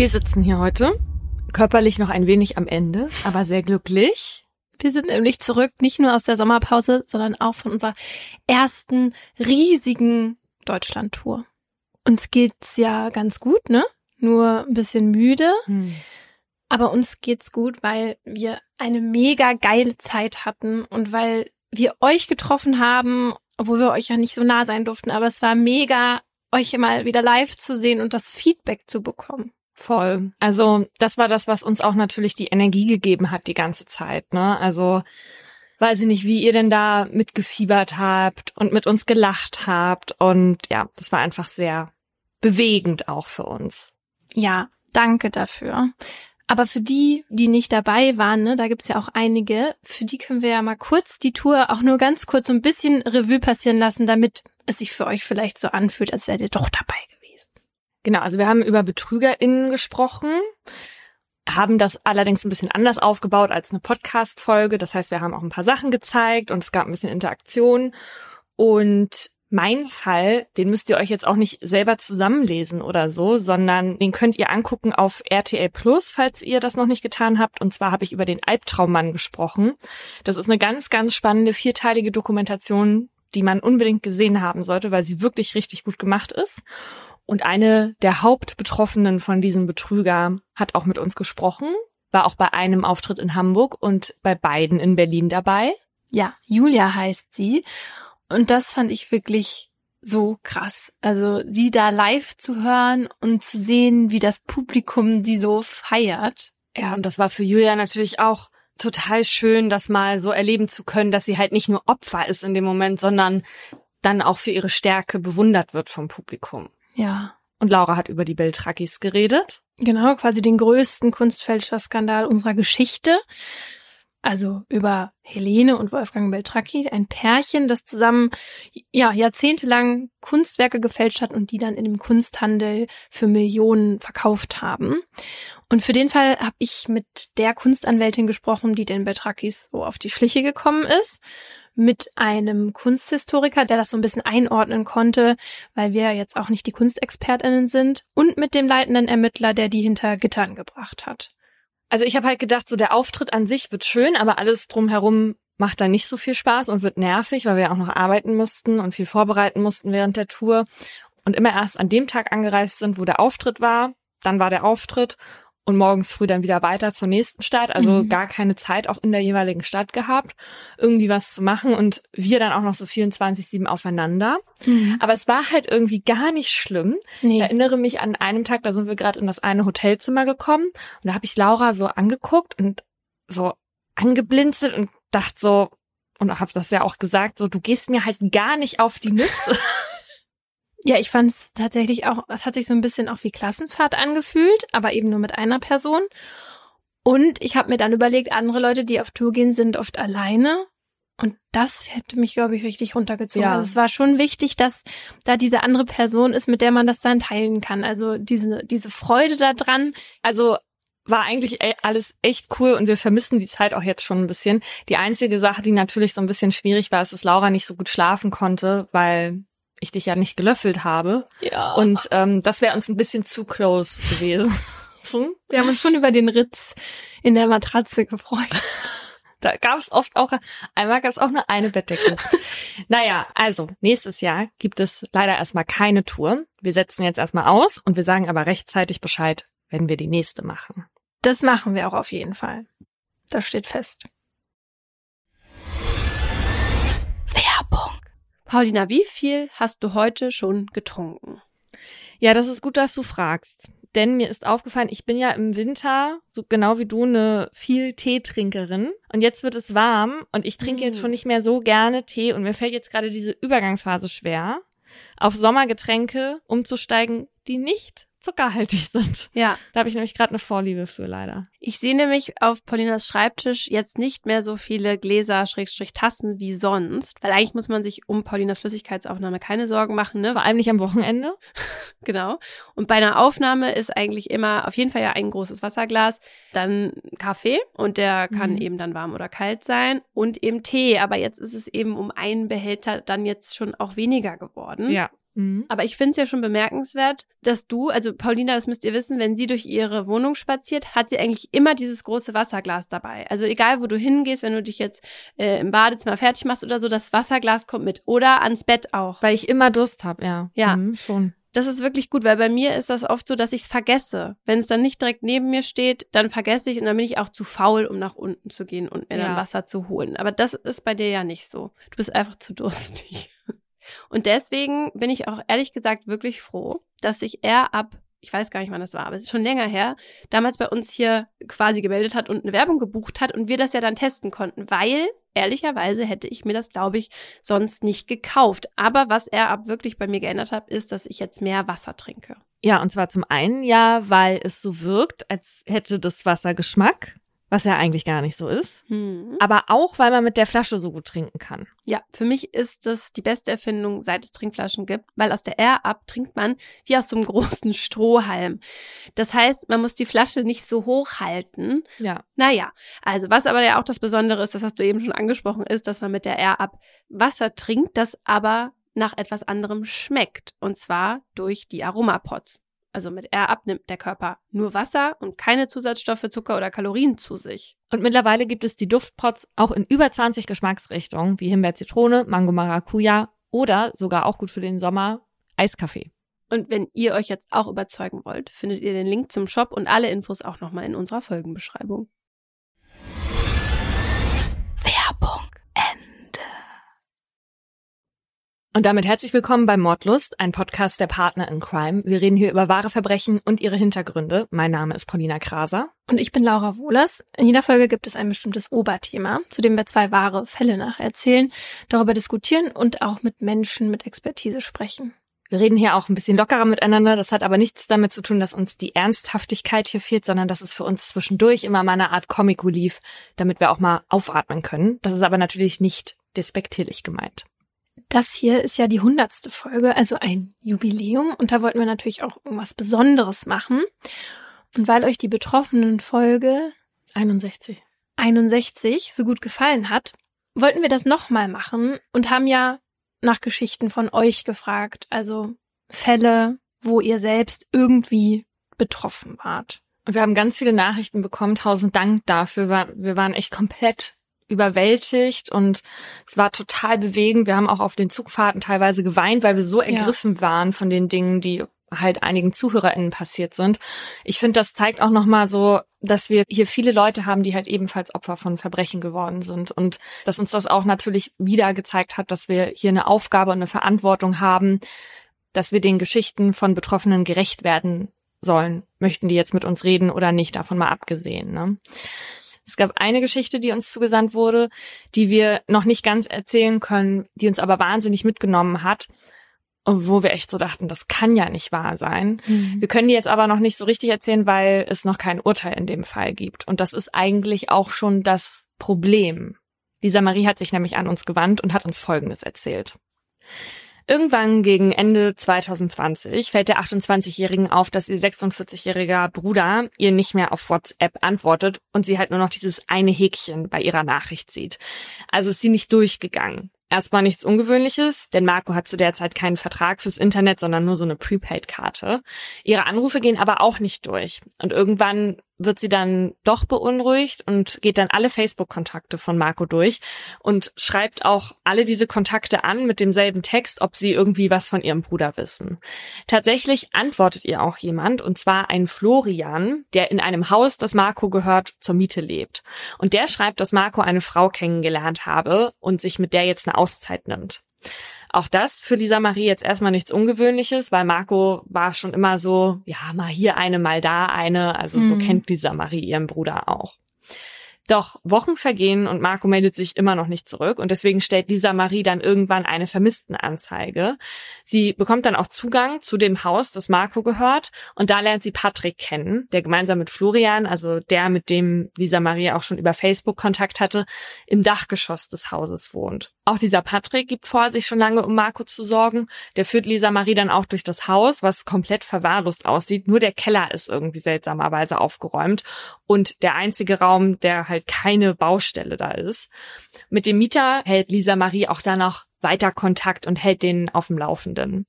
Wir sitzen hier heute, körperlich noch ein wenig am Ende, aber sehr glücklich. Wir sind nämlich zurück, nicht nur aus der Sommerpause, sondern auch von unserer ersten riesigen Deutschland-Tour. Uns geht's ja ganz gut, ne? Nur ein bisschen müde. Hm. Aber uns geht's gut, weil wir eine mega geile Zeit hatten und weil wir euch getroffen haben, obwohl wir euch ja nicht so nah sein durften. Aber es war mega, euch mal wieder live zu sehen und das Feedback zu bekommen. Voll. Also das war das, was uns auch natürlich die Energie gegeben hat die ganze Zeit. Ne? Also weiß ich nicht, wie ihr denn da mitgefiebert habt und mit uns gelacht habt. Und ja, das war einfach sehr bewegend auch für uns. Ja, danke dafür. Aber für die, die nicht dabei waren, ne, da gibt's ja auch einige, für die können wir ja mal kurz die Tour auch nur ganz kurz so ein bisschen Revue passieren lassen, damit es sich für euch vielleicht so anfühlt, als wärt ihr doch dabei Genau, also wir haben über BetrügerInnen gesprochen, haben das allerdings ein bisschen anders aufgebaut als eine Podcast-Folge. Das heißt, wir haben auch ein paar Sachen gezeigt und es gab ein bisschen Interaktion. Und mein Fall, den müsst ihr euch jetzt auch nicht selber zusammenlesen oder so, sondern den könnt ihr angucken auf RTL Plus, falls ihr das noch nicht getan habt. Und zwar habe ich über den Albtraummann gesprochen. Das ist eine ganz, ganz spannende vierteilige Dokumentation, die man unbedingt gesehen haben sollte, weil sie wirklich richtig gut gemacht ist. Und eine der Hauptbetroffenen von diesem Betrüger hat auch mit uns gesprochen, war auch bei einem Auftritt in Hamburg und bei beiden in Berlin dabei. Ja, Julia heißt sie. Und das fand ich wirklich so krass. Also sie da live zu hören und zu sehen, wie das Publikum sie so feiert. Ja, und das war für Julia natürlich auch total schön, das mal so erleben zu können, dass sie halt nicht nur Opfer ist in dem Moment, sondern dann auch für ihre Stärke bewundert wird vom Publikum. Ja. Und Laura hat über die Beltrakis geredet. Genau, quasi den größten Kunstfälscherskandal unserer Geschichte. Also über Helene und Wolfgang Beltracchi, ein Pärchen, das zusammen ja jahrzehntelang Kunstwerke gefälscht hat und die dann in dem Kunsthandel für Millionen verkauft haben. Und für den Fall habe ich mit der Kunstanwältin gesprochen, die den Beltrachis so auf die Schliche gekommen ist mit einem Kunsthistoriker, der das so ein bisschen einordnen konnte, weil wir jetzt auch nicht die Kunstexpertinnen sind, und mit dem leitenden Ermittler, der die hinter Gittern gebracht hat. Also ich habe halt gedacht, so der Auftritt an sich wird schön, aber alles drumherum macht dann nicht so viel Spaß und wird nervig, weil wir auch noch arbeiten mussten und viel vorbereiten mussten während der Tour und immer erst an dem Tag angereist sind, wo der Auftritt war. Dann war der Auftritt und morgens früh dann wieder weiter zur nächsten Stadt. Also mhm. gar keine Zeit auch in der jeweiligen Stadt gehabt, irgendwie was zu machen und wir dann auch noch so 24-7 aufeinander. Mhm. Aber es war halt irgendwie gar nicht schlimm. Nee. Ich erinnere mich an einem Tag, da sind wir gerade in das eine Hotelzimmer gekommen und da habe ich Laura so angeguckt und so angeblinzelt und dachte so, und habe das ja auch gesagt, so du gehst mir halt gar nicht auf die Nüsse. Ja, ich fand es tatsächlich auch, es hat sich so ein bisschen auch wie Klassenfahrt angefühlt, aber eben nur mit einer Person. Und ich habe mir dann überlegt, andere Leute, die auf Tour gehen, sind oft alleine. Und das hätte mich, glaube ich, richtig runtergezogen. Ja. Also es war schon wichtig, dass da diese andere Person ist, mit der man das dann teilen kann. Also diese, diese Freude daran. Also war eigentlich alles echt cool und wir vermissen die Zeit auch jetzt schon ein bisschen. Die einzige Sache, die natürlich so ein bisschen schwierig war, ist, dass Laura nicht so gut schlafen konnte, weil ich dich ja nicht gelöffelt habe. Ja. Und ähm, das wäre uns ein bisschen zu close gewesen. Wir haben uns schon über den Ritz in der Matratze gefreut. Da gab es oft auch, einmal gab es auch nur eine Bettdecke. naja, also nächstes Jahr gibt es leider erstmal keine Tour. Wir setzen jetzt erstmal aus und wir sagen aber rechtzeitig Bescheid, wenn wir die nächste machen. Das machen wir auch auf jeden Fall. Das steht fest. Paulina, wie viel hast du heute schon getrunken? Ja, das ist gut, dass du fragst. Denn mir ist aufgefallen, ich bin ja im Winter, so genau wie du, eine viel Teetrinkerin. Und jetzt wird es warm und ich trinke mm. jetzt schon nicht mehr so gerne Tee und mir fällt jetzt gerade diese Übergangsphase schwer, auf Sommergetränke umzusteigen, die nicht zuckerhaltig sind. Ja. Da habe ich nämlich gerade eine Vorliebe für, leider. Ich sehe nämlich auf Paulinas Schreibtisch jetzt nicht mehr so viele Gläser, Schrägstrich Tassen wie sonst, weil eigentlich muss man sich um Paulinas Flüssigkeitsaufnahme keine Sorgen machen, ne? Vor allem nicht am Wochenende. genau. Und bei einer Aufnahme ist eigentlich immer auf jeden Fall ja ein großes Wasserglas, dann Kaffee und der kann mhm. eben dann warm oder kalt sein und eben Tee, aber jetzt ist es eben um einen Behälter dann jetzt schon auch weniger geworden. Ja. Mhm. Aber ich finde es ja schon bemerkenswert, dass du, also Paulina, das müsst ihr wissen, wenn sie durch ihre Wohnung spaziert, hat sie eigentlich immer dieses große Wasserglas dabei. Also egal, wo du hingehst, wenn du dich jetzt äh, im Badezimmer fertig machst oder so, das Wasserglas kommt mit. Oder ans Bett auch. Weil ich immer Durst habe, ja. Ja. Mhm, schon. Das ist wirklich gut, weil bei mir ist das oft so, dass ich es vergesse. Wenn es dann nicht direkt neben mir steht, dann vergesse ich und dann bin ich auch zu faul, um nach unten zu gehen und mir dann Ja. Wasser zu holen. Aber das ist bei dir ja nicht so. Du bist einfach zu durstig. Und deswegen bin ich auch ehrlich gesagt wirklich froh, dass sich er ab, ich weiß gar nicht, wann das war, aber es ist schon länger her, damals bei uns hier quasi gemeldet hat und eine Werbung gebucht hat und wir das ja dann testen konnten, weil ehrlicherweise hätte ich mir das, glaube ich, sonst nicht gekauft. Aber was er ab wirklich bei mir geändert hat, ist, dass ich jetzt mehr Wasser trinke. Ja, und zwar zum einen ja, weil es so wirkt, als hätte das Wasser Geschmack, was ja eigentlich gar nicht so ist. Hm. Aber auch, weil man mit der Flasche so gut trinken kann. Ja, für mich ist das die beste Erfindung, seit es Trinkflaschen gibt, weil aus der Air-Up trinkt man wie aus so einem großen Strohhalm. Das heißt, man muss die Flasche nicht so hoch halten. Ja. Naja, also was aber ja auch das Besondere ist, das hast du eben schon angesprochen, ist, dass man mit der Air-Up Wasser trinkt, das aber nach etwas anderem schmeckt. Und zwar durch die Aromapods. Also mit Air-Up nimmt der Körper nur Wasser und keine Zusatzstoffe, Zucker oder Kalorien zu sich. Und mittlerweile gibt es die Duftpots auch in über 20 Geschmacksrichtungen, wie Himbeer, Zitrone, Mango, Maracuja oder sogar auch gut für den Sommer Eiskaffee. Und wenn ihr euch jetzt auch überzeugen wollt, findet ihr den Link zum Shop und alle Infos auch nochmal in unserer Folgenbeschreibung. Und damit herzlich willkommen bei Mordlust, ein Podcast der Partner in Crime. Wir reden hier über wahre Verbrechen und ihre Hintergründe. Mein Name ist Paulina Kraser. Und ich bin Laura Wohlers. In jeder Folge gibt es ein bestimmtes Oberthema, zu dem wir zwei wahre Fälle nacherzählen, darüber diskutieren und auch mit Menschen mit Expertise sprechen. Wir reden hier auch ein bisschen lockerer miteinander. Das hat aber nichts damit zu tun, dass uns die Ernsthaftigkeit hier fehlt, sondern dass es für uns zwischendurch immer mal eine Art Comic Relief, damit wir auch mal aufatmen können. Das ist aber natürlich nicht despektierlich gemeint. Das hier ist ja die hundertste Folge, also ein Jubiläum. Und da wollten wir natürlich auch irgendwas Besonderes machen. Und weil euch die betroffenen Folge 61. 61 so gut gefallen hat, wollten wir das nochmal machen und haben ja nach Geschichten von euch gefragt. Also Fälle, wo ihr selbst irgendwie betroffen wart. Und wir haben ganz viele Nachrichten bekommen. Tausend Dank dafür. Wir waren echt komplett überwältigt und es war total bewegend. Wir haben auch auf den Zugfahrten teilweise geweint, weil wir so ergriffen waren von den Dingen, die halt einigen ZuhörerInnen passiert sind. Ich finde, das zeigt auch nochmal so, dass wir hier viele Leute haben, die halt ebenfalls Opfer von Verbrechen geworden sind und dass uns das auch natürlich wieder gezeigt hat, dass wir hier eine Aufgabe und eine Verantwortung haben, dass wir den Geschichten von Betroffenen gerecht werden sollen. Möchten die jetzt mit uns reden oder nicht, davon mal abgesehen. Ne? Es gab eine Geschichte, die uns zugesandt wurde, die wir noch nicht ganz erzählen können, die uns aber wahnsinnig mitgenommen hat, wo wir echt so dachten, das kann ja nicht wahr sein. Wir können die jetzt aber noch nicht so richtig erzählen, weil es noch kein Urteil in dem Fall gibt. Und das ist eigentlich auch schon das Problem. Lisa Marie hat sich nämlich an uns gewandt und hat uns Folgendes erzählt. Irgendwann gegen Ende 2020 fällt der 28-Jährigen auf, dass ihr 46-jähriger Bruder ihr nicht mehr auf WhatsApp antwortet und sie halt nur noch dieses eine Häkchen bei ihrer Nachricht sieht. Also ist sie nicht durchgegangen. Erstmal nichts Ungewöhnliches, denn Marco hat zu der Zeit keinen Vertrag fürs Internet, sondern nur so eine Prepaid-Karte. Ihre Anrufe gehen aber auch nicht durch. Und irgendwann wird sie dann doch beunruhigt und geht dann alle Facebook-Kontakte von Marco durch und schreibt auch alle diese Kontakte an mit demselben Text, ob sie irgendwie was von ihrem Bruder wissen. Tatsächlich antwortet ihr auch jemand, und zwar ein Florian, der in einem Haus, das Marco gehört, zur Miete lebt. Und der schreibt, dass Marco eine Frau kennengelernt habe und sich mit der jetzt eine Auszeit nimmt. Auch das für Lisa Marie jetzt erstmal nichts Ungewöhnliches, weil Marco war schon immer so, ja, mal hier eine, mal da eine. Also so Mhm. kennt Lisa Marie ihren Bruder auch. Doch Wochen vergehen und Marco meldet sich immer noch nicht zurück und deswegen stellt Lisa Marie dann irgendwann eine Vermisstenanzeige. Sie bekommt dann auch Zugang zu dem Haus, das Marco gehört und da lernt sie Patrick kennen, der gemeinsam mit Florian, also der, mit dem Lisa Marie auch schon über Facebook Kontakt hatte, im Dachgeschoss des Hauses wohnt. Auch dieser Patrick gibt vor, sich schon lange um Marco zu sorgen. Der führt Lisa Marie dann auch durch das Haus, was komplett verwahrlost aussieht. Nur der Keller ist irgendwie seltsamerweise aufgeräumt und der einzige Raum, der halt keine Baustelle da ist. Mit dem Mieter hält Lisa Marie auch da noch weiter Kontakt und hält den auf dem Laufenden.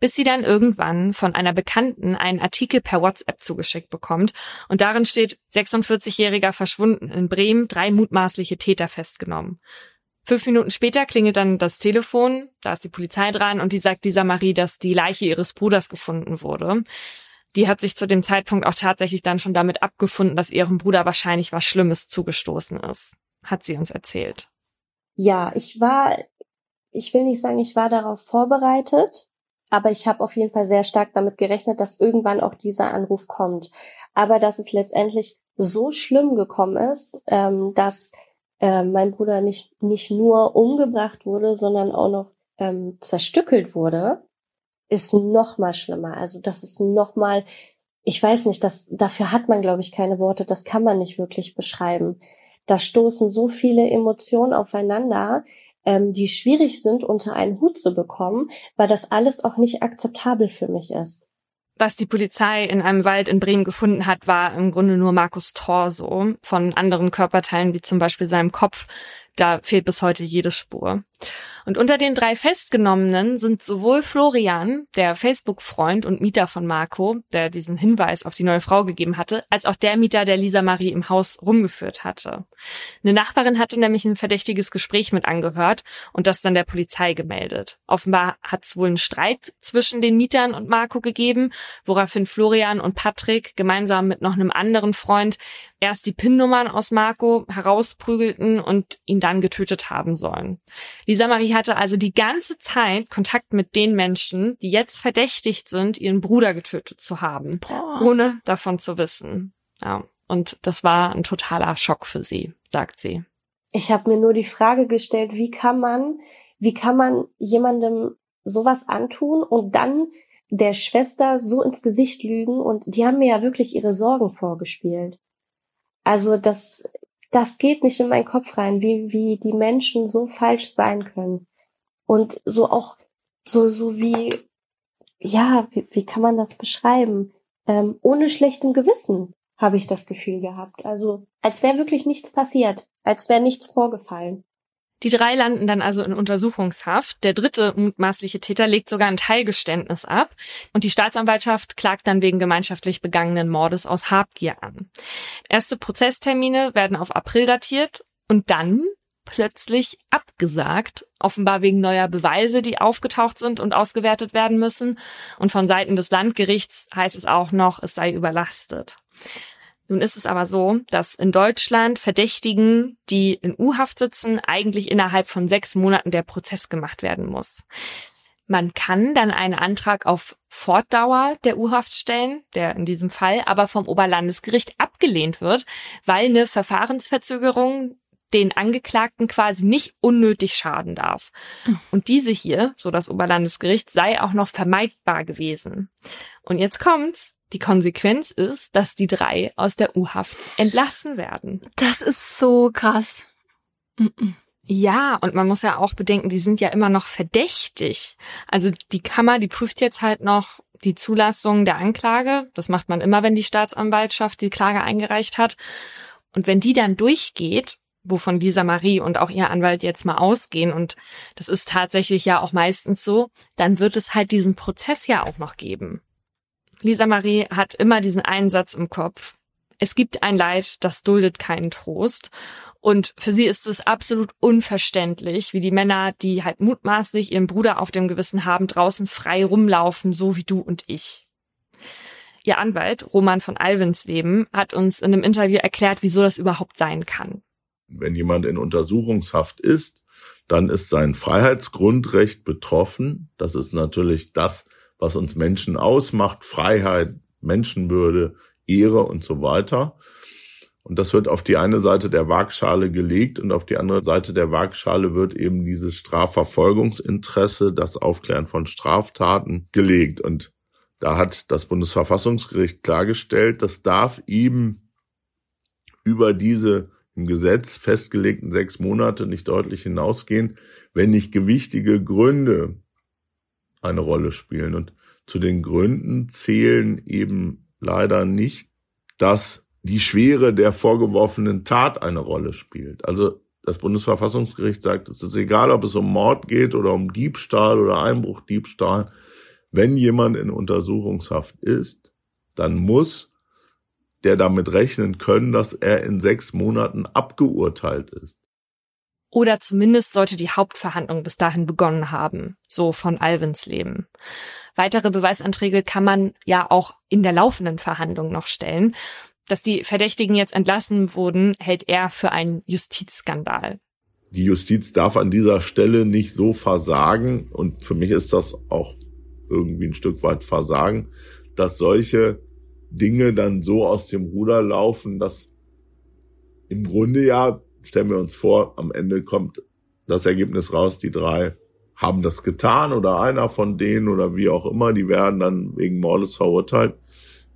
Bis sie dann irgendwann von einer Bekannten einen Artikel per WhatsApp zugeschickt bekommt und darin steht 46-Jähriger verschwunden in Bremen, drei mutmaßliche Täter festgenommen. Fünf Minuten später klingelt dann das Telefon, da ist die Polizei dran und die sagt dieser Marie, dass die Leiche ihres Bruders gefunden wurde. Die hat sich zu dem Zeitpunkt auch tatsächlich dann schon damit abgefunden, dass ihrem Bruder wahrscheinlich was Schlimmes zugestoßen ist, hat sie uns erzählt. Ja, ich war, ich will nicht sagen, ich war darauf vorbereitet, aber ich habe auf jeden Fall sehr stark damit gerechnet, dass irgendwann auch dieser Anruf kommt. Aber dass es letztendlich so schlimm gekommen ist, ähm, dass äh, mein Bruder nicht, nicht nur umgebracht wurde, sondern auch noch ähm, zerstückelt wurde, ist noch mal schlimmer. Also das ist noch mal, ich weiß nicht, das, dafür hat man, glaube ich, keine Worte, das kann man nicht wirklich beschreiben. Da stoßen so viele Emotionen aufeinander, ähm, die schwierig sind, unter einen Hut zu bekommen, weil das alles auch nicht akzeptabel für mich ist. Was die Polizei in einem Wald in Bremen gefunden hat, war im Grunde nur Markus Torso. Von anderen Körperteilen, wie zum Beispiel seinem Kopf, da fehlt bis heute jede Spur. Und unter den drei Festgenommenen sind sowohl Florian, der Facebook-Freund und Mieter von Marco, der diesen Hinweis auf die neue Frau gegeben hatte, als auch der Mieter, der Lisa Marie im Haus rumgeführt hatte. Eine Nachbarin hatte nämlich ein verdächtiges Gespräch mit angehört und das dann der Polizei gemeldet. Offenbar hat es wohl einen Streit zwischen den Mietern und Marco gegeben, woraufhin Florian und Patrick gemeinsam mit noch einem anderen Freund erst die PIN-Nummern aus Marco herausprügelten und ihn dann getötet haben sollen. Lisa Marie hatte also die ganze Zeit Kontakt mit den Menschen, die jetzt verdächtigt sind, ihren Bruder getötet zu haben, Boah. ohne davon zu wissen. Ja, und das war ein totaler Schock für sie, sagt sie. Ich habe mir nur die Frage gestellt, wie kann man, wie kann man jemandem sowas antun und dann der Schwester so ins Gesicht lügen und die haben mir ja wirklich ihre Sorgen vorgespielt. Also das, das geht nicht in meinen Kopf rein, wie, wie die Menschen so falsch sein können. Und so auch, so, so wie, ja, wie, wie kann man das beschreiben? Ähm, ohne schlechtem Gewissen habe ich das Gefühl gehabt. Also, als wäre wirklich nichts passiert, als wäre nichts vorgefallen. Die drei landen dann also in Untersuchungshaft. Der dritte mutmaßliche Täter legt sogar ein Teilgeständnis ab und die Staatsanwaltschaft klagt dann wegen gemeinschaftlich begangenen Mordes aus Habgier an. Erste Prozesstermine werden auf April datiert und dann plötzlich abgesagt, offenbar wegen neuer Beweise, die aufgetaucht sind und ausgewertet werden müssen. Und von Seiten des Landgerichts heißt es auch noch, es sei überlastet. Nun ist es aber so, dass in Deutschland Verdächtigen, die in U-Haft sitzen, eigentlich innerhalb von sechs Monaten der Prozess gemacht werden muss. Man kann dann einen Antrag auf Fortdauer der U-Haft stellen, der in diesem Fall aber vom Oberlandesgericht abgelehnt wird, weil eine Verfahrensverzögerung den Angeklagten quasi nicht unnötig schaden darf. Und diese hier, so das Oberlandesgericht, sei auch noch vermeidbar gewesen. Und jetzt kommt's. Die Konsequenz ist, dass die drei aus der U-Haft entlassen werden. Das ist so krass. Ja, und man muss ja auch bedenken, die sind ja immer noch verdächtig. Also die Kammer, die prüft jetzt halt noch die Zulassung der Anklage. Das macht man immer, wenn die Staatsanwaltschaft die Klage eingereicht hat. Und wenn die dann durchgeht, wovon Lisa Marie und auch ihr Anwalt jetzt mal ausgehen, und das ist tatsächlich ja auch meistens so, dann wird es halt diesen Prozess ja auch noch geben. Lisa Marie hat immer diesen einen Satz im Kopf. Es gibt ein Leid, das duldet keinen Trost. Und für sie ist es absolut unverständlich, wie die Männer, die halt mutmaßlich ihren Bruder auf dem Gewissen haben, draußen frei rumlaufen, so wie du und ich. Ihr Anwalt, Roman von Alvensleben, hat uns in einem Interview erklärt, wieso das überhaupt sein kann. Wenn jemand in Untersuchungshaft ist, dann ist sein Freiheitsgrundrecht betroffen. Das ist natürlich das, was uns Menschen ausmacht, Freiheit, Menschenwürde, Ehre und so weiter. Und das wird auf die eine Seite der Waagschale gelegt und auf die andere Seite der Waagschale wird eben dieses Strafverfolgungsinteresse, das Aufklären von Straftaten gelegt. Und da hat das Bundesverfassungsgericht klargestellt, das darf ihm über diese im Gesetz festgelegten sechs Monate nicht deutlich hinausgehen, wenn nicht gewichtige Gründe eine Rolle spielen. Und zu den Gründen zählen eben leider nicht, dass die Schwere der vorgeworfenen Tat eine Rolle spielt. Also das Bundesverfassungsgericht sagt, es ist egal, ob es um Mord geht oder um Diebstahl oder Einbruchdiebstahl. Wenn jemand in Untersuchungshaft ist, dann muss der damit rechnen können, dass er in sechs Monaten abgeurteilt ist. Oder zumindest sollte die Hauptverhandlung bis dahin begonnen haben, so von Alvins Leben. Weitere Beweisanträge kann man ja auch in der laufenden Verhandlung noch stellen. Dass die Verdächtigen jetzt entlassen wurden, hält er für einen Justizskandal. Die Justiz darf an dieser Stelle nicht so versagen, und für mich ist das auch irgendwie ein Stück weit Versagen, dass solche Dinge dann so aus dem Ruder laufen, dass im Grunde ja, stellen wir uns vor, am Ende kommt das Ergebnis raus, die drei haben das getan oder einer von denen oder wie auch immer, die werden dann wegen Mordes verurteilt,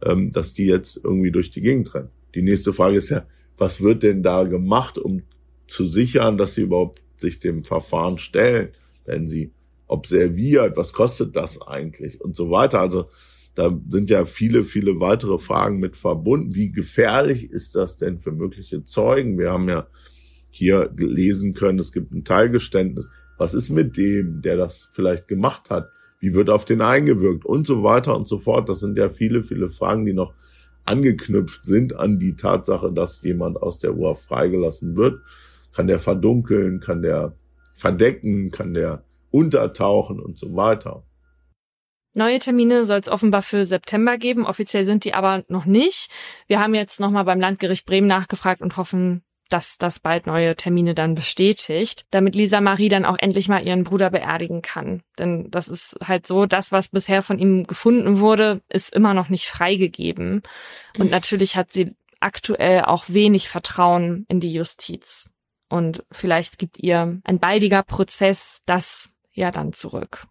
ähm, dass die jetzt irgendwie durch die Gegend rennen. Die nächste Frage ist ja, was wird denn da gemacht, um zu sichern, dass sie überhaupt sich dem Verfahren stellen, wenn sie observiert, was kostet das eigentlich und so weiter. Also da sind ja viele, viele weitere Fragen mit verbunden. Wie gefährlich ist das denn für mögliche Zeugen? Wir haben ja hier lesen können, es gibt ein Teilgeständnis. Was ist mit dem, der das vielleicht gemacht hat? Wie wird auf den eingewirkt? Und so weiter und so fort. Das sind ja viele, viele Fragen, die noch angeknüpft sind an die Tatsache, dass jemand aus der Uhr freigelassen wird. Kann der verdunkeln? Kann der verdecken? Kann der untertauchen und so weiter? Neue Termine soll es offenbar für September geben. Offiziell sind die aber noch nicht. Wir haben jetzt nochmal beim Landgericht Bremen nachgefragt und hoffen, dass das bald neue Termine dann bestätigt, damit Lisa Marie dann auch endlich mal ihren Bruder beerdigen kann. Denn das ist halt so, das, was bisher von ihm gefunden wurde, ist immer noch nicht freigegeben. Und natürlich hat sie aktuell auch wenig Vertrauen in die Justiz. Und vielleicht gibt ihr ein baldiger Prozess das ja dann zurück.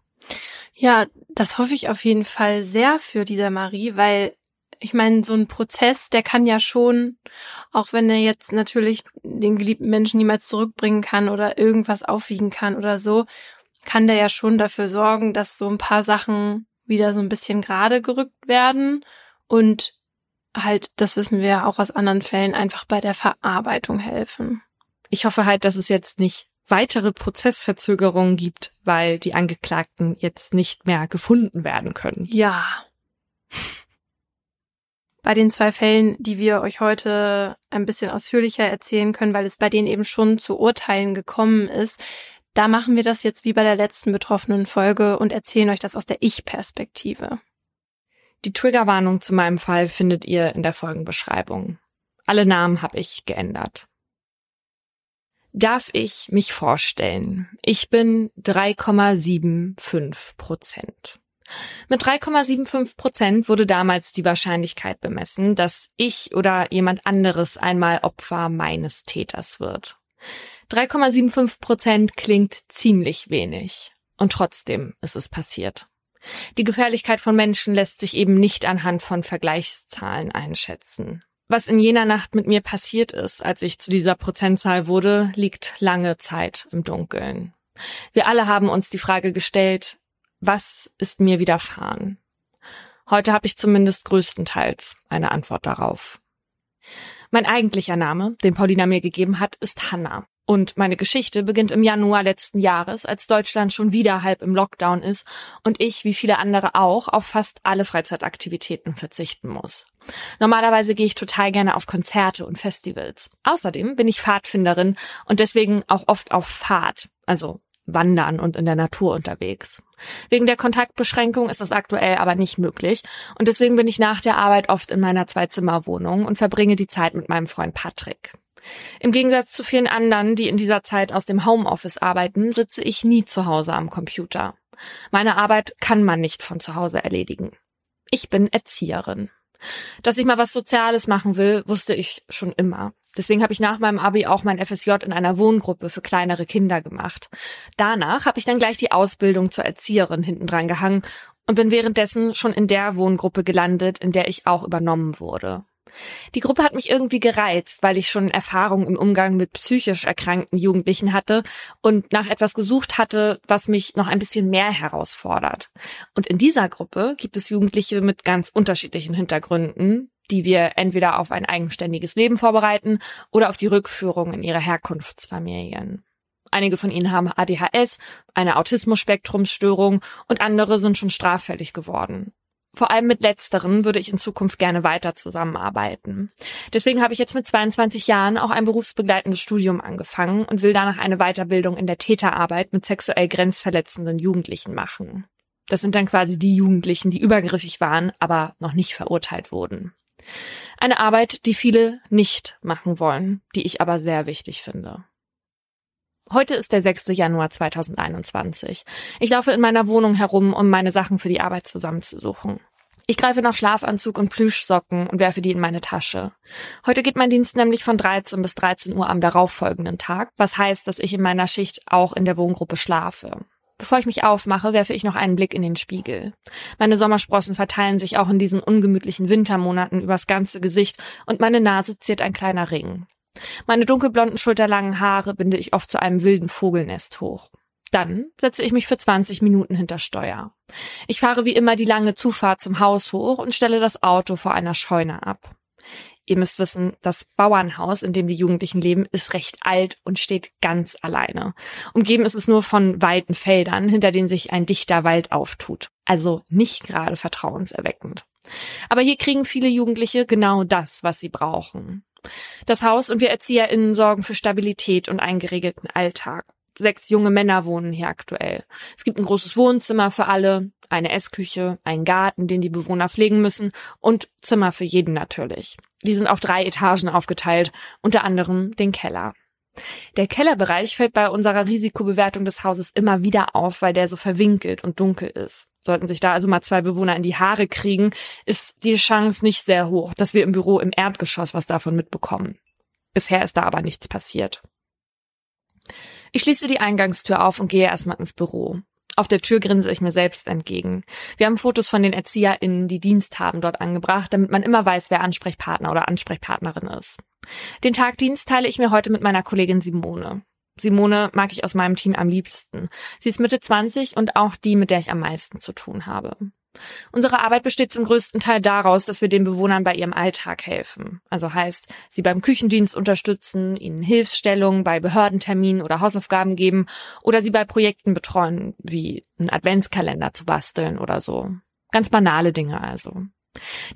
Ja, das hoffe ich auf jeden Fall sehr für dieser Marie, weil ich meine, so ein Prozess, der kann ja schon, auch wenn er jetzt natürlich den geliebten Menschen niemals zurückbringen kann oder irgendwas aufwiegen kann oder so, kann der ja schon dafür sorgen, dass so ein paar Sachen wieder so ein bisschen gerade gerückt werden und halt, das wissen wir ja auch aus anderen Fällen, einfach bei der Verarbeitung helfen. Ich hoffe halt, dass es jetzt nicht weitere Prozessverzögerungen gibt, weil die Angeklagten jetzt nicht mehr gefunden werden können. Ja. Bei den zwei Fällen, die wir euch heute ein bisschen ausführlicher erzählen können, weil es bei denen eben schon zu Urteilen gekommen ist, da machen wir das jetzt wie bei der letzten betroffenen Folge und erzählen euch das aus der Ich-Perspektive. Die Triggerwarnung zu meinem Fall findet ihr in der Folgenbeschreibung. Alle Namen habe ich geändert darf ich mich vorstellen. Ich bin 3,75 Prozent. Mit 3,75 Prozent wurde damals die Wahrscheinlichkeit bemessen, dass ich oder jemand anderes einmal Opfer meines Täters wird. 3,75 Prozent klingt ziemlich wenig. Und trotzdem ist es passiert. Die Gefährlichkeit von Menschen lässt sich eben nicht anhand von Vergleichszahlen einschätzen. Was in jener Nacht mit mir passiert ist, als ich zu dieser Prozentzahl wurde, liegt lange Zeit im Dunkeln. Wir alle haben uns die Frage gestellt, was ist mir widerfahren? Heute habe ich zumindest größtenteils eine Antwort darauf. Mein eigentlicher Name, den Paulina mir gegeben hat, ist Hanna. Und meine Geschichte beginnt im Januar letzten Jahres, als Deutschland schon wieder halb im Lockdown ist und ich, wie viele andere auch, auf fast alle Freizeitaktivitäten verzichten muss. Normalerweise gehe ich total gerne auf Konzerte und Festivals. Außerdem bin ich Pfadfinderin und deswegen auch oft auf Fahrt, also wandern und in der Natur unterwegs. Wegen der Kontaktbeschränkung ist das aktuell aber nicht möglich und deswegen bin ich nach der Arbeit oft in meiner Zweizimmerwohnung und verbringe die Zeit mit meinem Freund Patrick. Im Gegensatz zu vielen anderen, die in dieser Zeit aus dem Homeoffice arbeiten, sitze ich nie zu Hause am Computer. Meine Arbeit kann man nicht von zu Hause erledigen. Ich bin Erzieherin. Dass ich mal was Soziales machen will, wusste ich schon immer. Deswegen habe ich nach meinem Abi auch mein FSJ in einer Wohngruppe für kleinere Kinder gemacht. Danach habe ich dann gleich die Ausbildung zur Erzieherin hinten dran gehangen und bin währenddessen schon in der Wohngruppe gelandet, in der ich auch übernommen wurde. Die Gruppe hat mich irgendwie gereizt, weil ich schon Erfahrung im Umgang mit psychisch erkrankten Jugendlichen hatte und nach etwas gesucht hatte, was mich noch ein bisschen mehr herausfordert. Und in dieser Gruppe gibt es Jugendliche mit ganz unterschiedlichen Hintergründen, die wir entweder auf ein eigenständiges Leben vorbereiten oder auf die Rückführung in ihre Herkunftsfamilien. Einige von ihnen haben ADHS, eine Autismus-Spektrumsstörung und andere sind schon straffällig geworden. Vor allem mit letzteren würde ich in Zukunft gerne weiter zusammenarbeiten. Deswegen habe ich jetzt mit 22 Jahren auch ein berufsbegleitendes Studium angefangen und will danach eine Weiterbildung in der Täterarbeit mit sexuell grenzverletzenden Jugendlichen machen. Das sind dann quasi die Jugendlichen, die übergriffig waren, aber noch nicht verurteilt wurden. Eine Arbeit, die viele nicht machen wollen, die ich aber sehr wichtig finde. Heute ist der 6. Januar 2021. Ich laufe in meiner Wohnung herum, um meine Sachen für die Arbeit zusammenzusuchen. Ich greife nach Schlafanzug und Plüschsocken und werfe die in meine Tasche. Heute geht mein Dienst nämlich von 13 bis 13 Uhr am darauffolgenden Tag, was heißt, dass ich in meiner Schicht auch in der Wohngruppe schlafe. Bevor ich mich aufmache, werfe ich noch einen Blick in den Spiegel. Meine Sommersprossen verteilen sich auch in diesen ungemütlichen Wintermonaten übers ganze Gesicht und meine Nase ziert ein kleiner Ring. Meine dunkelblonden, schulterlangen Haare binde ich oft zu einem wilden Vogelnest hoch. Dann setze ich mich für 20 Minuten hinter Steuer. Ich fahre wie immer die lange Zufahrt zum Haus hoch und stelle das Auto vor einer Scheune ab. Ihr müsst wissen, das Bauernhaus, in dem die Jugendlichen leben, ist recht alt und steht ganz alleine. Umgeben ist es nur von weiten Feldern, hinter denen sich ein dichter Wald auftut. Also nicht gerade vertrauenserweckend. Aber hier kriegen viele Jugendliche genau das, was sie brauchen. Das Haus und wir ErzieherInnen sorgen für Stabilität und einen geregelten Alltag. Sechs junge Männer wohnen hier aktuell. Es gibt ein großes Wohnzimmer für alle, eine Essküche, einen Garten, den die Bewohner pflegen müssen und Zimmer für jeden natürlich. Die sind auf drei Etagen aufgeteilt, unter anderem den Keller. Der Kellerbereich fällt bei unserer Risikobewertung des Hauses immer wieder auf, weil der so verwinkelt und dunkel ist. Sollten sich da also mal zwei Bewohner in die Haare kriegen, ist die Chance nicht sehr hoch, dass wir im Büro im Erdgeschoss was davon mitbekommen. Bisher ist da aber nichts passiert. Ich schließe die Eingangstür auf und gehe erstmal ins Büro. Auf der Tür grinse ich mir selbst entgegen. Wir haben Fotos von den ErzieherInnen, die Dienst haben, dort angebracht, damit man immer weiß, wer Ansprechpartner oder Ansprechpartnerin ist. Den Tagdienst teile ich mir heute mit meiner Kollegin Simone. Simone mag ich aus meinem Team am liebsten. Sie ist Mitte 20 und auch die, mit der ich am meisten zu tun habe. Unsere Arbeit besteht zum größten Teil daraus, dass wir den Bewohnern bei ihrem Alltag helfen. Also heißt, sie beim Küchendienst unterstützen, ihnen Hilfsstellungen bei Behördenterminen oder Hausaufgaben geben oder sie bei Projekten betreuen, wie einen Adventskalender zu basteln oder so. Ganz banale Dinge also.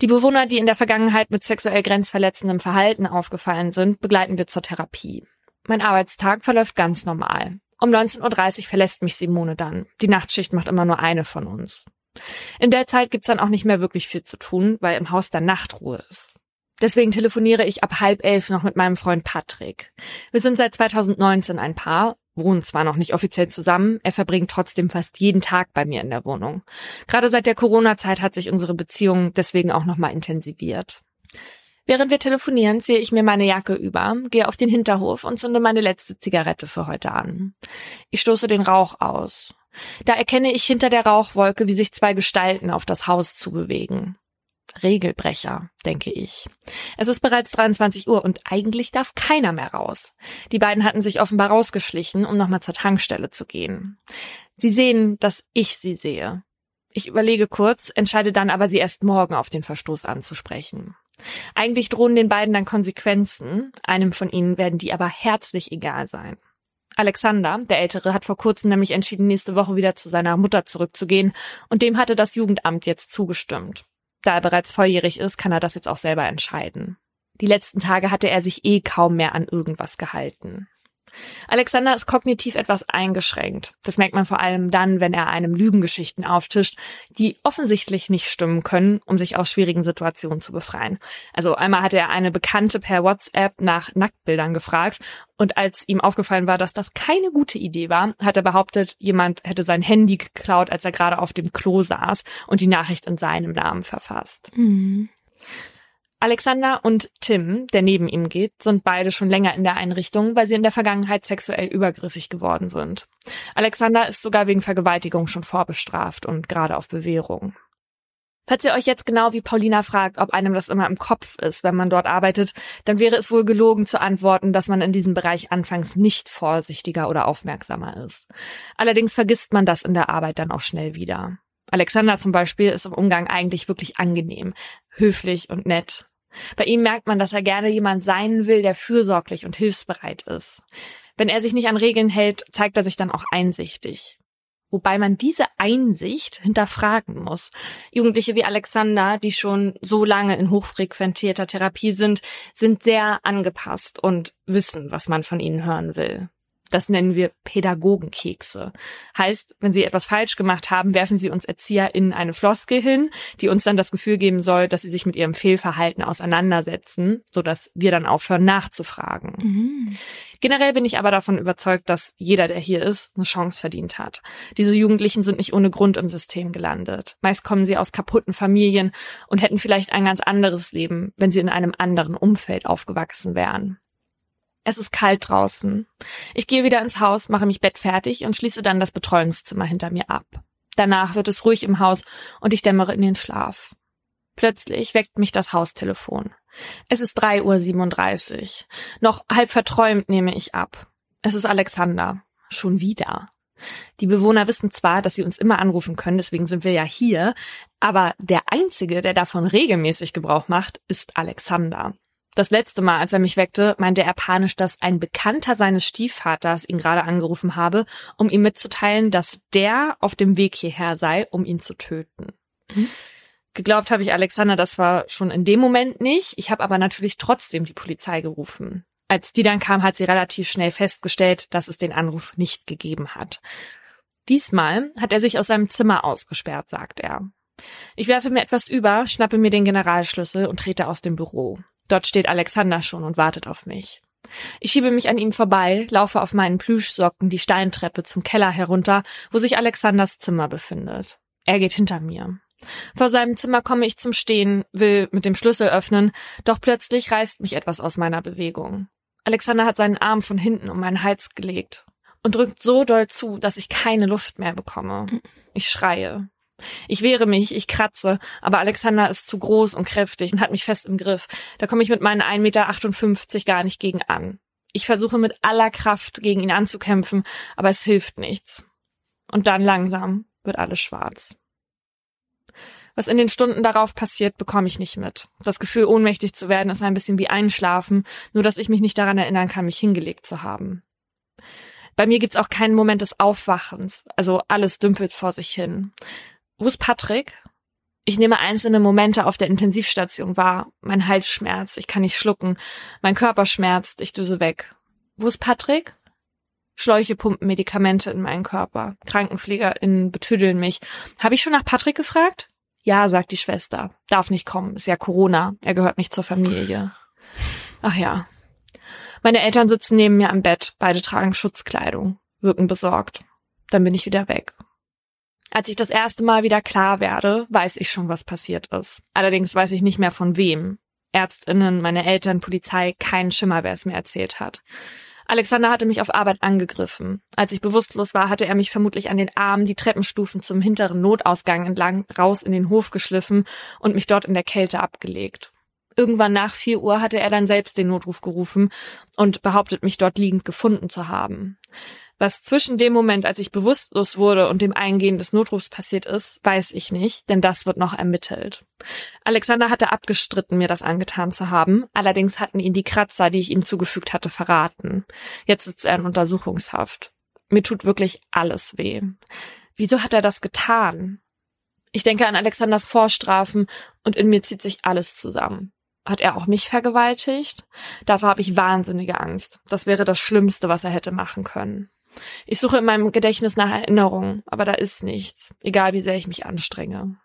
Die Bewohner, die in der Vergangenheit mit sexuell grenzverletzendem Verhalten aufgefallen sind, begleiten wir zur Therapie. Mein Arbeitstag verläuft ganz normal. Um 19.30 Uhr verlässt mich Simone dann. Die Nachtschicht macht immer nur eine von uns. In der Zeit gibt's dann auch nicht mehr wirklich viel zu tun, weil im Haus dann Nachtruhe ist. Deswegen telefoniere ich ab halb elf noch mit meinem Freund Patrick. Wir sind seit 2019 ein Paar, wohnen zwar noch nicht offiziell zusammen, er verbringt trotzdem fast jeden Tag bei mir in der Wohnung. Gerade seit der Corona-Zeit hat sich unsere Beziehung deswegen auch nochmal intensiviert. Während wir telefonieren, ziehe ich mir meine Jacke über, gehe auf den Hinterhof und zünde meine letzte Zigarette für heute an. Ich stoße den Rauch aus. Da erkenne ich hinter der Rauchwolke, wie sich zwei Gestalten auf das Haus zubewegen. Regelbrecher, denke ich. Es ist bereits 23 Uhr und eigentlich darf keiner mehr raus. Die beiden hatten sich offenbar rausgeschlichen, um nochmal zur Tankstelle zu gehen. Sie sehen, dass ich sie sehe. Ich überlege kurz, entscheide dann aber, sie erst morgen auf den Verstoß anzusprechen. Eigentlich drohen den beiden dann Konsequenzen, einem von ihnen werden die aber herzlich egal sein. Alexander, der Ältere, hat vor kurzem nämlich entschieden, nächste Woche wieder zu seiner Mutter zurückzugehen und dem hatte das Jugendamt jetzt zugestimmt. Da er bereits volljährig ist, kann er das jetzt auch selber entscheiden. Die letzten Tage hatte er sich eh kaum mehr an irgendwas gehalten. Alexander ist kognitiv etwas eingeschränkt. Das merkt man vor allem dann, wenn er einem Lügengeschichten auftischt, die offensichtlich nicht stimmen können, um sich aus schwierigen Situationen zu befreien. Also einmal hatte er eine Bekannte per WhatsApp nach Nacktbildern gefragt und als ihm aufgefallen war, dass das keine gute Idee war, hat er behauptet, jemand hätte sein Handy geklaut, als er gerade auf dem Klo saß und die Nachricht in seinem Namen verfasst. Mhm. Alexander und Tim, der neben ihm geht, sind beide schon länger in der Einrichtung, weil sie in der Vergangenheit sexuell übergriffig geworden sind. Alexander ist sogar wegen Vergewaltigung schon vorbestraft und gerade auf Bewährung. Falls ihr euch jetzt genau wie Paulina fragt, ob einem das immer im Kopf ist, wenn man dort arbeitet, dann wäre es wohl gelogen zu antworten, dass man in diesem Bereich anfangs nicht vorsichtiger oder aufmerksamer ist. Allerdings vergisst man das in der Arbeit dann auch schnell wieder. Alexander zum Beispiel ist im Umgang eigentlich wirklich angenehm, höflich und nett. Bei ihm merkt man, dass er gerne jemand sein will, der fürsorglich und hilfsbereit ist. Wenn er sich nicht an Regeln hält, zeigt er sich dann auch einsichtig. Wobei man diese Einsicht hinterfragen muss. Jugendliche wie Alexander, die schon so lange in hochfrequentierter Therapie sind, sind sehr angepasst und wissen, was man von ihnen hören will. Das nennen wir Pädagogenkekse. Heißt, wenn sie etwas falsch gemacht haben, werfen sie uns Erzieher in eine Floskel hin, die uns dann das Gefühl geben soll, dass sie sich mit ihrem Fehlverhalten auseinandersetzen, sodass wir dann aufhören nachzufragen. Mhm. Generell bin ich aber davon überzeugt, dass jeder, der hier ist, eine Chance verdient hat. Diese Jugendlichen sind nicht ohne Grund im System gelandet. Meist kommen sie aus kaputten Familien und hätten vielleicht ein ganz anderes Leben, wenn sie in einem anderen Umfeld aufgewachsen wären. Es ist kalt draußen. Ich gehe wieder ins Haus, mache mich bettfertig und schließe dann das Betreuungszimmer hinter mir ab. Danach wird es ruhig im Haus und ich dämmere in den Schlaf. Plötzlich weckt mich das Haustelefon. Es ist 3.37 Uhr. Noch halb verträumt nehme ich ab. Es ist Alexander. Schon wieder. Die Bewohner wissen zwar, dass sie uns immer anrufen können, deswegen sind wir ja hier, aber der Einzige, der davon regelmäßig Gebrauch macht, ist Alexander. Das letzte Mal, als er mich weckte, meinte er panisch, dass ein Bekannter seines Stiefvaters ihn gerade angerufen habe, um ihm mitzuteilen, dass der auf dem Weg hierher sei, um ihn zu töten. Mhm. Geglaubt habe ich Alexander das war schon in dem Moment nicht. Ich habe aber natürlich trotzdem die Polizei gerufen. Als die dann kam, hat sie relativ schnell festgestellt, dass es den Anruf nicht gegeben hat. Diesmal hat er sich aus seinem Zimmer ausgesperrt, sagt er. Ich werfe mir etwas über, schnappe mir den Generalschlüssel und trete aus dem Büro. Dort steht Alexander schon und wartet auf mich. Ich schiebe mich an ihm vorbei, laufe auf meinen Plüschsocken die Steintreppe zum Keller herunter, wo sich Alexanders Zimmer befindet. Er geht hinter mir. Vor seinem Zimmer komme ich zum Stehen, will mit dem Schlüssel öffnen, doch plötzlich reißt mich etwas aus meiner Bewegung. Alexander hat seinen Arm von hinten um meinen Hals gelegt und drückt so doll zu, dass ich keine Luft mehr bekomme. Ich schreie. Ich wehre mich, ich kratze, aber Alexander ist zu groß und kräftig und hat mich fest im Griff. Da komme ich mit meinen 1,58 Meter gar nicht gegen an. Ich versuche mit aller Kraft gegen ihn anzukämpfen, aber es hilft nichts. Und dann langsam wird alles schwarz. Was in den Stunden darauf passiert, bekomme ich nicht mit. Das Gefühl, ohnmächtig zu werden, ist ein bisschen wie Einschlafen, nur dass ich mich nicht daran erinnern kann, mich hingelegt zu haben. Bei mir gibt's auch keinen Moment des Aufwachens, also alles dümpelt vor sich hin. Wo ist Patrick? Ich nehme einzelne Momente auf der Intensivstation wahr. Mein Hals schmerzt, ich kann nicht schlucken. Mein Körper schmerzt, ich düse weg. Wo ist Patrick? Schläuche pumpen Medikamente in meinen Körper. KrankenpflegerInnen betüdeln mich. Habe ich schon nach Patrick gefragt? Ja, sagt die Schwester. Darf nicht kommen, ist ja Corona. Er gehört nicht zur Familie. Ach ja. Meine Eltern sitzen neben mir am Bett. Beide tragen Schutzkleidung, wirken besorgt. Dann bin ich wieder weg. Als ich das erste Mal wieder klar werde, weiß ich schon, was passiert ist. Allerdings weiß ich nicht mehr von wem. Ärztinnen, meine Eltern, Polizei, kein Schimmer, wer es mir erzählt hat. Alexander hatte mich auf Arbeit angegriffen. Als ich bewusstlos war, hatte er mich vermutlich an den Armen die Treppenstufen zum hinteren Notausgang entlang raus in den Hof geschliffen und mich dort in der Kälte abgelegt. Irgendwann nach vier Uhr hatte er dann selbst den Notruf gerufen und behauptet, mich dort liegend gefunden zu haben. Was zwischen dem Moment, als ich bewusstlos wurde und dem Eingehen des Notrufs passiert ist, weiß ich nicht, denn das wird noch ermittelt. Alexander hatte abgestritten, mir das angetan zu haben, allerdings hatten ihn die Kratzer, die ich ihm zugefügt hatte, verraten. Jetzt sitzt er in Untersuchungshaft. Mir tut wirklich alles weh. Wieso hat er das getan? Ich denke an Alexanders Vorstrafen und in mir zieht sich alles zusammen. Hat er auch mich vergewaltigt? Dafür habe ich wahnsinnige Angst. Das wäre das Schlimmste, was er hätte machen können. Ich suche in meinem Gedächtnis nach Erinnerungen, aber da ist nichts, egal wie sehr ich mich anstrenge.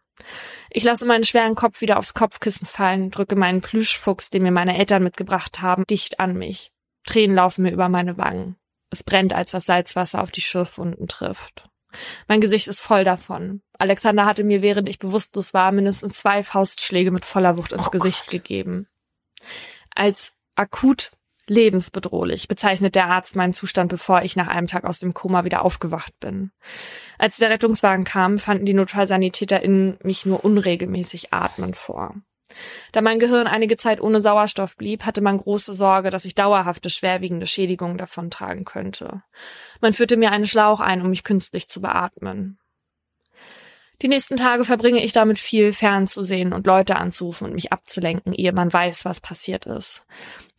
Ich lasse meinen schweren Kopf wieder aufs Kopfkissen fallen, drücke meinen Plüschfuchs, den mir meine Eltern mitgebracht haben, dicht an mich. Tränen laufen mir über meine Wangen. Es brennt, als das Salzwasser auf die Schürfwunden trifft. Mein Gesicht ist voll davon. Alexander hatte mir, während ich bewusstlos war, mindestens zwei Faustschläge mit voller Wucht ins oh Gesicht Gott. gegeben. Als akut lebensbedrohlich, bezeichnet der Arzt meinen Zustand, bevor ich nach einem Tag aus dem Koma wieder aufgewacht bin. Als der Rettungswagen kam, fanden die NotfallsanitäterInnen mich nur unregelmäßig atmen vor. Da mein Gehirn einige Zeit ohne Sauerstoff blieb, hatte man große Sorge, dass ich dauerhafte schwerwiegende Schädigungen davontragen könnte. Man führte mir einen Schlauch ein, um mich künstlich zu beatmen. Die nächsten Tage verbringe ich damit viel fernzusehen und Leute anzurufen und mich abzulenken, ehe man weiß, was passiert ist.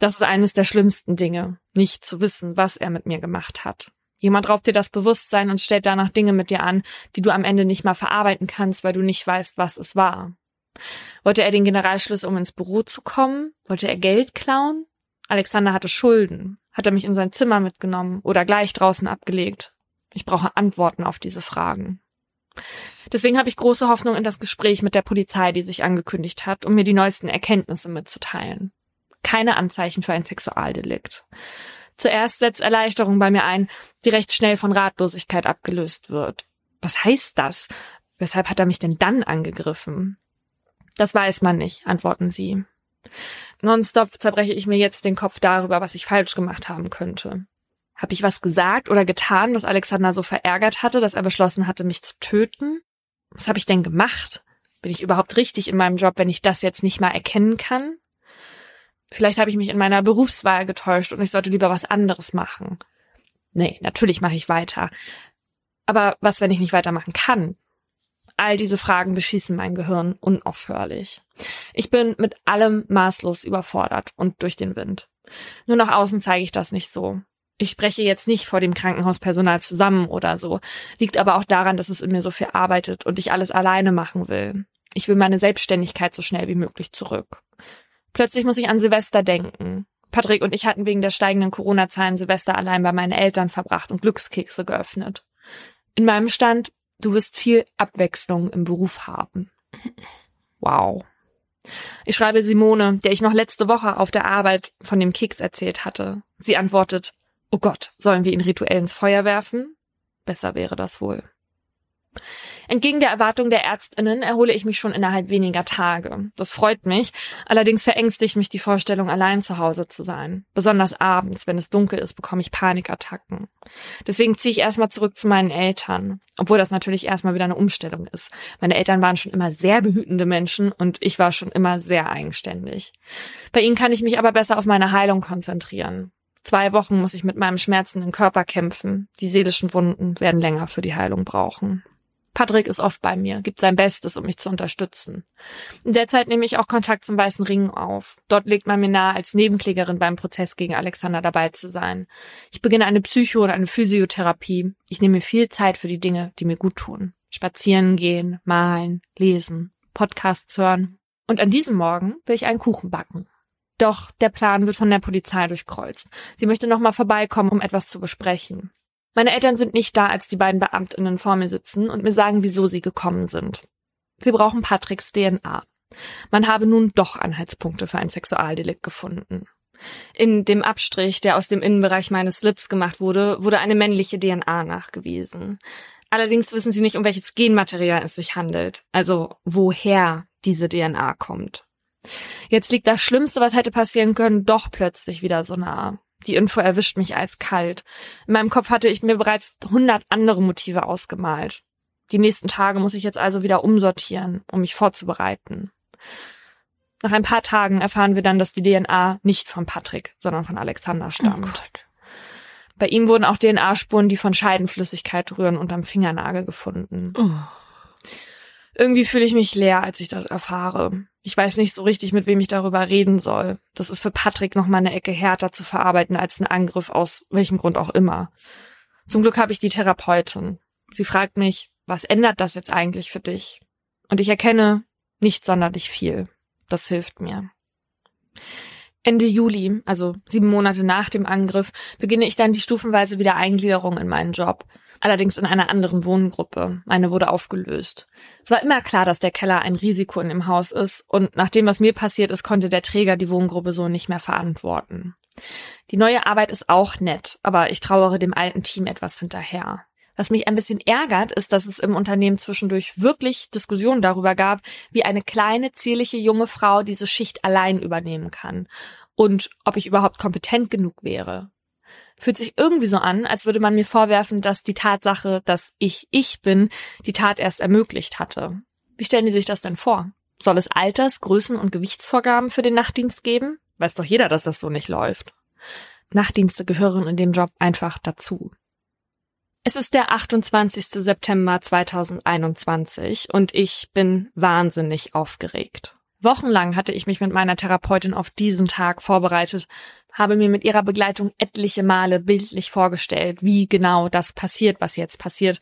Das ist eines der schlimmsten Dinge, nicht zu wissen, was er mit mir gemacht hat. Jemand raubt dir das Bewusstsein und stellt danach Dinge mit dir an, die du am Ende nicht mal verarbeiten kannst, weil du nicht weißt, was es war. Wollte er den Generalschluss, um ins Büro zu kommen? Wollte er Geld klauen? Alexander hatte Schulden. Hat er mich in sein Zimmer mitgenommen oder gleich draußen abgelegt? Ich brauche Antworten auf diese Fragen. Deswegen habe ich große Hoffnung in das Gespräch mit der Polizei, die sich angekündigt hat, um mir die neuesten Erkenntnisse mitzuteilen. Keine Anzeichen für ein Sexualdelikt. Zuerst setzt Erleichterung bei mir ein, die recht schnell von Ratlosigkeit abgelöst wird. Was heißt das? Weshalb hat er mich denn dann angegriffen? Das weiß man nicht, antworten sie. Nonstop zerbreche ich mir jetzt den Kopf darüber, was ich falsch gemacht haben könnte. Habe ich was gesagt oder getan, was Alexander so verärgert hatte, dass er beschlossen hatte, mich zu töten? Was habe ich denn gemacht? Bin ich überhaupt richtig in meinem Job, wenn ich das jetzt nicht mal erkennen kann? Vielleicht habe ich mich in meiner Berufswahl getäuscht und ich sollte lieber was anderes machen. Nee, natürlich mache ich weiter. Aber was, wenn ich nicht weitermachen kann? All diese Fragen beschießen mein Gehirn unaufhörlich. Ich bin mit allem maßlos überfordert und durch den Wind. Nur nach außen zeige ich das nicht so. Ich spreche jetzt nicht vor dem Krankenhauspersonal zusammen oder so. Liegt aber auch daran, dass es in mir so viel arbeitet und ich alles alleine machen will. Ich will meine Selbstständigkeit so schnell wie möglich zurück. Plötzlich muss ich an Silvester denken. Patrick und ich hatten wegen der steigenden Corona-Zahlen Silvester allein bei meinen Eltern verbracht und Glückskekse geöffnet. In meinem Stand, du wirst viel Abwechslung im Beruf haben. Wow. Ich schreibe Simone, der ich noch letzte Woche auf der Arbeit von dem Keks erzählt hatte. Sie antwortet, oh Gott, sollen wir ihn rituell ins Feuer werfen? Besser wäre das wohl. Entgegen der Erwartung der Ärztinnen erhole ich mich schon innerhalb weniger Tage. Das freut mich. Allerdings verängstigt mich die Vorstellung, allein zu Hause zu sein. Besonders abends, wenn es dunkel ist, bekomme ich Panikattacken. Deswegen ziehe ich erstmal zurück zu meinen Eltern. Obwohl das natürlich erstmal wieder eine Umstellung ist. Meine Eltern waren schon immer sehr behütende Menschen und ich war schon immer sehr eigenständig. Bei ihnen kann ich mich aber besser auf meine Heilung konzentrieren. Zwei Wochen muss ich mit meinem schmerzenden Körper kämpfen. Die seelischen Wunden werden länger für die Heilung brauchen. Patrick ist oft bei mir, gibt sein Bestes, um mich zu unterstützen. In der Zeit nehme ich auch Kontakt zum Weißen Ring auf. Dort legt man mir nahe, als Nebenklägerin beim Prozess gegen Alexander dabei zu sein. Ich beginne eine Psycho- und eine Physiotherapie. Ich nehme mir viel Zeit für die Dinge, die mir gut tun. Spazieren gehen, malen, lesen, Podcasts hören. Und an diesem Morgen will ich einen Kuchen backen. Doch der Plan wird von der Polizei durchkreuzt. Sie möchte nochmal vorbeikommen, um etwas zu besprechen. Meine Eltern sind nicht da, als die beiden Beamtinnen vor mir sitzen und mir sagen, wieso sie gekommen sind. Sie brauchen Patricks DNA. Man habe nun doch Anhaltspunkte für ein Sexualdelikt gefunden. In dem Abstrich, der aus dem Innenbereich meines Slips gemacht wurde, wurde eine männliche DNA nachgewiesen. Allerdings wissen sie nicht, um welches Genmaterial es sich handelt, also woher diese DNA kommt. Jetzt liegt das Schlimmste, was hätte passieren können, doch plötzlich wieder so nah. Die Info erwischt mich eiskalt. In meinem Kopf hatte ich mir bereits hundert andere Motive ausgemalt. Die nächsten Tage muss ich jetzt also wieder umsortieren, um mich vorzubereiten. Nach ein paar Tagen erfahren wir dann, dass die DNA nicht von Patrick, sondern von Alexander stammt. Oh Bei ihm wurden auch DNA-Spuren, die von Scheidenflüssigkeit rühren, unterm Fingernagel gefunden. Oh. Irgendwie fühle ich mich leer, als ich das erfahre. Ich weiß nicht so richtig, mit wem ich darüber reden soll. Das ist für Patrick noch mal eine Ecke härter zu verarbeiten als ein Angriff aus welchem Grund auch immer. Zum Glück habe ich die Therapeutin. Sie fragt mich, was ändert das jetzt eigentlich für dich? Und ich erkenne nicht sonderlich viel. Das hilft mir. Ende Juli, also sieben Monate nach dem Angriff, beginne ich dann die stufenweise Wiedereingliederung in meinen Job allerdings in einer anderen Wohngruppe. Meine wurde aufgelöst. Es war immer klar, dass der Keller ein Risiko in dem Haus ist und nach dem, was mir passiert ist, konnte der Träger die Wohngruppe so nicht mehr verantworten. Die neue Arbeit ist auch nett, aber ich trauere dem alten Team etwas hinterher. Was mich ein bisschen ärgert, ist, dass es im Unternehmen zwischendurch wirklich Diskussionen darüber gab, wie eine kleine, zierliche junge Frau diese Schicht allein übernehmen kann und ob ich überhaupt kompetent genug wäre fühlt sich irgendwie so an, als würde man mir vorwerfen, dass die Tatsache, dass ich ich bin, die Tat erst ermöglicht hatte. Wie stellen die sich das denn vor? Soll es Alters-, Größen- und Gewichtsvorgaben für den Nachtdienst geben? Weiß doch jeder, dass das so nicht läuft. Nachtdienste gehören in dem Job einfach dazu. Es ist der 28. September 2021 und ich bin wahnsinnig aufgeregt. Wochenlang hatte ich mich mit meiner Therapeutin auf diesen Tag vorbereitet, habe mir mit ihrer Begleitung etliche Male bildlich vorgestellt, wie genau das passiert, was jetzt passiert.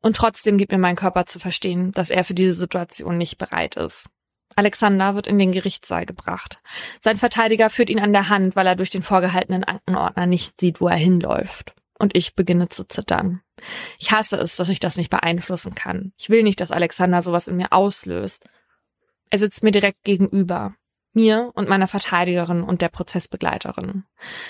Und trotzdem gibt mir mein Körper zu verstehen, dass er für diese Situation nicht bereit ist. Alexander wird in den Gerichtssaal gebracht. Sein Verteidiger führt ihn an der Hand, weil er durch den vorgehaltenen Aktenordner nicht sieht, wo er hinläuft. Und ich beginne zu zittern. Ich hasse es, dass ich das nicht beeinflussen kann. Ich will nicht, dass Alexander sowas in mir auslöst. Er sitzt mir direkt gegenüber. Mir und meiner Verteidigerin und der Prozessbegleiterin.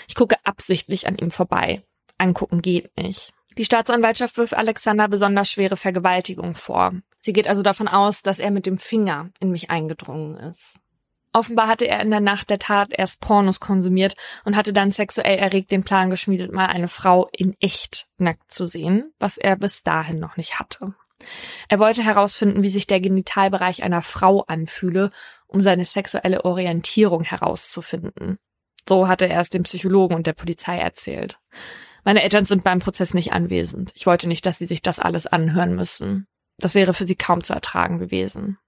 Ich gucke absichtlich an ihm vorbei. Angucken geht nicht. Die Staatsanwaltschaft wirft Alexander besonders schwere Vergewaltigung vor. Sie geht also davon aus, dass er mit dem Finger in mich eingedrungen ist. Offenbar hatte er in der Nacht der Tat erst Pornos konsumiert und hatte dann sexuell erregt den Plan geschmiedet, mal eine Frau in echt nackt zu sehen, was er bis dahin noch nicht hatte. Er wollte herausfinden, wie sich der Genitalbereich einer Frau anfühle, um seine sexuelle Orientierung herauszufinden. So hatte er es dem Psychologen und der Polizei erzählt. Meine Eltern sind beim Prozess nicht anwesend. Ich wollte nicht, dass sie sich das alles anhören müssen. Das wäre für sie kaum zu ertragen gewesen.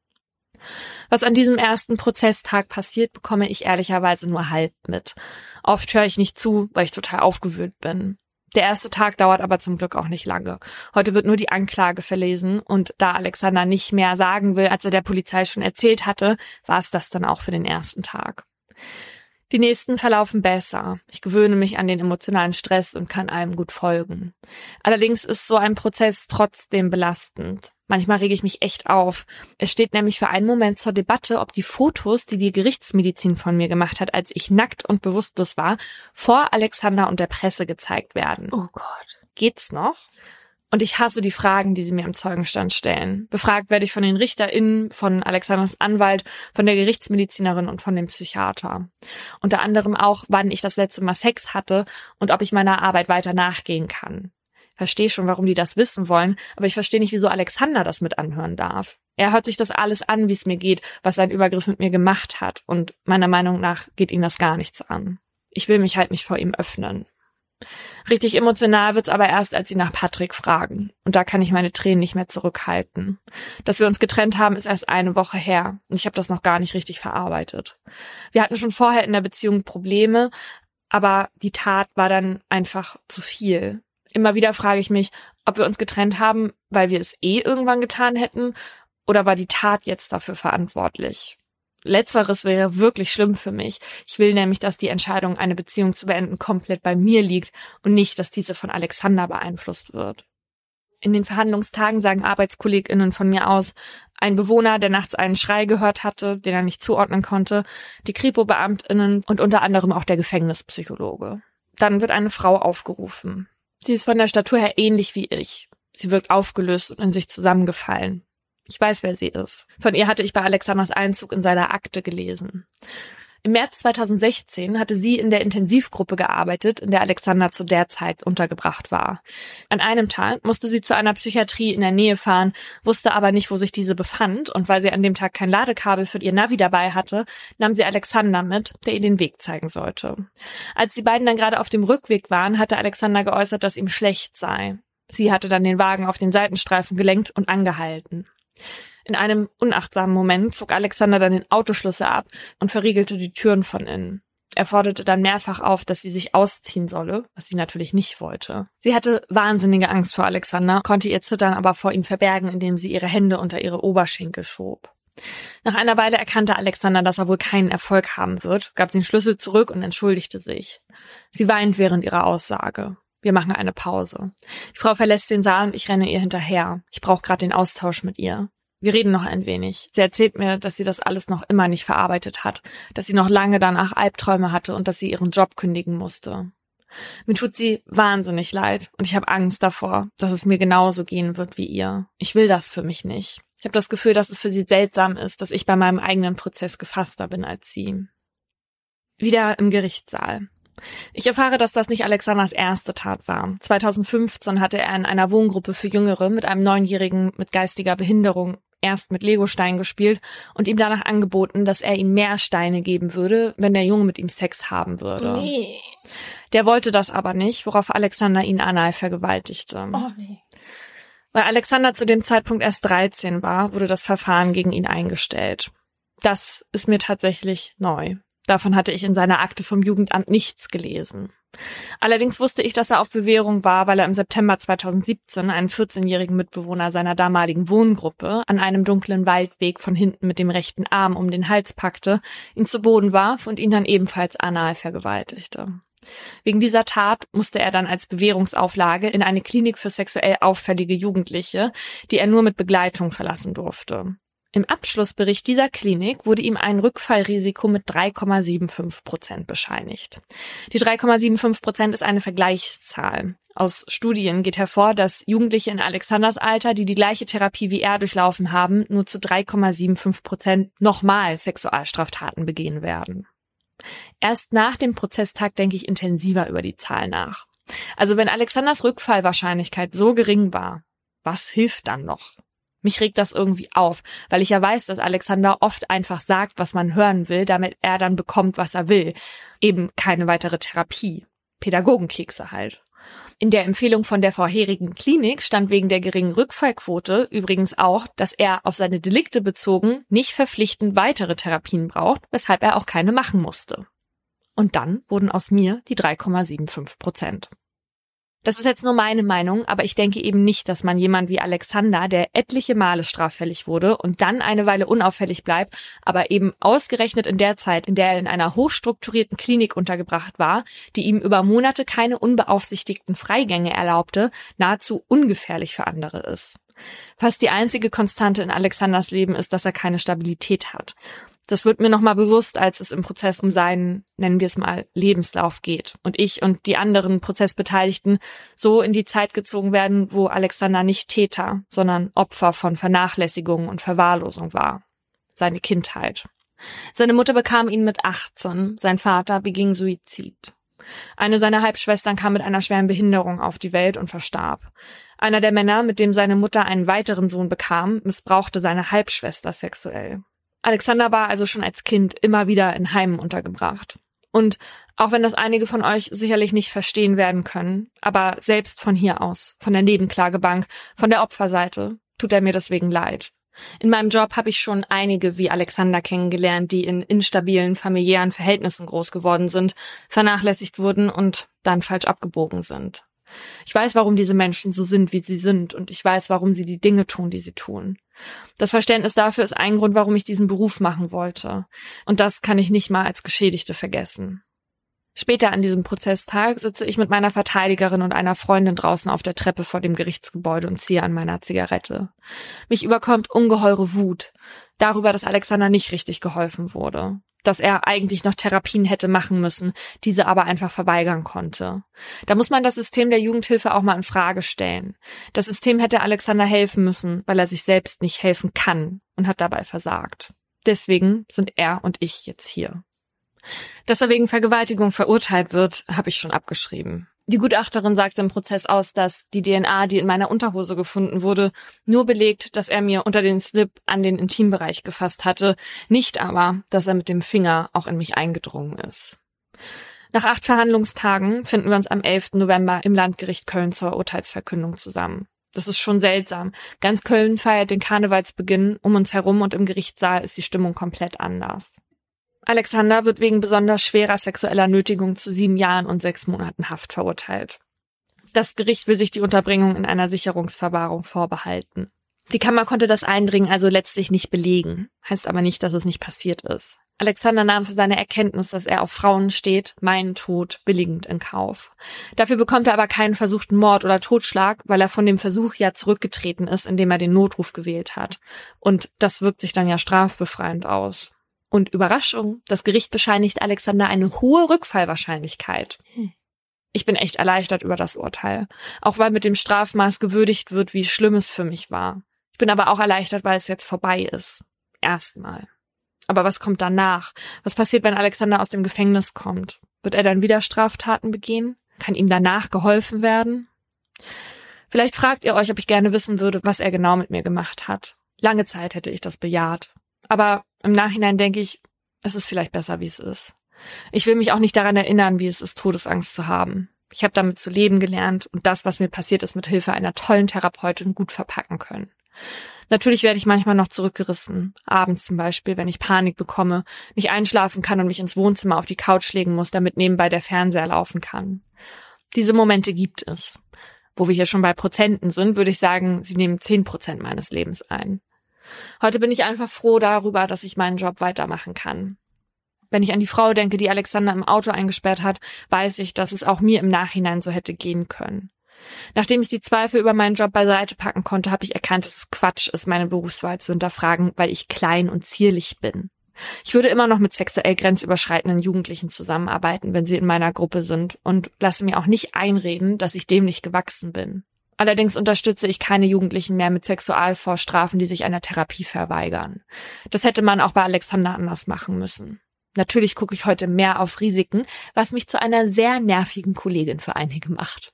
Was an diesem ersten Prozesstag passiert, bekomme ich ehrlicherweise nur halb mit. Oft höre ich nicht zu, weil ich total aufgewöhnt bin. Der erste Tag dauert aber zum Glück auch nicht lange. Heute wird nur die Anklage verlesen und da Alexander nicht mehr sagen will, als er der Polizei schon erzählt hatte, war es das dann auch für den ersten Tag. Die nächsten verlaufen besser. Ich gewöhne mich an den emotionalen Stress und kann allem gut folgen. Allerdings ist so ein Prozess trotzdem belastend. Manchmal rege ich mich echt auf. Es steht nämlich für einen Moment zur Debatte, ob die Fotos, die die Gerichtsmedizin von mir gemacht hat, als ich nackt und bewusstlos war, vor Alexander und der Presse gezeigt werden. Oh Gott. Geht's noch? Und ich hasse die Fragen, die sie mir im Zeugenstand stellen. Befragt werde ich von den RichterInnen, von Alexanders Anwalt, von der Gerichtsmedizinerin und von dem Psychiater. Unter anderem auch, wann ich das letzte Mal Sex hatte und ob ich meiner Arbeit weiter nachgehen kann. Verstehe schon, warum die das wissen wollen, aber ich verstehe nicht, wieso Alexander das mit anhören darf. Er hört sich das alles an, wie es mir geht, was sein Übergriff mit mir gemacht hat, und meiner Meinung nach geht ihn das gar nichts an. Ich will mich halt nicht vor ihm öffnen. Richtig emotional wird's aber erst, als sie nach Patrick fragen. Und da kann ich meine Tränen nicht mehr zurückhalten. Dass wir uns getrennt haben, ist erst eine Woche her. Und ich habe das noch gar nicht richtig verarbeitet. Wir hatten schon vorher in der Beziehung Probleme, aber die Tat war dann einfach zu viel. Immer wieder frage ich mich, ob wir uns getrennt haben, weil wir es eh irgendwann getan hätten, oder war die Tat jetzt dafür verantwortlich? Letzteres wäre wirklich schlimm für mich. Ich will nämlich, dass die Entscheidung, eine Beziehung zu beenden, komplett bei mir liegt und nicht, dass diese von Alexander beeinflusst wird. In den Verhandlungstagen sagen ArbeitskollegInnen von mir aus, ein Bewohner, der nachts einen Schrei gehört hatte, den er nicht zuordnen konnte, die Kripo-BeamtInnen und unter anderem auch der Gefängnispsychologe. Dann wird eine Frau aufgerufen. Sie ist von der Statur her ähnlich wie ich. Sie wirkt aufgelöst und in sich zusammengefallen. Ich weiß, wer sie ist. Von ihr hatte ich bei Alexanders Einzug in seiner Akte gelesen. Im März 2016 hatte sie in der Intensivgruppe gearbeitet, in der Alexander zu der Zeit untergebracht war. An einem Tag musste sie zu einer Psychiatrie in der Nähe fahren, wusste aber nicht, wo sich diese befand, und weil sie an dem Tag kein Ladekabel für ihr Navi dabei hatte, nahm sie Alexander mit, der ihr den Weg zeigen sollte. Als die beiden dann gerade auf dem Rückweg waren, hatte Alexander geäußert, dass ihm schlecht sei. Sie hatte dann den Wagen auf den Seitenstreifen gelenkt und angehalten. In einem unachtsamen Moment zog Alexander dann den Autoschlüssel ab und verriegelte die Türen von innen. Er forderte dann mehrfach auf, dass sie sich ausziehen solle, was sie natürlich nicht wollte. Sie hatte wahnsinnige Angst vor Alexander, konnte ihr Zittern aber vor ihm verbergen, indem sie ihre Hände unter ihre Oberschenkel schob. Nach einer Weile erkannte Alexander, dass er wohl keinen Erfolg haben wird, gab den Schlüssel zurück und entschuldigte sich. Sie weint während ihrer Aussage. Wir machen eine Pause. Die Frau verlässt den Saal und ich renne ihr hinterher. Ich brauche gerade den Austausch mit ihr. Wir reden noch ein wenig. Sie erzählt mir, dass sie das alles noch immer nicht verarbeitet hat, dass sie noch lange danach Albträume hatte und dass sie ihren Job kündigen musste. Mir tut sie wahnsinnig leid und ich habe Angst davor, dass es mir genauso gehen wird wie ihr. Ich will das für mich nicht. Ich habe das Gefühl, dass es für sie seltsam ist, dass ich bei meinem eigenen Prozess gefasster bin als sie. Wieder im Gerichtssaal. Ich erfahre, dass das nicht Alexanders erste Tat war. 2015 hatte er in einer Wohngruppe für Jüngere mit einem Neunjährigen mit geistiger Behinderung erst mit Legosteinen gespielt und ihm danach angeboten, dass er ihm mehr Steine geben würde, wenn der Junge mit ihm Sex haben würde. Nee. Der wollte das aber nicht, worauf Alexander ihn anal vergewaltigte. Oh nee. Weil Alexander zu dem Zeitpunkt erst 13 war, wurde das Verfahren gegen ihn eingestellt. Das ist mir tatsächlich neu. Davon hatte ich in seiner Akte vom Jugendamt nichts gelesen. Allerdings wusste ich, dass er auf Bewährung war, weil er im September 2017 einen 14-jährigen Mitbewohner seiner damaligen Wohngruppe an einem dunklen Waldweg von hinten mit dem rechten Arm um den Hals packte, ihn zu Boden warf und ihn dann ebenfalls anal vergewaltigte. Wegen dieser Tat musste er dann als Bewährungsauflage in eine Klinik für sexuell auffällige Jugendliche, die er nur mit Begleitung verlassen durfte. Im Abschlussbericht dieser Klinik wurde ihm ein Rückfallrisiko mit 3,75 Prozent bescheinigt. Die 3,75 Prozent ist eine Vergleichszahl. Aus Studien geht hervor, dass Jugendliche in Alexanders Alter, die die gleiche Therapie wie er durchlaufen haben, nur zu 3,75 Prozent nochmal Sexualstraftaten begehen werden. Erst nach dem Prozesstag denke ich intensiver über die Zahl nach. Also wenn Alexanders Rückfallwahrscheinlichkeit so gering war, was hilft dann noch? Mich regt das irgendwie auf, weil ich ja weiß, dass Alexander oft einfach sagt, was man hören will, damit er dann bekommt, was er will. Eben keine weitere Therapie. Pädagogenkekse halt. In der Empfehlung von der vorherigen Klinik stand wegen der geringen Rückfallquote übrigens auch, dass er auf seine Delikte bezogen nicht verpflichtend weitere Therapien braucht, weshalb er auch keine machen musste. Und dann wurden aus mir die 3,75 Prozent. Das ist jetzt nur meine Meinung, aber ich denke eben nicht, dass man jemand wie Alexander, der etliche Male straffällig wurde und dann eine Weile unauffällig bleibt, aber eben ausgerechnet in der Zeit, in der er in einer hochstrukturierten Klinik untergebracht war, die ihm über Monate keine unbeaufsichtigten Freigänge erlaubte, nahezu ungefährlich für andere ist. Fast die einzige Konstante in Alexanders Leben ist, dass er keine Stabilität hat. Das wird mir nochmal bewusst, als es im Prozess um seinen, nennen wir es mal, Lebenslauf geht und ich und die anderen Prozessbeteiligten so in die Zeit gezogen werden, wo Alexander nicht Täter, sondern Opfer von Vernachlässigung und Verwahrlosung war. Seine Kindheit. Seine Mutter bekam ihn mit 18, sein Vater beging Suizid. Eine seiner Halbschwestern kam mit einer schweren Behinderung auf die Welt und verstarb. Einer der Männer, mit dem seine Mutter einen weiteren Sohn bekam, missbrauchte seine Halbschwester sexuell. Alexander war also schon als Kind immer wieder in Heimen untergebracht. Und auch wenn das einige von euch sicherlich nicht verstehen werden können, aber selbst von hier aus, von der Nebenklagebank, von der Opferseite, tut er mir deswegen leid. In meinem Job habe ich schon einige wie Alexander kennengelernt, die in instabilen familiären Verhältnissen groß geworden sind, vernachlässigt wurden und dann falsch abgebogen sind. Ich weiß, warum diese Menschen so sind, wie sie sind, und ich weiß, warum sie die Dinge tun, die sie tun. Das Verständnis dafür ist ein Grund, warum ich diesen Beruf machen wollte. Und das kann ich nicht mal als Geschädigte vergessen. Später an diesem Prozesstag sitze ich mit meiner Verteidigerin und einer Freundin draußen auf der Treppe vor dem Gerichtsgebäude und ziehe an meiner Zigarette. Mich überkommt ungeheure Wut darüber, dass Alexander nicht richtig geholfen wurde dass er eigentlich noch Therapien hätte machen müssen, diese aber einfach verweigern konnte. Da muss man das System der Jugendhilfe auch mal in Frage stellen. Das System hätte Alexander helfen müssen, weil er sich selbst nicht helfen kann und hat dabei versagt. Deswegen sind er und ich jetzt hier. Dass er wegen Vergewaltigung verurteilt wird, habe ich schon abgeschrieben. Die Gutachterin sagte im Prozess aus, dass die DNA, die in meiner Unterhose gefunden wurde, nur belegt, dass er mir unter den Slip an den Intimbereich gefasst hatte, nicht aber, dass er mit dem Finger auch in mich eingedrungen ist. Nach acht Verhandlungstagen finden wir uns am 11. November im Landgericht Köln zur Urteilsverkündung zusammen. Das ist schon seltsam. Ganz Köln feiert den Karnevalsbeginn, um uns herum und im Gerichtssaal ist die Stimmung komplett anders. Alexander wird wegen besonders schwerer sexueller Nötigung zu sieben Jahren und sechs Monaten Haft verurteilt. Das Gericht will sich die Unterbringung in einer Sicherungsverwahrung vorbehalten. Die Kammer konnte das Eindringen also letztlich nicht belegen, heißt aber nicht, dass es nicht passiert ist. Alexander nahm für seine Erkenntnis, dass er auf Frauen steht, meinen Tod billigend in Kauf. Dafür bekommt er aber keinen versuchten Mord oder Totschlag, weil er von dem Versuch ja zurückgetreten ist, indem er den Notruf gewählt hat. Und das wirkt sich dann ja strafbefreiend aus. Und Überraschung, das Gericht bescheinigt Alexander eine hohe Rückfallwahrscheinlichkeit. Hm. Ich bin echt erleichtert über das Urteil, auch weil mit dem Strafmaß gewürdigt wird, wie schlimm es für mich war. Ich bin aber auch erleichtert, weil es jetzt vorbei ist. Erstmal. Aber was kommt danach? Was passiert, wenn Alexander aus dem Gefängnis kommt? Wird er dann wieder Straftaten begehen? Kann ihm danach geholfen werden? Vielleicht fragt ihr euch, ob ich gerne wissen würde, was er genau mit mir gemacht hat. Lange Zeit hätte ich das bejaht. Aber im Nachhinein denke ich, es ist vielleicht besser, wie es ist. Ich will mich auch nicht daran erinnern, wie es ist, Todesangst zu haben. Ich habe damit zu leben gelernt und das, was mir passiert ist, mit Hilfe einer tollen Therapeutin gut verpacken können. Natürlich werde ich manchmal noch zurückgerissen. Abends zum Beispiel, wenn ich Panik bekomme, nicht einschlafen kann und mich ins Wohnzimmer auf die Couch legen muss, damit nebenbei der Fernseher laufen kann. Diese Momente gibt es. Wo wir hier schon bei Prozenten sind, würde ich sagen, sie nehmen zehn Prozent meines Lebens ein. Heute bin ich einfach froh darüber, dass ich meinen Job weitermachen kann. Wenn ich an die Frau denke, die Alexander im Auto eingesperrt hat, weiß ich, dass es auch mir im Nachhinein so hätte gehen können. Nachdem ich die Zweifel über meinen Job beiseite packen konnte, habe ich erkannt, dass es Quatsch ist, meine Berufswahl zu hinterfragen, weil ich klein und zierlich bin. Ich würde immer noch mit sexuell grenzüberschreitenden Jugendlichen zusammenarbeiten, wenn sie in meiner Gruppe sind und lasse mir auch nicht einreden, dass ich dem nicht gewachsen bin. Allerdings unterstütze ich keine Jugendlichen mehr mit Sexualvorstrafen, die sich einer Therapie verweigern. Das hätte man auch bei Alexander anders machen müssen. Natürlich gucke ich heute mehr auf Risiken, was mich zu einer sehr nervigen Kollegin für einige macht.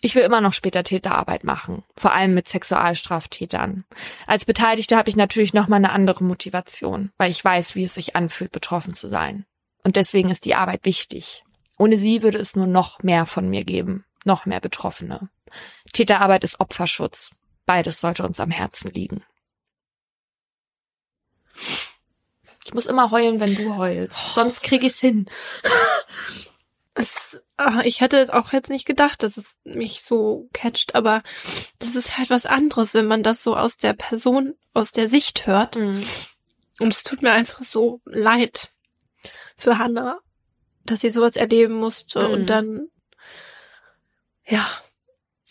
Ich will immer noch später Täterarbeit machen, vor allem mit Sexualstraftätern. Als Beteiligte habe ich natürlich noch mal eine andere Motivation, weil ich weiß, wie es sich anfühlt, betroffen zu sein. Und deswegen ist die Arbeit wichtig. Ohne sie würde es nur noch mehr von mir geben, noch mehr Betroffene. Täterarbeit ist Opferschutz. Beides sollte uns am Herzen liegen. Ich muss immer heulen, wenn du heulst. Sonst krieg ich's hin. Es, ah, ich hätte auch jetzt nicht gedacht, dass es mich so catcht, aber das ist halt was anderes, wenn man das so aus der Person, aus der Sicht hört. Mhm. Und es tut mir einfach so leid für Hannah, dass sie sowas erleben musste Mhm. und dann, ja.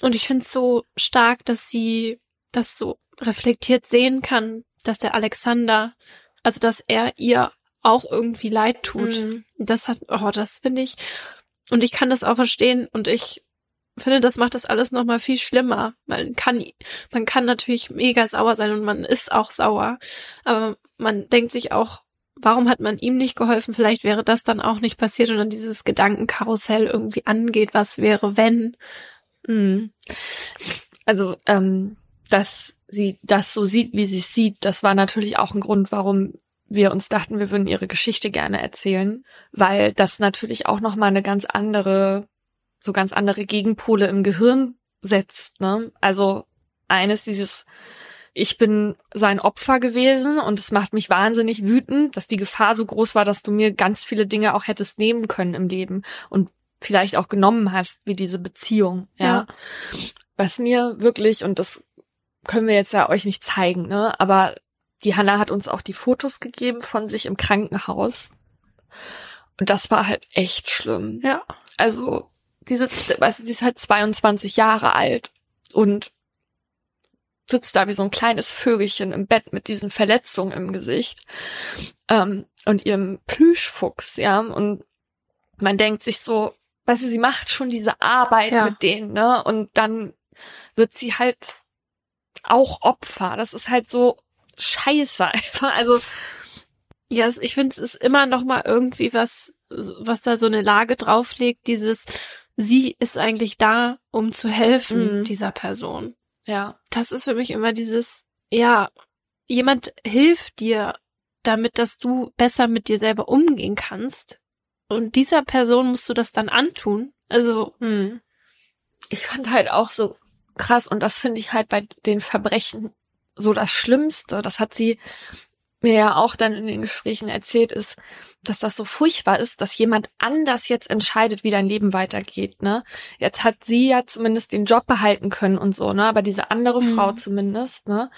Und ich finde es so stark, dass sie das so reflektiert sehen kann, dass der Alexander, also dass er ihr auch irgendwie leid tut. Mhm. Das hat, oh, das finde ich, und ich kann das auch verstehen und ich finde, das macht das alles nochmal viel schlimmer. Man kann, man kann natürlich mega sauer sein und man ist auch sauer, aber man denkt sich auch, warum hat man ihm nicht geholfen? Vielleicht wäre das dann auch nicht passiert und dann dieses Gedankenkarussell irgendwie angeht, was wäre, wenn. Mhm. Also, ähm, dass sie das so sieht, wie sie es sieht, das war natürlich auch ein Grund, warum wir uns dachten, wir würden ihre Geschichte gerne erzählen, weil das natürlich auch noch mal eine ganz andere, so ganz andere Gegenpole im Gehirn setzt. Ne? Also eines dieses, ich bin sein Opfer gewesen und es macht mich wahnsinnig wütend, dass die Gefahr so groß war, dass du mir ganz viele Dinge auch hättest nehmen können im Leben und vielleicht auch genommen hast, wie diese Beziehung. Ja. Ja. Was mir wirklich, und das können wir jetzt ja euch nicht zeigen, ne? Aber die Hanna hat uns auch die Fotos gegeben von sich im Krankenhaus. Und das war halt echt schlimm. Ja. Also, die sitzt, weißt du, sie ist halt 22 Jahre alt und sitzt da wie so ein kleines Vögelchen im Bett mit diesen Verletzungen im Gesicht ähm, und ihrem Plüschfuchs, ja. Und man denkt sich so, weißt du, sie macht schon diese Arbeit Ja. mit denen, ne? Und dann wird sie halt auch Opfer. Das ist halt so scheiße einfach. Also, Ja, es- ich finde, es ist immer noch mal irgendwie was, was da so eine Lage drauflegt, dieses, sie ist eigentlich da, um zu helfen, Mhm. dieser Person. Ja. das ist für mich immer dieses, ja, jemand hilft dir, damit, dass du besser mit dir selber umgehen kannst. Und dieser Person musst du das dann antun. Also, Hm. Ich fand halt auch so krass und das finde ich halt bei den Verbrechen so das Schlimmste. Das hat sie mir ja auch dann in den Gesprächen erzählt, ist, dass das so furchtbar ist, dass jemand anders jetzt entscheidet, wie dein Leben weitergeht, ne? Jetzt hat sie ja zumindest den Job behalten können und so, ne? Aber diese andere Mhm. Frau zumindest, ne?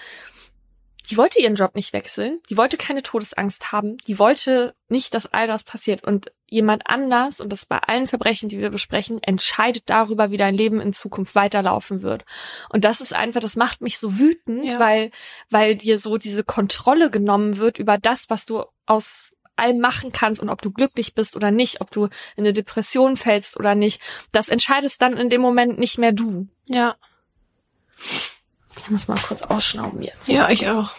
Die wollte ihren Job nicht wechseln. Die wollte keine Todesangst haben. Die wollte nicht, dass all das passiert. Und jemand anders, und das bei allen Verbrechen, die wir besprechen, entscheidet darüber, wie dein Leben in Zukunft weiterlaufen wird. Und das ist einfach, das macht mich so wütend, Ja. weil, weil dir so diese Kontrolle genommen wird über das, was du aus allem machen kannst und ob du glücklich bist oder nicht, ob du in eine Depression fällst oder nicht. Das entscheidest dann in dem Moment nicht mehr du. ja, Ich muss mal kurz ausschnauben jetzt. ja, ich auch.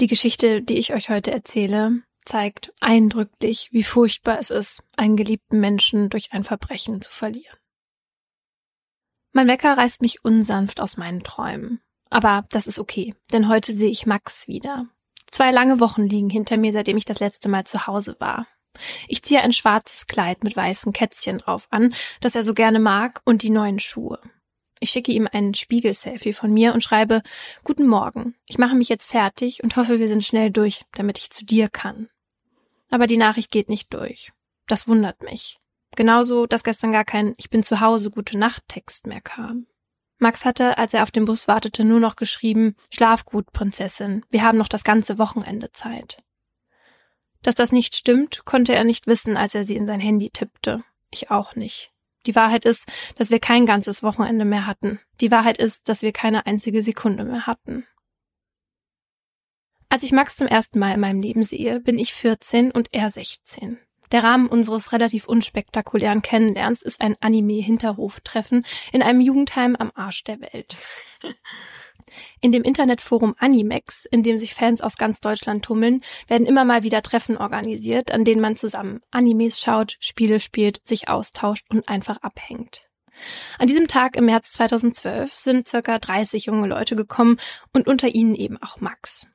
Die Geschichte, die ich euch heute erzähle, zeigt eindrücklich, wie furchtbar es ist, einen geliebten Menschen durch ein Verbrechen zu verlieren. Mein Wecker reißt mich unsanft aus meinen Träumen. Aber das ist okay, denn heute sehe ich Max wieder. Zwei lange Wochen liegen hinter mir, seitdem ich das letzte Mal zu Hause war. Ich ziehe ein schwarzes Kleid mit weißen Kätzchen drauf an, das er so gerne mag, und die neuen Schuhe. Ich schicke ihm einen Spiegel-Selfie von mir und schreibe, Guten Morgen, ich mache mich jetzt fertig und hoffe, wir sind schnell durch, damit ich zu dir kann. Aber die Nachricht geht nicht durch. Das wundert mich. Genauso, dass gestern gar kein Ich bin zu Hause, gute Nacht Text mehr kam. Max hatte, als er auf den Bus wartete, nur noch geschrieben, Schlaf gut, Prinzessin, wir haben noch das ganze Wochenende Zeit. Dass das nicht stimmt, konnte er nicht wissen, als er sie in sein Handy tippte. Ich auch nicht. Die Wahrheit ist, dass wir kein ganzes Wochenende mehr hatten. Die Wahrheit ist, dass wir keine einzige Sekunde mehr hatten. Als ich Max zum ersten Mal in meinem Leben sehe, bin ich 14 und er 16. Der Rahmen unseres relativ unspektakulären Kennenlernens ist ein Anime-Hinterhoftreffen in einem Jugendheim am Arsch der Welt. In dem Internetforum Animex, in dem sich Fans aus ganz Deutschland tummeln, werden immer mal wieder Treffen organisiert, an denen man zusammen Animes schaut, Spiele spielt, sich austauscht und einfach abhängt. An diesem Tag im März 2012 sind circa 30 junge Leute gekommen und unter ihnen eben auch Max.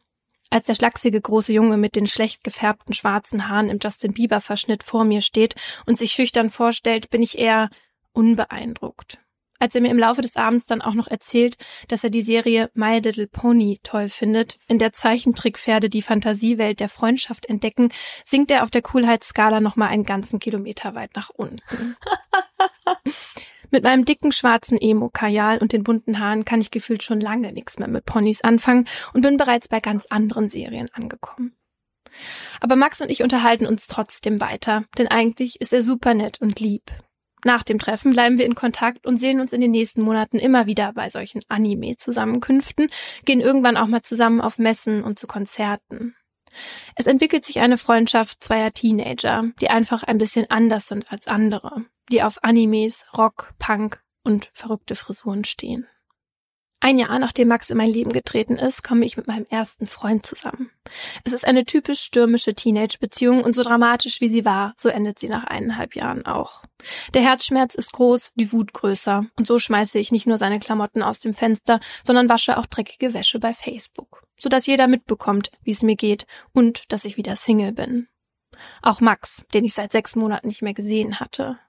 Als der schlachsige große Junge mit den schlecht gefärbten schwarzen Haaren im Justin Bieber Verschnitt vor mir steht und sich schüchtern vorstellt, bin ich eher unbeeindruckt. Als er mir im Laufe des Abends dann auch noch erzählt, dass er die Serie My Little Pony toll findet, in der Zeichentrickpferde die Fantasiewelt der Freundschaft entdecken, sinkt er auf der Coolheitsskala nochmal einen ganzen Kilometer weit nach unten. Mit meinem dicken schwarzen Emo-Kajal und den bunten Haaren kann ich gefühlt schon lange nichts mehr mit Ponys anfangen und bin bereits bei ganz anderen Serien angekommen. Aber Max und ich unterhalten uns trotzdem weiter, denn eigentlich ist er super nett und lieb. Nach dem Treffen bleiben wir in Kontakt und sehen uns in den nächsten Monaten immer wieder bei solchen Anime-Zusammenkünften, gehen irgendwann auch mal zusammen auf Messen und zu Konzerten. Es entwickelt sich eine Freundschaft zweier Teenager, die einfach ein bisschen anders sind als andere die auf Animes, Rock, Punk und verrückte Frisuren stehen. Ein Jahr nachdem Max in mein Leben getreten ist, komme ich mit meinem ersten Freund zusammen. Es ist eine typisch stürmische Teenage-Beziehung und so dramatisch wie sie war, so endet sie nach eineinhalb Jahren auch. Der Herzschmerz ist groß, die Wut größer und so schmeiße ich nicht nur seine Klamotten aus dem Fenster, sondern wasche auch dreckige Wäsche bei Facebook, sodass jeder mitbekommt, wie es mir geht und dass ich wieder Single bin. Auch Max, den ich seit sechs Monaten nicht mehr gesehen hatte.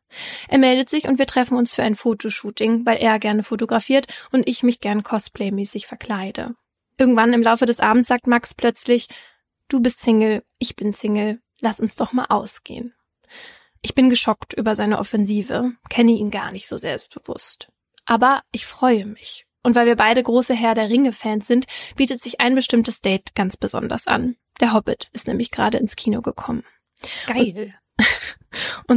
Er meldet sich und wir treffen uns für ein Fotoshooting, weil er gerne fotografiert und ich mich gern cosplaymäßig verkleide. Irgendwann im Laufe des Abends sagt Max plötzlich, du bist Single, ich bin Single, lass uns doch mal ausgehen. Ich bin geschockt über seine Offensive, kenne ihn gar nicht so selbstbewusst. Aber ich freue mich. Und weil wir beide große Herr der Ringe-Fans sind, bietet sich ein bestimmtes Date ganz besonders an. Der Hobbit ist nämlich gerade ins Kino gekommen. Geil. Und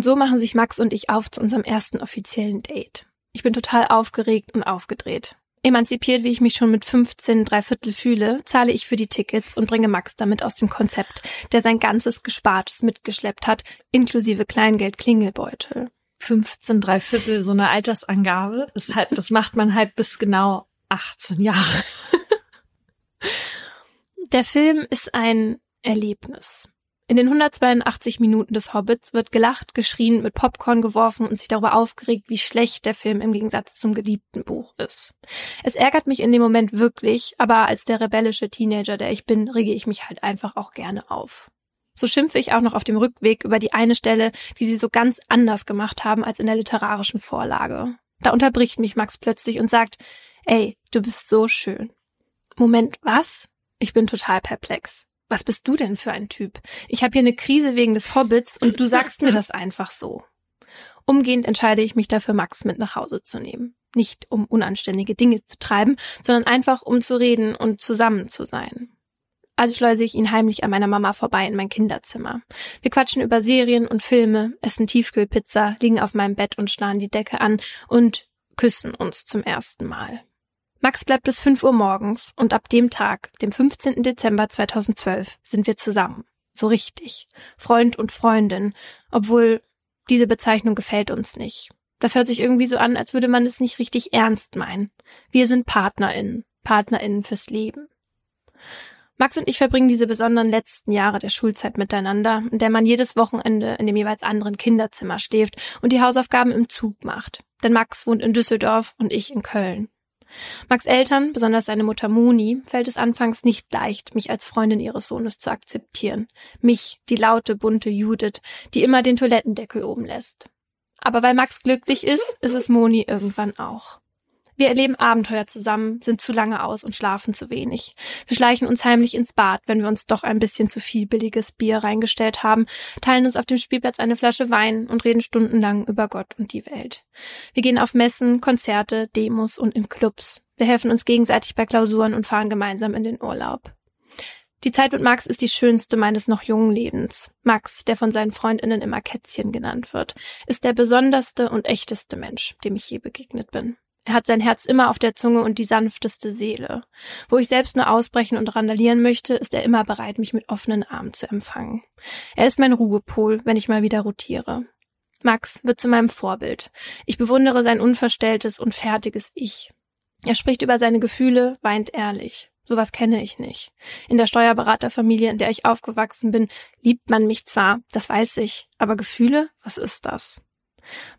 so machen sich Max und ich auf zu unserem ersten offiziellen Date. Ich bin total aufgeregt und aufgedreht. Emanzipiert, wie ich mich schon mit 15 Dreiviertel fühle, zahle ich für die Tickets und bringe Max damit aus dem Konzept, der sein ganzes Gespartes mitgeschleppt hat, inklusive Kleingeld Klingelbeutel. 15 Dreiviertel, so eine Altersangabe, das, halt, das macht man halt bis genau 18 Jahre. Der Film ist ein Erlebnis. In den 182 Minuten des Hobbits wird gelacht, geschrien, mit Popcorn geworfen und sich darüber aufgeregt, wie schlecht der Film im Gegensatz zum geliebten Buch ist. Es ärgert mich in dem Moment wirklich, aber als der rebellische Teenager, der ich bin, rege ich mich halt einfach auch gerne auf. So schimpfe ich auch noch auf dem Rückweg über die eine Stelle, die sie so ganz anders gemacht haben als in der literarischen Vorlage. Da unterbricht mich Max plötzlich und sagt, ey, du bist so schön. Moment, was? Ich bin total perplex was bist du denn für ein Typ? Ich habe hier eine Krise wegen des Hobbits und du sagst mir das einfach so. Umgehend entscheide ich mich dafür, Max mit nach Hause zu nehmen. Nicht um unanständige Dinge zu treiben, sondern einfach um zu reden und zusammen zu sein. Also schleuse ich ihn heimlich an meiner Mama vorbei in mein Kinderzimmer. Wir quatschen über Serien und Filme, essen Tiefkühlpizza, liegen auf meinem Bett und starren die Decke an und küssen uns zum ersten Mal. Max bleibt bis 5 Uhr morgens und ab dem Tag, dem 15. Dezember 2012, sind wir zusammen. So richtig. Freund und Freundin. Obwohl diese Bezeichnung gefällt uns nicht. Das hört sich irgendwie so an, als würde man es nicht richtig ernst meinen. Wir sind PartnerInnen. PartnerInnen fürs Leben. Max und ich verbringen diese besonderen letzten Jahre der Schulzeit miteinander, in der man jedes Wochenende in dem jeweils anderen Kinderzimmer schläft und die Hausaufgaben im Zug macht. Denn Max wohnt in Düsseldorf und ich in Köln. Max Eltern, besonders seine Mutter Moni, fällt es anfangs nicht leicht, mich als Freundin ihres Sohnes zu akzeptieren. Mich, die laute, bunte Judith, die immer den Toilettendeckel oben lässt. Aber weil Max glücklich ist, ist es Moni irgendwann auch. Wir erleben Abenteuer zusammen, sind zu lange aus und schlafen zu wenig. Wir schleichen uns heimlich ins Bad, wenn wir uns doch ein bisschen zu viel billiges Bier reingestellt haben, teilen uns auf dem Spielplatz eine Flasche Wein und reden stundenlang über Gott und die Welt. Wir gehen auf Messen, Konzerte, Demos und in Clubs. Wir helfen uns gegenseitig bei Klausuren und fahren gemeinsam in den Urlaub. Die Zeit mit Max ist die schönste meines noch jungen Lebens. Max, der von seinen Freundinnen immer Kätzchen genannt wird, ist der besonderste und echteste Mensch, dem ich je begegnet bin. Er hat sein Herz immer auf der Zunge und die sanfteste Seele. Wo ich selbst nur ausbrechen und randalieren möchte, ist er immer bereit, mich mit offenen Armen zu empfangen. Er ist mein Ruhepol, wenn ich mal wieder rotiere. Max wird zu meinem Vorbild. Ich bewundere sein unverstelltes und fertiges Ich. Er spricht über seine Gefühle, weint ehrlich. Sowas kenne ich nicht. In der Steuerberaterfamilie, in der ich aufgewachsen bin, liebt man mich zwar, das weiß ich, aber Gefühle, was ist das?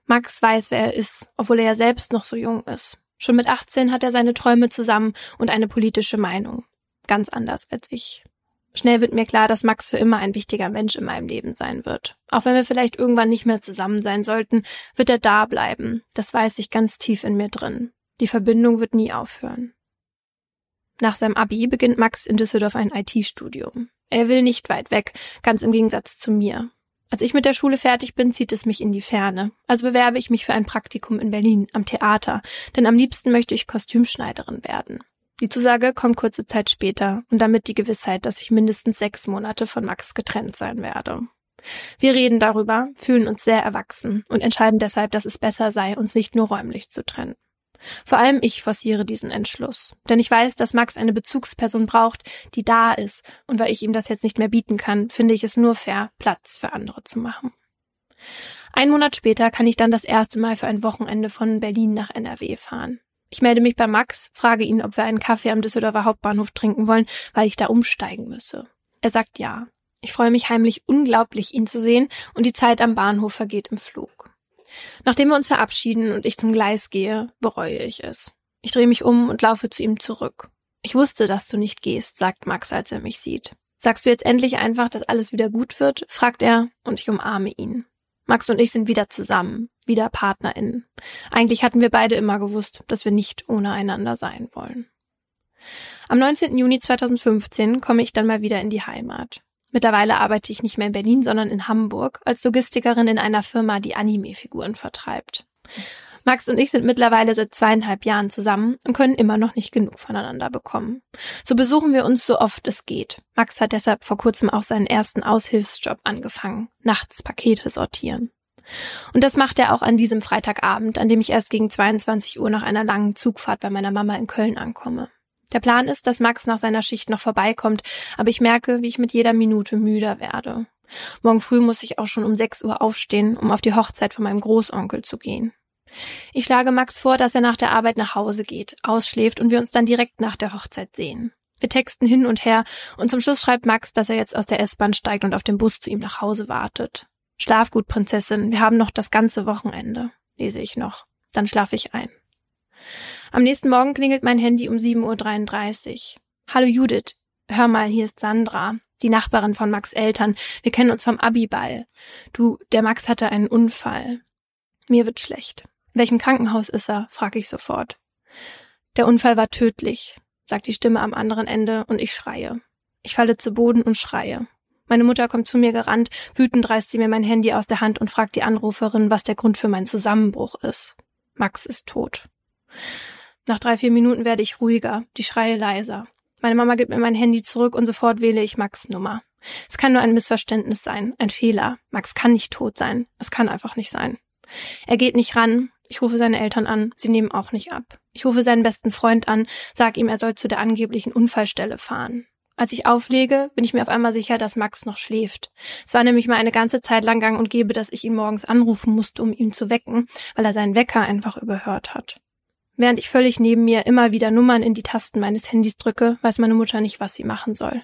Max weiß, wer er ist, obwohl er ja selbst noch so jung ist. Schon mit 18 hat er seine Träume zusammen und eine politische Meinung. Ganz anders als ich. Schnell wird mir klar, dass Max für immer ein wichtiger Mensch in meinem Leben sein wird. Auch wenn wir vielleicht irgendwann nicht mehr zusammen sein sollten, wird er da bleiben. Das weiß ich ganz tief in mir drin. Die Verbindung wird nie aufhören. Nach seinem Abi beginnt Max in Düsseldorf ein IT-Studium. Er will nicht weit weg, ganz im Gegensatz zu mir. Als ich mit der Schule fertig bin, zieht es mich in die Ferne. Also bewerbe ich mich für ein Praktikum in Berlin am Theater, denn am liebsten möchte ich Kostümschneiderin werden. Die Zusage kommt kurze Zeit später und damit die Gewissheit, dass ich mindestens sechs Monate von Max getrennt sein werde. Wir reden darüber, fühlen uns sehr erwachsen und entscheiden deshalb, dass es besser sei, uns nicht nur räumlich zu trennen. Vor allem ich forciere diesen Entschluss. Denn ich weiß, dass Max eine Bezugsperson braucht, die da ist. Und weil ich ihm das jetzt nicht mehr bieten kann, finde ich es nur fair, Platz für andere zu machen. Ein Monat später kann ich dann das erste Mal für ein Wochenende von Berlin nach NRW fahren. Ich melde mich bei Max, frage ihn, ob wir einen Kaffee am Düsseldorfer Hauptbahnhof trinken wollen, weil ich da umsteigen müsse. Er sagt ja. Ich freue mich heimlich unglaublich, ihn zu sehen, und die Zeit am Bahnhof vergeht im Flug. Nachdem wir uns verabschieden und ich zum Gleis gehe, bereue ich es. Ich drehe mich um und laufe zu ihm zurück. Ich wusste, dass du nicht gehst, sagt Max, als er mich sieht. Sagst du jetzt endlich einfach, dass alles wieder gut wird? fragt er und ich umarme ihn. Max und ich sind wieder zusammen, wieder PartnerInnen. Eigentlich hatten wir beide immer gewusst, dass wir nicht ohne einander sein wollen. Am 19. Juni 2015 komme ich dann mal wieder in die Heimat. Mittlerweile arbeite ich nicht mehr in Berlin, sondern in Hamburg als Logistikerin in einer Firma, die Anime-Figuren vertreibt. Max und ich sind mittlerweile seit zweieinhalb Jahren zusammen und können immer noch nicht genug voneinander bekommen. So besuchen wir uns so oft es geht. Max hat deshalb vor kurzem auch seinen ersten Aushilfsjob angefangen, nachts Pakete sortieren. Und das macht er auch an diesem Freitagabend, an dem ich erst gegen 22 Uhr nach einer langen Zugfahrt bei meiner Mama in Köln ankomme. Der Plan ist, dass Max nach seiner Schicht noch vorbeikommt, aber ich merke, wie ich mit jeder Minute müder werde. Morgen früh muss ich auch schon um 6 Uhr aufstehen, um auf die Hochzeit von meinem Großonkel zu gehen. Ich schlage Max vor, dass er nach der Arbeit nach Hause geht, ausschläft und wir uns dann direkt nach der Hochzeit sehen. Wir texten hin und her und zum Schluss schreibt Max, dass er jetzt aus der S-Bahn steigt und auf dem Bus zu ihm nach Hause wartet. Schlaf gut, Prinzessin, wir haben noch das ganze Wochenende, lese ich noch. Dann schlafe ich ein. Am nächsten Morgen klingelt mein Handy um 7.33 Uhr. Hallo Judith, hör mal, hier ist Sandra, die Nachbarin von Max Eltern. Wir kennen uns vom Abiball. Du, der Max hatte einen Unfall. Mir wird schlecht. In welchem Krankenhaus ist er? frage ich sofort. Der Unfall war tödlich, sagt die Stimme am anderen Ende und ich schreie. Ich falle zu Boden und schreie. Meine Mutter kommt zu mir gerannt, wütend reißt sie mir mein Handy aus der Hand und fragt die Anruferin, was der Grund für meinen Zusammenbruch ist. Max ist tot. Nach drei, vier Minuten werde ich ruhiger, die Schreie leiser. Meine Mama gibt mir mein Handy zurück und sofort wähle ich Max Nummer. Es kann nur ein Missverständnis sein, ein Fehler. Max kann nicht tot sein. Es kann einfach nicht sein. Er geht nicht ran. Ich rufe seine Eltern an. Sie nehmen auch nicht ab. Ich rufe seinen besten Freund an, sag ihm, er soll zu der angeblichen Unfallstelle fahren. Als ich auflege, bin ich mir auf einmal sicher, dass Max noch schläft. Es war nämlich mal eine ganze Zeit lang gang und gäbe, dass ich ihn morgens anrufen musste, um ihn zu wecken, weil er seinen Wecker einfach überhört hat. Während ich völlig neben mir immer wieder Nummern in die Tasten meines Handys drücke, weiß meine Mutter nicht, was sie machen soll.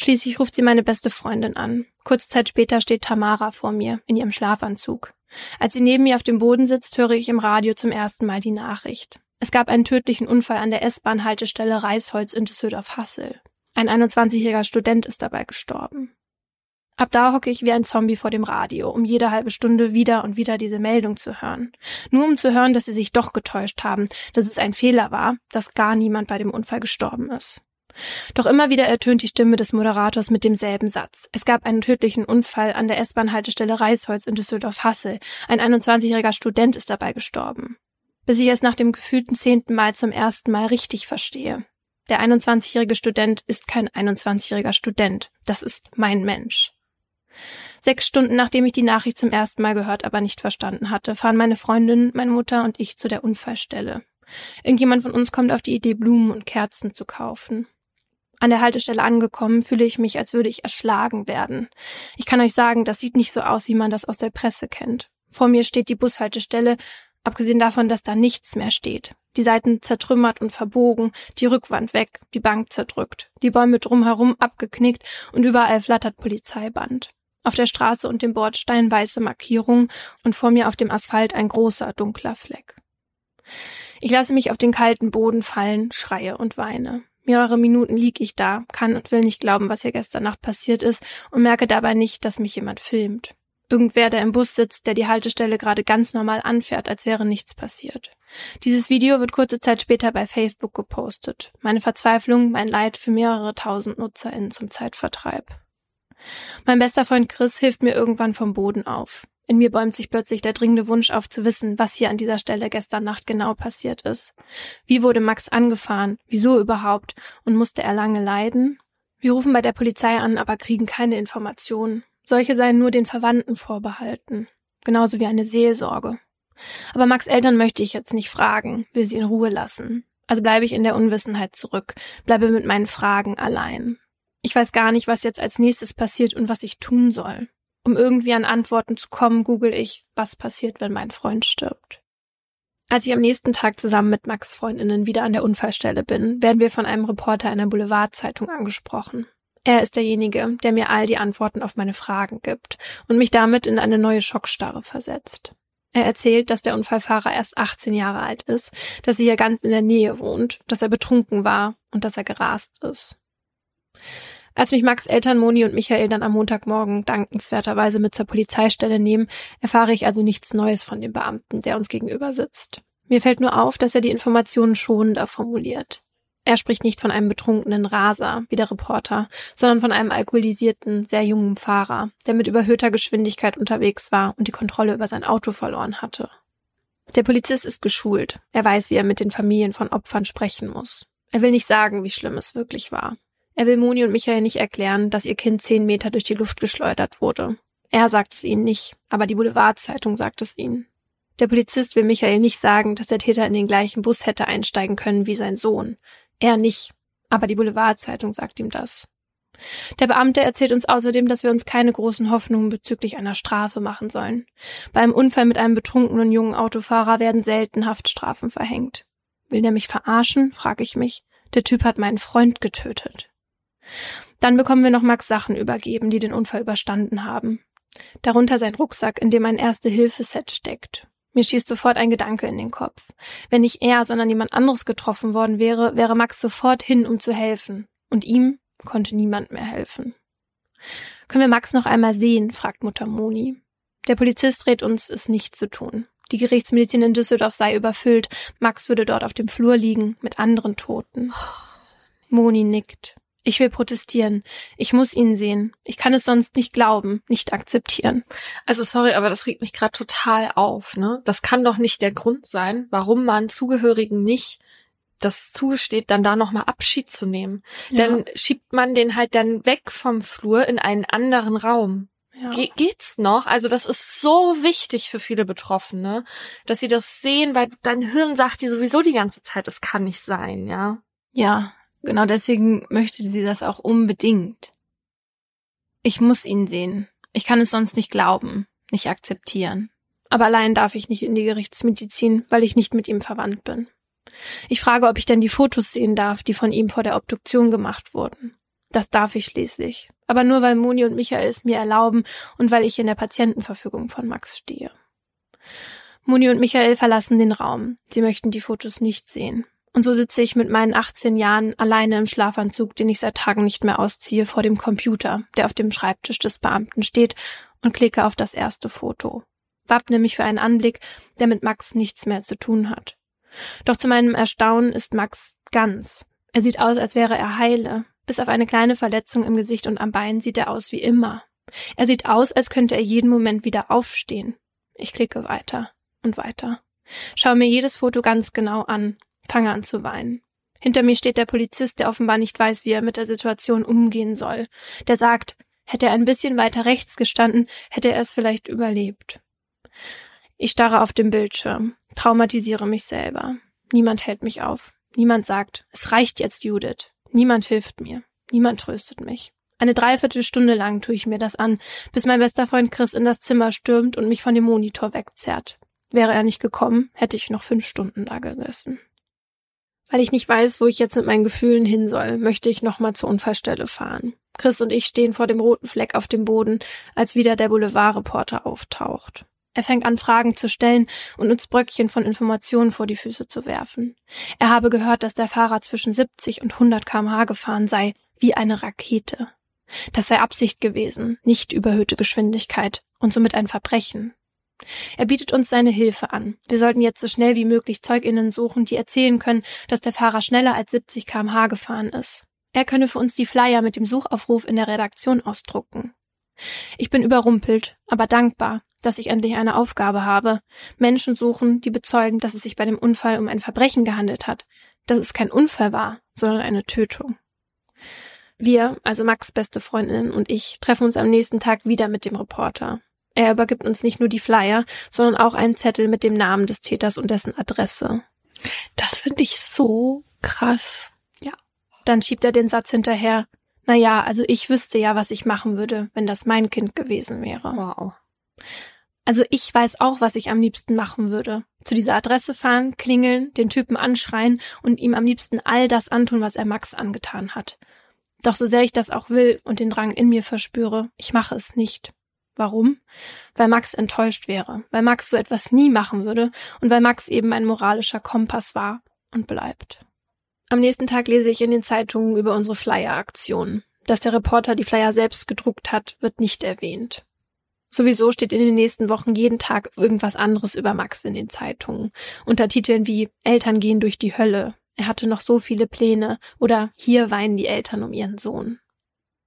Schließlich ruft sie meine beste Freundin an. Kurze Zeit später steht Tamara vor mir, in ihrem Schlafanzug. Als sie neben mir auf dem Boden sitzt, höre ich im Radio zum ersten Mal die Nachricht. Es gab einen tödlichen Unfall an der S-Bahn-Haltestelle Reisholz in Düsseldorf-Hassel. Ein 21-jähriger Student ist dabei gestorben. Ab da hocke ich wie ein Zombie vor dem Radio, um jede halbe Stunde wieder und wieder diese Meldung zu hören. Nur um zu hören, dass sie sich doch getäuscht haben, dass es ein Fehler war, dass gar niemand bei dem Unfall gestorben ist. Doch immer wieder ertönt die Stimme des Moderators mit demselben Satz. Es gab einen tödlichen Unfall an der S-Bahn-Haltestelle Reisholz in Düsseldorf-Hassel. Ein 21-jähriger Student ist dabei gestorben. Bis ich es nach dem gefühlten zehnten Mal zum ersten Mal richtig verstehe. Der 21-jährige Student ist kein 21-jähriger Student. Das ist mein Mensch. Sechs Stunden nachdem ich die Nachricht zum ersten Mal gehört, aber nicht verstanden hatte, fahren meine Freundin, meine Mutter und ich zu der Unfallstelle. Irgendjemand von uns kommt auf die Idee, Blumen und Kerzen zu kaufen. An der Haltestelle angekommen, fühle ich mich, als würde ich erschlagen werden. Ich kann euch sagen, das sieht nicht so aus, wie man das aus der Presse kennt. Vor mir steht die Bushaltestelle, abgesehen davon, dass da nichts mehr steht. Die Seiten zertrümmert und verbogen, die Rückwand weg, die Bank zerdrückt, die Bäume drumherum abgeknickt und überall flattert Polizeiband. Auf der Straße und dem Bordstein weiße Markierung und vor mir auf dem Asphalt ein großer, dunkler Fleck. Ich lasse mich auf den kalten Boden fallen, schreie und weine. Mehrere Minuten lieg ich da, kann und will nicht glauben, was hier gestern Nacht passiert ist und merke dabei nicht, dass mich jemand filmt. Irgendwer, der im Bus sitzt, der die Haltestelle gerade ganz normal anfährt, als wäre nichts passiert. Dieses Video wird kurze Zeit später bei Facebook gepostet. Meine Verzweiflung, mein Leid für mehrere tausend NutzerInnen zum Zeitvertreib. Mein bester Freund Chris hilft mir irgendwann vom Boden auf. In mir bäumt sich plötzlich der dringende Wunsch auf zu wissen, was hier an dieser Stelle gestern Nacht genau passiert ist. Wie wurde Max angefahren? Wieso überhaupt? Und musste er lange leiden? Wir rufen bei der Polizei an, aber kriegen keine Informationen. Solche seien nur den Verwandten vorbehalten. Genauso wie eine Seelsorge. Aber Max Eltern möchte ich jetzt nicht fragen, will sie in Ruhe lassen. Also bleibe ich in der Unwissenheit zurück, bleibe mit meinen Fragen allein. Ich weiß gar nicht, was jetzt als nächstes passiert und was ich tun soll. Um irgendwie an Antworten zu kommen, google ich, was passiert, wenn mein Freund stirbt. Als ich am nächsten Tag zusammen mit Max Freundinnen wieder an der Unfallstelle bin, werden wir von einem Reporter einer Boulevardzeitung angesprochen. Er ist derjenige, der mir all die Antworten auf meine Fragen gibt und mich damit in eine neue Schockstarre versetzt. Er erzählt, dass der Unfallfahrer erst 18 Jahre alt ist, dass er hier ganz in der Nähe wohnt, dass er betrunken war und dass er gerast ist. Als mich Max Eltern Moni und Michael dann am Montagmorgen dankenswerterweise mit zur Polizeistelle nehmen, erfahre ich also nichts Neues von dem Beamten, der uns gegenüber sitzt. Mir fällt nur auf, dass er die Informationen schonender formuliert. Er spricht nicht von einem betrunkenen Raser, wie der Reporter, sondern von einem alkoholisierten, sehr jungen Fahrer, der mit überhöhter Geschwindigkeit unterwegs war und die Kontrolle über sein Auto verloren hatte. Der Polizist ist geschult. Er weiß, wie er mit den Familien von Opfern sprechen muss. Er will nicht sagen, wie schlimm es wirklich war. Er will Moni und Michael nicht erklären, dass ihr Kind zehn Meter durch die Luft geschleudert wurde. Er sagt es ihnen nicht, aber die Boulevardzeitung sagt es ihnen. Der Polizist will Michael nicht sagen, dass der Täter in den gleichen Bus hätte einsteigen können wie sein Sohn. Er nicht, aber die Boulevardzeitung sagt ihm das. Der Beamte erzählt uns außerdem, dass wir uns keine großen Hoffnungen bezüglich einer Strafe machen sollen. Beim Unfall mit einem betrunkenen jungen Autofahrer werden selten Haftstrafen verhängt. Will der mich verarschen, frage ich mich. Der Typ hat meinen Freund getötet. Dann bekommen wir noch Max Sachen übergeben, die den Unfall überstanden haben. Darunter sein Rucksack, in dem ein Erste-Hilfe-Set steckt. Mir schießt sofort ein Gedanke in den Kopf. Wenn nicht er, sondern jemand anderes getroffen worden wäre, wäre Max sofort hin, um zu helfen. Und ihm konnte niemand mehr helfen. Können wir Max noch einmal sehen? fragt Mutter Moni. Der Polizist rät uns, es nicht zu tun. Die Gerichtsmedizin in Düsseldorf sei überfüllt. Max würde dort auf dem Flur liegen, mit anderen Toten. Moni nickt. Ich will protestieren. Ich muss ihn sehen. Ich kann es sonst nicht glauben, nicht akzeptieren. Also sorry, aber das regt mich gerade total auf. Ne? Das kann doch nicht der Grund sein, warum man Zugehörigen nicht das zugesteht, dann da nochmal Abschied zu nehmen. Ja. Dann schiebt man den halt dann weg vom Flur in einen anderen Raum. Ja. Ge geht's noch? Also das ist so wichtig für viele Betroffene, dass sie das sehen, weil dein Hirn sagt dir sowieso die ganze Zeit, es kann nicht sein, ja. Ja, Genau deswegen möchte sie das auch unbedingt. Ich muss ihn sehen. Ich kann es sonst nicht glauben, nicht akzeptieren. Aber allein darf ich nicht in die Gerichtsmedizin, weil ich nicht mit ihm verwandt bin. Ich frage, ob ich denn die Fotos sehen darf, die von ihm vor der Obduktion gemacht wurden. Das darf ich schließlich. Aber nur weil Moni und Michael es mir erlauben und weil ich in der Patientenverfügung von Max stehe. Moni und Michael verlassen den Raum. Sie möchten die Fotos nicht sehen. Und so sitze ich mit meinen 18 Jahren alleine im Schlafanzug, den ich seit Tagen nicht mehr ausziehe, vor dem Computer, der auf dem Schreibtisch des Beamten steht, und klicke auf das erste Foto. Wappne mich für einen Anblick, der mit Max nichts mehr zu tun hat. Doch zu meinem Erstaunen ist Max ganz. Er sieht aus, als wäre er heile. Bis auf eine kleine Verletzung im Gesicht und am Bein sieht er aus wie immer. Er sieht aus, als könnte er jeden Moment wieder aufstehen. Ich klicke weiter und weiter. Schaue mir jedes Foto ganz genau an, fange an zu weinen. Hinter mir steht der Polizist, der offenbar nicht weiß, wie er mit der Situation umgehen soll. Der sagt, hätte er ein bisschen weiter rechts gestanden, hätte er es vielleicht überlebt. Ich starre auf den Bildschirm, traumatisiere mich selber. Niemand hält mich auf. Niemand sagt, es reicht jetzt, Judith. Niemand hilft mir. Niemand tröstet mich. Eine Dreiviertelstunde lang tue ich mir das an, bis mein bester Freund Chris in das Zimmer stürmt und mich von dem Monitor wegzerrt. Wäre er nicht gekommen, hätte ich noch fünf Stunden da gesessen. Weil ich nicht weiß, wo ich jetzt mit meinen Gefühlen hin soll, möchte ich nochmal zur Unfallstelle fahren. Chris und ich stehen vor dem roten Fleck auf dem Boden, als wieder der Boulevardreporter auftaucht. Er fängt an, Fragen zu stellen und uns Bröckchen von Informationen vor die Füße zu werfen. Er habe gehört, dass der Fahrer zwischen 70 und 100 kmh gefahren sei, wie eine Rakete. Das sei Absicht gewesen, nicht überhöhte Geschwindigkeit und somit ein Verbrechen. Er bietet uns seine Hilfe an. Wir sollten jetzt so schnell wie möglich Zeuginnen suchen, die erzählen können, dass der Fahrer schneller als 70 kmh gefahren ist. Er könne für uns die Flyer mit dem Suchaufruf in der Redaktion ausdrucken. Ich bin überrumpelt, aber dankbar, dass ich endlich eine Aufgabe habe. Menschen suchen, die bezeugen, dass es sich bei dem Unfall um ein Verbrechen gehandelt hat, dass es kein Unfall war, sondern eine Tötung. Wir, also Max beste Freundin und ich, treffen uns am nächsten Tag wieder mit dem Reporter. Er übergibt uns nicht nur die Flyer, sondern auch einen Zettel mit dem Namen des Täters und dessen Adresse. Das finde ich so krass. Ja. Dann schiebt er den Satz hinterher. Na ja, also ich wüsste ja, was ich machen würde, wenn das mein Kind gewesen wäre. Wow. Also ich weiß auch, was ich am liebsten machen würde. Zu dieser Adresse fahren, klingeln, den Typen anschreien und ihm am liebsten all das antun, was er Max angetan hat. Doch so sehr ich das auch will und den Drang in mir verspüre, ich mache es nicht. Warum? Weil Max enttäuscht wäre, weil Max so etwas nie machen würde und weil Max eben ein moralischer Kompass war und bleibt. Am nächsten Tag lese ich in den Zeitungen über unsere Flyer-Aktion. Dass der Reporter die Flyer selbst gedruckt hat, wird nicht erwähnt. Sowieso steht in den nächsten Wochen jeden Tag irgendwas anderes über Max in den Zeitungen. Unter Titeln wie Eltern gehen durch die Hölle, er hatte noch so viele Pläne oder hier weinen die Eltern um ihren Sohn.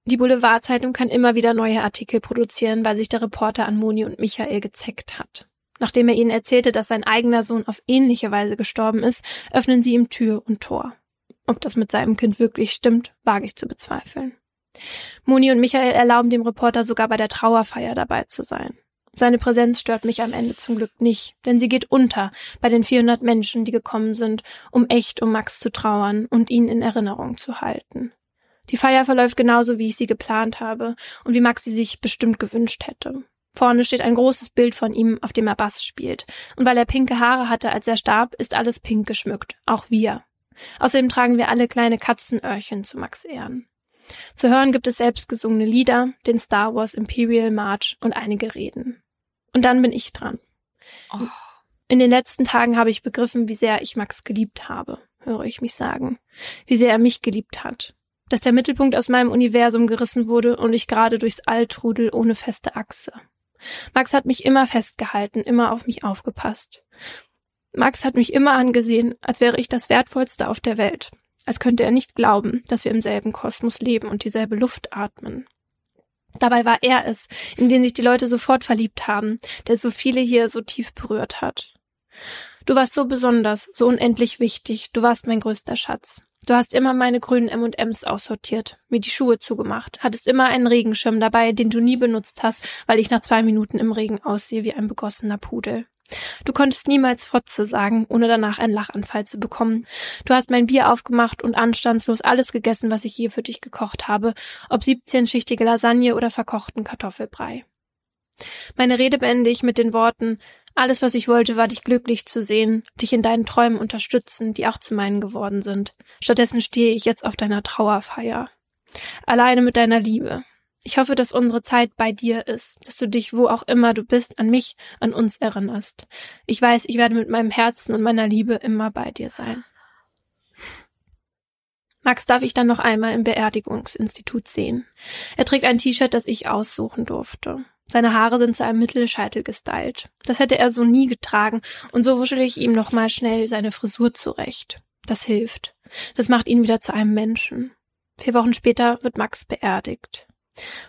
Die Boulevardzeitung kann immer wieder neue Artikel produzieren, weil sich der Reporter an Moni und Michael gezeckt hat. Nachdem er ihnen erzählte, dass sein eigener Sohn auf ähnliche Weise gestorben ist, öffnen sie ihm Tür und Tor. Ob das mit seinem Kind wirklich stimmt, wage ich zu bezweifeln. Moni und Michael erlauben dem Reporter sogar bei der Trauerfeier dabei zu sein. Seine Präsenz stört mich am Ende zum Glück nicht, denn sie geht unter bei den 400 Menschen, die gekommen sind, um echt um Max zu trauern und ihn in Erinnerung zu halten. Die Feier verläuft genauso, wie ich sie geplant habe und wie Max sie sich bestimmt gewünscht hätte. Vorne steht ein großes Bild von ihm, auf dem er Bass spielt. Und weil er pinke Haare hatte, als er starb, ist alles pink geschmückt. Auch wir. Außerdem tragen wir alle kleine Katzenöhrchen zu Max Ehren. Zu hören gibt es selbstgesungene Lieder, den Star Wars Imperial March und einige Reden. Und dann bin ich dran. Oh. In den letzten Tagen habe ich begriffen, wie sehr ich Max geliebt habe, höre ich mich sagen. Wie sehr er mich geliebt hat. Dass der Mittelpunkt aus meinem Universum gerissen wurde und ich gerade durchs All trudel ohne feste Achse. Max hat mich immer festgehalten, immer auf mich aufgepasst. Max hat mich immer angesehen, als wäre ich das Wertvollste auf der Welt als könnte er nicht glauben, dass wir im selben Kosmos leben und dieselbe Luft atmen. Dabei war er es, in den sich die Leute sofort verliebt haben, der so viele hier so tief berührt hat. Du warst so besonders, so unendlich wichtig, du warst mein größter Schatz. Du hast immer meine grünen M&Ms aussortiert, mir die Schuhe zugemacht, hattest immer einen Regenschirm dabei, den du nie benutzt hast, weil ich nach zwei Minuten im Regen aussehe wie ein begossener Pudel. Du konntest niemals Fotze sagen, ohne danach einen Lachanfall zu bekommen. Du hast mein Bier aufgemacht und anstandslos alles gegessen, was ich je für dich gekocht habe, ob 17-schichtige Lasagne oder verkochten Kartoffelbrei. Meine Rede beende ich mit den Worten, alles, was ich wollte, war dich glücklich zu sehen, dich in deinen Träumen unterstützen, die auch zu meinen geworden sind. Stattdessen stehe ich jetzt auf deiner Trauerfeier. Alleine mit deiner Liebe. Ich hoffe, dass unsere Zeit bei dir ist, dass du dich, wo auch immer du bist, an mich, an uns erinnerst. Ich weiß, ich werde mit meinem Herzen und meiner Liebe immer bei dir sein. Max darf ich dann noch einmal im Beerdigungsinstitut sehen. Er trägt ein T-Shirt, das ich aussuchen durfte. Seine Haare sind zu einem Mittelscheitel gestylt. Das hätte er so nie getragen, und so wuschele ich ihm nochmal schnell seine Frisur zurecht. Das hilft. Das macht ihn wieder zu einem Menschen. Vier Wochen später wird Max beerdigt.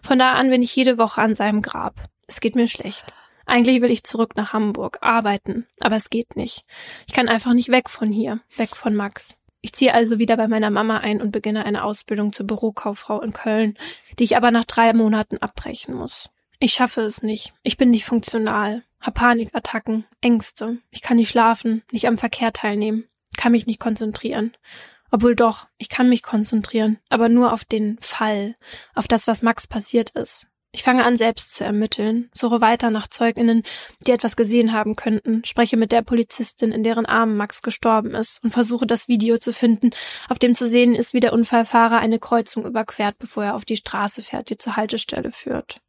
Von da an bin ich jede Woche an seinem Grab. Es geht mir schlecht. Eigentlich will ich zurück nach Hamburg, arbeiten, aber es geht nicht. Ich kann einfach nicht weg von hier, weg von Max. Ich ziehe also wieder bei meiner Mama ein und beginne eine Ausbildung zur Bürokauffrau in Köln, die ich aber nach drei Monaten abbrechen muss. Ich schaffe es nicht. Ich bin nicht funktional, hab Panikattacken, Ängste. Ich kann nicht schlafen, nicht am Verkehr teilnehmen, kann mich nicht konzentrieren. Obwohl doch, ich kann mich konzentrieren, aber nur auf den Fall, auf das, was Max passiert ist. Ich fange an, selbst zu ermitteln, suche weiter nach Zeuginnen, die etwas gesehen haben könnten, spreche mit der Polizistin, in deren Armen Max gestorben ist, und versuche das Video zu finden, auf dem zu sehen ist, wie der Unfallfahrer eine Kreuzung überquert, bevor er auf die Straße fährt, die zur Haltestelle führt.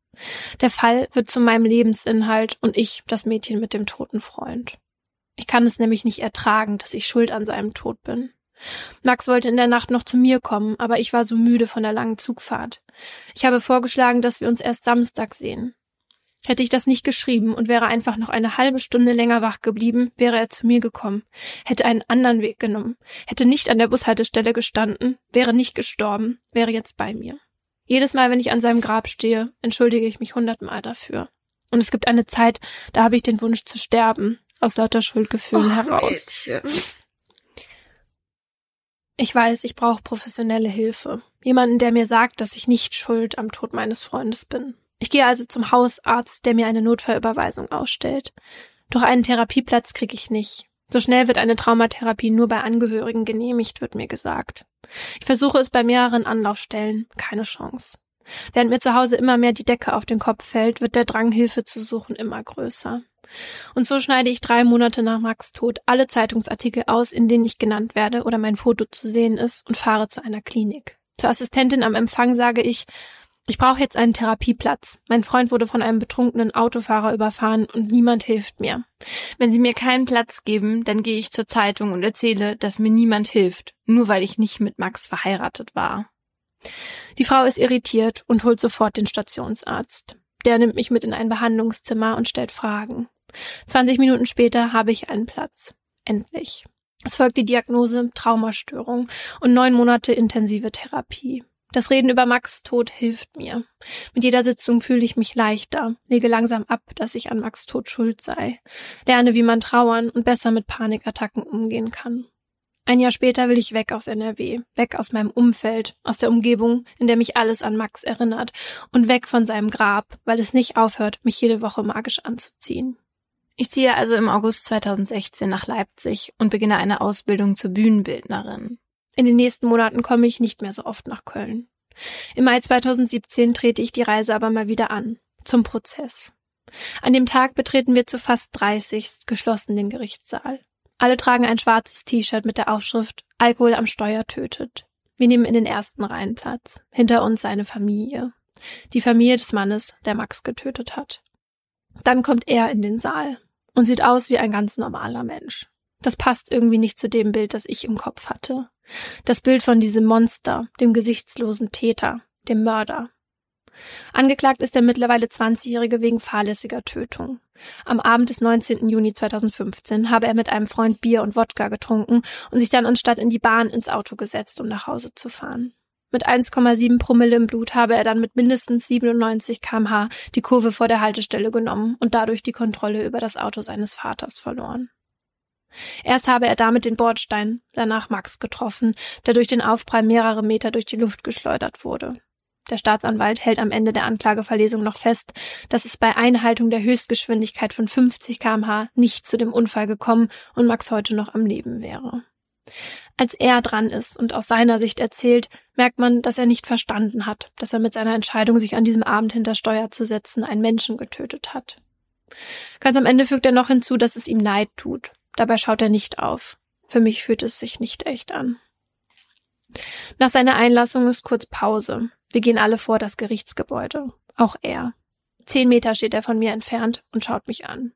Der Fall wird zu meinem Lebensinhalt und ich das Mädchen mit dem toten Freund. Ich kann es nämlich nicht ertragen, dass ich schuld an seinem Tod bin. Max wollte in der Nacht noch zu mir kommen, aber ich war so müde von der langen Zugfahrt. Ich habe vorgeschlagen, dass wir uns erst Samstag sehen. Hätte ich das nicht geschrieben und wäre einfach noch eine halbe Stunde länger wach geblieben, wäre er zu mir gekommen, hätte einen anderen Weg genommen, hätte nicht an der Bushaltestelle gestanden, wäre nicht gestorben, wäre jetzt bei mir. Jedes Mal, wenn ich an seinem Grab stehe, entschuldige ich mich hundertmal dafür. Und es gibt eine Zeit, da habe ich den Wunsch zu sterben, aus lauter Schuldgefühlen Och, heraus. Mädchen. Ich weiß, ich brauche professionelle Hilfe. Jemanden, der mir sagt, dass ich nicht schuld am Tod meines Freundes bin. Ich gehe also zum Hausarzt, der mir eine Notfallüberweisung ausstellt. Doch einen Therapieplatz kriege ich nicht. So schnell wird eine Traumatherapie nur bei Angehörigen genehmigt, wird mir gesagt. Ich versuche es bei mehreren Anlaufstellen. Keine Chance. Während mir zu Hause immer mehr die Decke auf den Kopf fällt, wird der Drang, Hilfe zu suchen, immer größer. Und so schneide ich drei Monate nach Max Tod alle Zeitungsartikel aus, in denen ich genannt werde oder mein Foto zu sehen ist und fahre zu einer Klinik. Zur Assistentin am Empfang sage ich, ich brauche jetzt einen Therapieplatz. Mein Freund wurde von einem betrunkenen Autofahrer überfahren und niemand hilft mir. Wenn Sie mir keinen Platz geben, dann gehe ich zur Zeitung und erzähle, dass mir niemand hilft, nur weil ich nicht mit Max verheiratet war. Die Frau ist irritiert und holt sofort den Stationsarzt. Der nimmt mich mit in ein Behandlungszimmer und stellt Fragen. 20 Minuten später habe ich einen Platz. Endlich. Es folgt die Diagnose Traumastörung und neun Monate intensive Therapie. Das Reden über Max Tod hilft mir. Mit jeder Sitzung fühle ich mich leichter, lege langsam ab, dass ich an Max Tod schuld sei, lerne, wie man trauern und besser mit Panikattacken umgehen kann. Ein Jahr später will ich weg aus NRW, weg aus meinem Umfeld, aus der Umgebung, in der mich alles an Max erinnert, und weg von seinem Grab, weil es nicht aufhört, mich jede Woche magisch anzuziehen. Ich ziehe also im August 2016 nach Leipzig und beginne eine Ausbildung zur Bühnenbildnerin. In den nächsten Monaten komme ich nicht mehr so oft nach Köln. Im Mai 2017 trete ich die Reise aber mal wieder an, zum Prozess. An dem Tag betreten wir zu fast 30 geschlossen den Gerichtssaal. Alle tragen ein schwarzes T-Shirt mit der Aufschrift Alkohol am Steuer tötet. Wir nehmen in den ersten Reihen Platz. Hinter uns seine Familie. Die Familie des Mannes, der Max getötet hat. Dann kommt er in den Saal und sieht aus wie ein ganz normaler Mensch. Das passt irgendwie nicht zu dem Bild, das ich im Kopf hatte. Das Bild von diesem Monster, dem gesichtslosen Täter, dem Mörder. Angeklagt ist der mittlerweile 20-Jährige wegen fahrlässiger Tötung. Am Abend des 19. Juni 2015 habe er mit einem Freund Bier und Wodka getrunken und sich dann anstatt in die Bahn ins Auto gesetzt, um nach Hause zu fahren. Mit 1,7 Promille im Blut habe er dann mit mindestens 97 kmh die Kurve vor der Haltestelle genommen und dadurch die Kontrolle über das Auto seines Vaters verloren. Erst habe er damit den Bordstein, danach Max getroffen, der durch den Aufprall mehrere Meter durch die Luft geschleudert wurde. Der Staatsanwalt hält am Ende der Anklageverlesung noch fest, dass es bei Einhaltung der Höchstgeschwindigkeit von 50 kmh nicht zu dem Unfall gekommen und Max heute noch am Leben wäre. Als er dran ist und aus seiner Sicht erzählt, merkt man, dass er nicht verstanden hat, dass er mit seiner Entscheidung, sich an diesem Abend hinter Steuer zu setzen, einen Menschen getötet hat. Ganz am Ende fügt er noch hinzu, dass es ihm leid tut. Dabei schaut er nicht auf. Für mich fühlt es sich nicht echt an. Nach seiner Einlassung ist kurz Pause. Wir gehen alle vor das Gerichtsgebäude. Auch er. Zehn Meter steht er von mir entfernt und schaut mich an.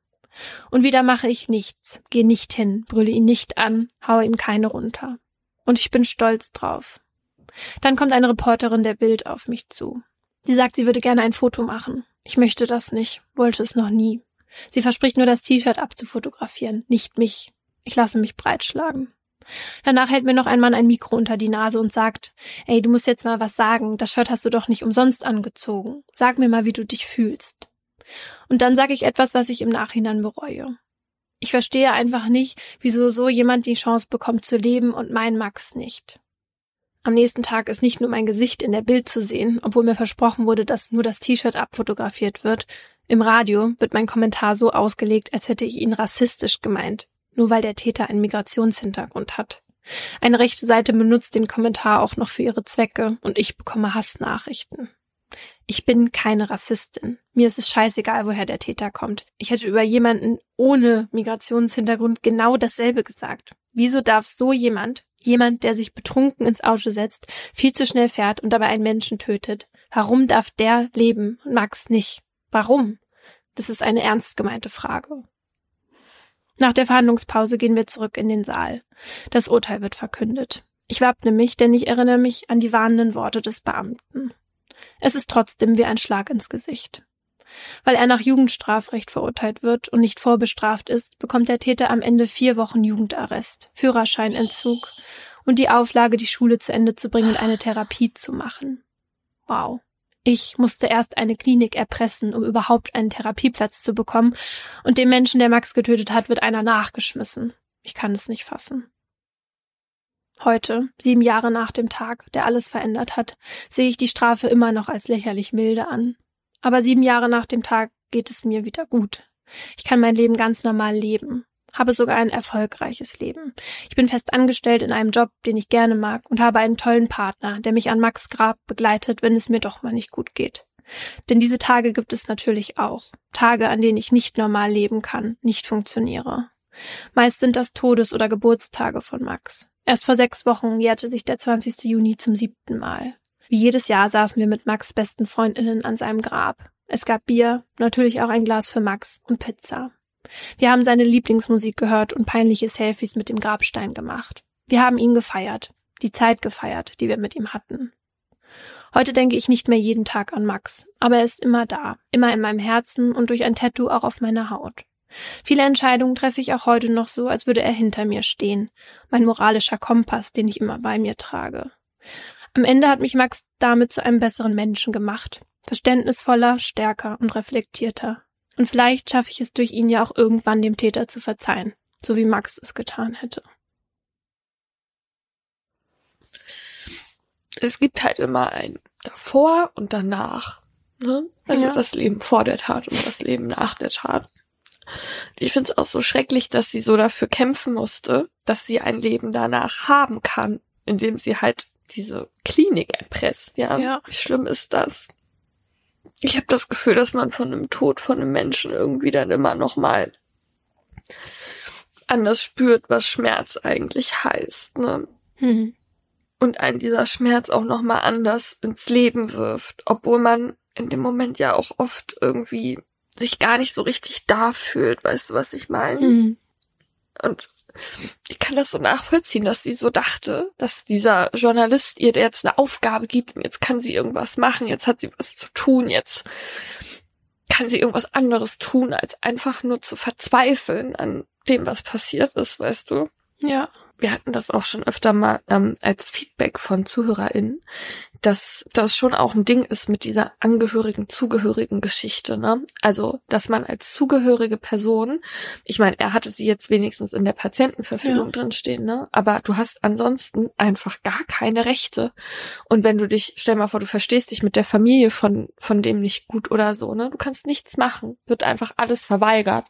Und wieder mache ich nichts, gehe nicht hin, brülle ihn nicht an, haue ihm keine runter. Und ich bin stolz drauf. Dann kommt eine Reporterin der Bild auf mich zu. Sie sagt, sie würde gerne ein Foto machen. Ich möchte das nicht, wollte es noch nie. Sie verspricht nur, das T-Shirt abzufotografieren, nicht mich. Ich lasse mich breitschlagen. Danach hält mir noch ein Mann ein Mikro unter die Nase und sagt, ey, du musst jetzt mal was sagen, das Shirt hast du doch nicht umsonst angezogen. Sag mir mal, wie du dich fühlst. Und dann sage ich etwas, was ich im Nachhinein bereue. Ich verstehe einfach nicht, wieso so jemand die Chance bekommt zu leben und mein Max nicht. Am nächsten Tag ist nicht nur mein Gesicht in der Bild zu sehen, obwohl mir versprochen wurde, dass nur das T-Shirt abfotografiert wird. Im Radio wird mein Kommentar so ausgelegt, als hätte ich ihn rassistisch gemeint, nur weil der Täter einen Migrationshintergrund hat. Eine rechte Seite benutzt den Kommentar auch noch für ihre Zwecke und ich bekomme Hassnachrichten. Ich bin keine Rassistin. Mir ist es scheißegal, woher der Täter kommt. Ich hätte über jemanden ohne Migrationshintergrund genau dasselbe gesagt. Wieso darf so jemand, jemand, der sich betrunken ins Auto setzt, viel zu schnell fährt und dabei einen Menschen tötet, warum darf der leben und Max nicht? Warum? Das ist eine ernst gemeinte Frage. Nach der Verhandlungspause gehen wir zurück in den Saal. Das Urteil wird verkündet. Ich wappne mich, denn ich erinnere mich an die warnenden Worte des Beamten. Es ist trotzdem wie ein Schlag ins Gesicht. Weil er nach Jugendstrafrecht verurteilt wird und nicht vorbestraft ist, bekommt der Täter am Ende vier Wochen Jugendarrest, Führerscheinentzug und die Auflage, die Schule zu Ende zu bringen und eine Therapie zu machen. Wow. Ich musste erst eine Klinik erpressen, um überhaupt einen Therapieplatz zu bekommen, und dem Menschen, der Max getötet hat, wird einer nachgeschmissen. Ich kann es nicht fassen. Heute, sieben Jahre nach dem Tag, der alles verändert hat, sehe ich die Strafe immer noch als lächerlich milde an. Aber sieben Jahre nach dem Tag geht es mir wieder gut. Ich kann mein Leben ganz normal leben, habe sogar ein erfolgreiches Leben. Ich bin fest angestellt in einem Job, den ich gerne mag und habe einen tollen Partner, der mich an Max Grab begleitet, wenn es mir doch mal nicht gut geht. Denn diese Tage gibt es natürlich auch. Tage, an denen ich nicht normal leben kann, nicht funktioniere. Meist sind das Todes- oder Geburtstage von Max. Erst vor sechs Wochen jährte sich der 20. Juni zum siebten Mal. Wie jedes Jahr saßen wir mit Max' besten Freundinnen an seinem Grab. Es gab Bier, natürlich auch ein Glas für Max und Pizza. Wir haben seine Lieblingsmusik gehört und peinliche Selfies mit dem Grabstein gemacht. Wir haben ihn gefeiert, die Zeit gefeiert, die wir mit ihm hatten. Heute denke ich nicht mehr jeden Tag an Max, aber er ist immer da, immer in meinem Herzen und durch ein Tattoo auch auf meiner Haut. Viele Entscheidungen treffe ich auch heute noch so, als würde er hinter mir stehen, mein moralischer Kompass, den ich immer bei mir trage. Am Ende hat mich Max damit zu einem besseren Menschen gemacht, verständnisvoller, stärker und reflektierter. Und vielleicht schaffe ich es durch ihn ja auch irgendwann dem Täter zu verzeihen, so wie Max es getan hätte. Es gibt halt immer ein davor und danach. Ne? Also Ja. das Leben vor der Tat und das Leben nach der Tat. Ich finde es auch so schrecklich, dass sie so dafür kämpfen musste, dass sie ein Leben danach haben kann, indem sie halt diese Klinik erpresst. Ja, Ja. wie schlimm ist das? Ich habe das Gefühl, dass man von einem Tod von einem Menschen irgendwie dann immer noch mal anders spürt, was Schmerz eigentlich heißt. Ne? Hm. und einen dieser Schmerz auch nochmal anders ins Leben wirft, obwohl man in dem Moment ja auch oft irgendwie sich gar nicht so richtig da fühlt, weißt du, was ich meine? Hm. Und ich kann das so nachvollziehen, dass sie so dachte, dass dieser Journalist ihr jetzt eine Aufgabe gibt und jetzt kann sie irgendwas machen, jetzt hat sie was zu tun, jetzt kann sie irgendwas anderes tun, als einfach nur zu verzweifeln an dem, was passiert ist, weißt du? Ja. Wir hatten das auch schon öfter mal ähm, als Feedback von ZuhörerInnen, dass das schon auch ein Ding ist mit dieser angehörigen, zugehörigen Geschichte, ne? Also, dass man als zugehörige Person, ich meine, er hatte sie jetzt wenigstens in der Patientenverfügung Ja. drin stehen, ne? Aber du hast ansonsten einfach gar keine Rechte. Und wenn du dich, stell mal vor, du verstehst dich mit der Familie von, von dem nicht gut oder so, ne? Du kannst nichts machen. Wird einfach alles verweigert.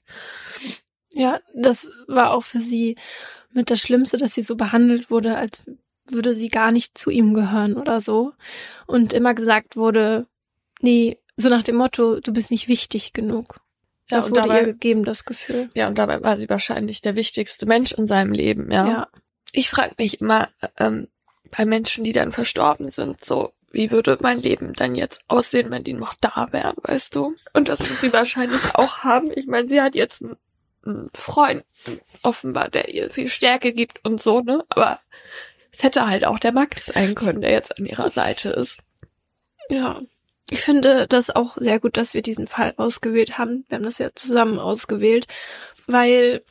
Ja, das war auch für sie mit das Schlimmste, dass sie so behandelt wurde, als würde sie gar nicht zu ihm gehören oder so. Und immer gesagt wurde, nee, so nach dem Motto, du bist nicht wichtig genug. Ja, Das und wurde dabei- ihr gegeben, das Gefühl. Ja, und dabei war sie wahrscheinlich der wichtigste Mensch in seinem Leben, ja. Ja. Ich frage mich immer ähm, bei Menschen, die dann verstorben sind, so wie würde mein Leben dann jetzt aussehen, wenn die noch da wären, weißt du? Und das wird sie wahrscheinlich auch haben. Ich meine, sie hat jetzt einen Freund, offenbar, der ihr viel Stärke gibt und so, ne? Aber es hätte halt auch der Max sein können, der jetzt an ihrer Seite ist. Ja. Ich finde das auch sehr gut, dass wir diesen Fall ausgewählt haben. Wir haben das ja zusammen ausgewählt, weil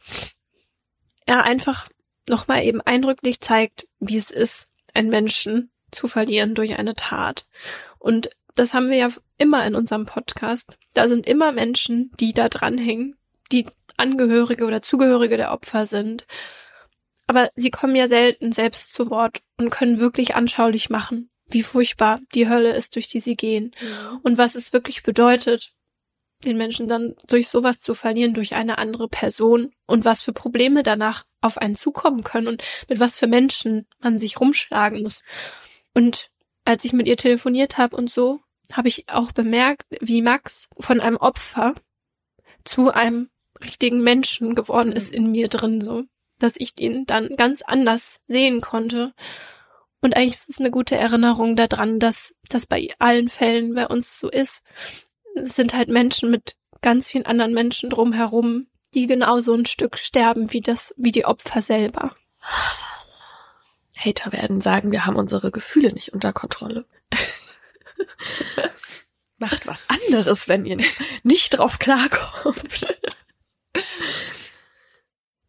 er einfach nochmal eben eindrücklich zeigt, wie es ist, einen Menschen zu verlieren durch eine Tat. Und das haben wir ja immer in unserem Podcast. Da sind immer Menschen, die da dranhängen, die Angehörige oder Zugehörige der Opfer sind. Aber sie kommen ja selten selbst zu Wort und können wirklich anschaulich machen, wie furchtbar die Hölle ist, durch die sie gehen. Mhm. Und was es wirklich bedeutet, den Menschen dann durch sowas zu verlieren, durch eine andere Person und was für Probleme danach auf einen zukommen können und mit was für Menschen man sich rumschlagen muss. Und als ich mit ihr telefoniert habe und so, habe ich auch bemerkt, wie Max von einem Opfer zu einem richtigen Menschen geworden ist in mir drin, so, dass ich ihn dann ganz anders sehen konnte. Und eigentlich ist es eine gute Erinnerung daran, dass das bei allen Fällen bei uns so ist. Es sind halt Menschen mit ganz vielen anderen Menschen drumherum, die genauso ein Stück sterben wie das, wie die Opfer selber. Hater werden sagen, wir haben unsere Gefühle nicht unter Kontrolle. Macht was anderes, wenn ihr nicht drauf klarkommt.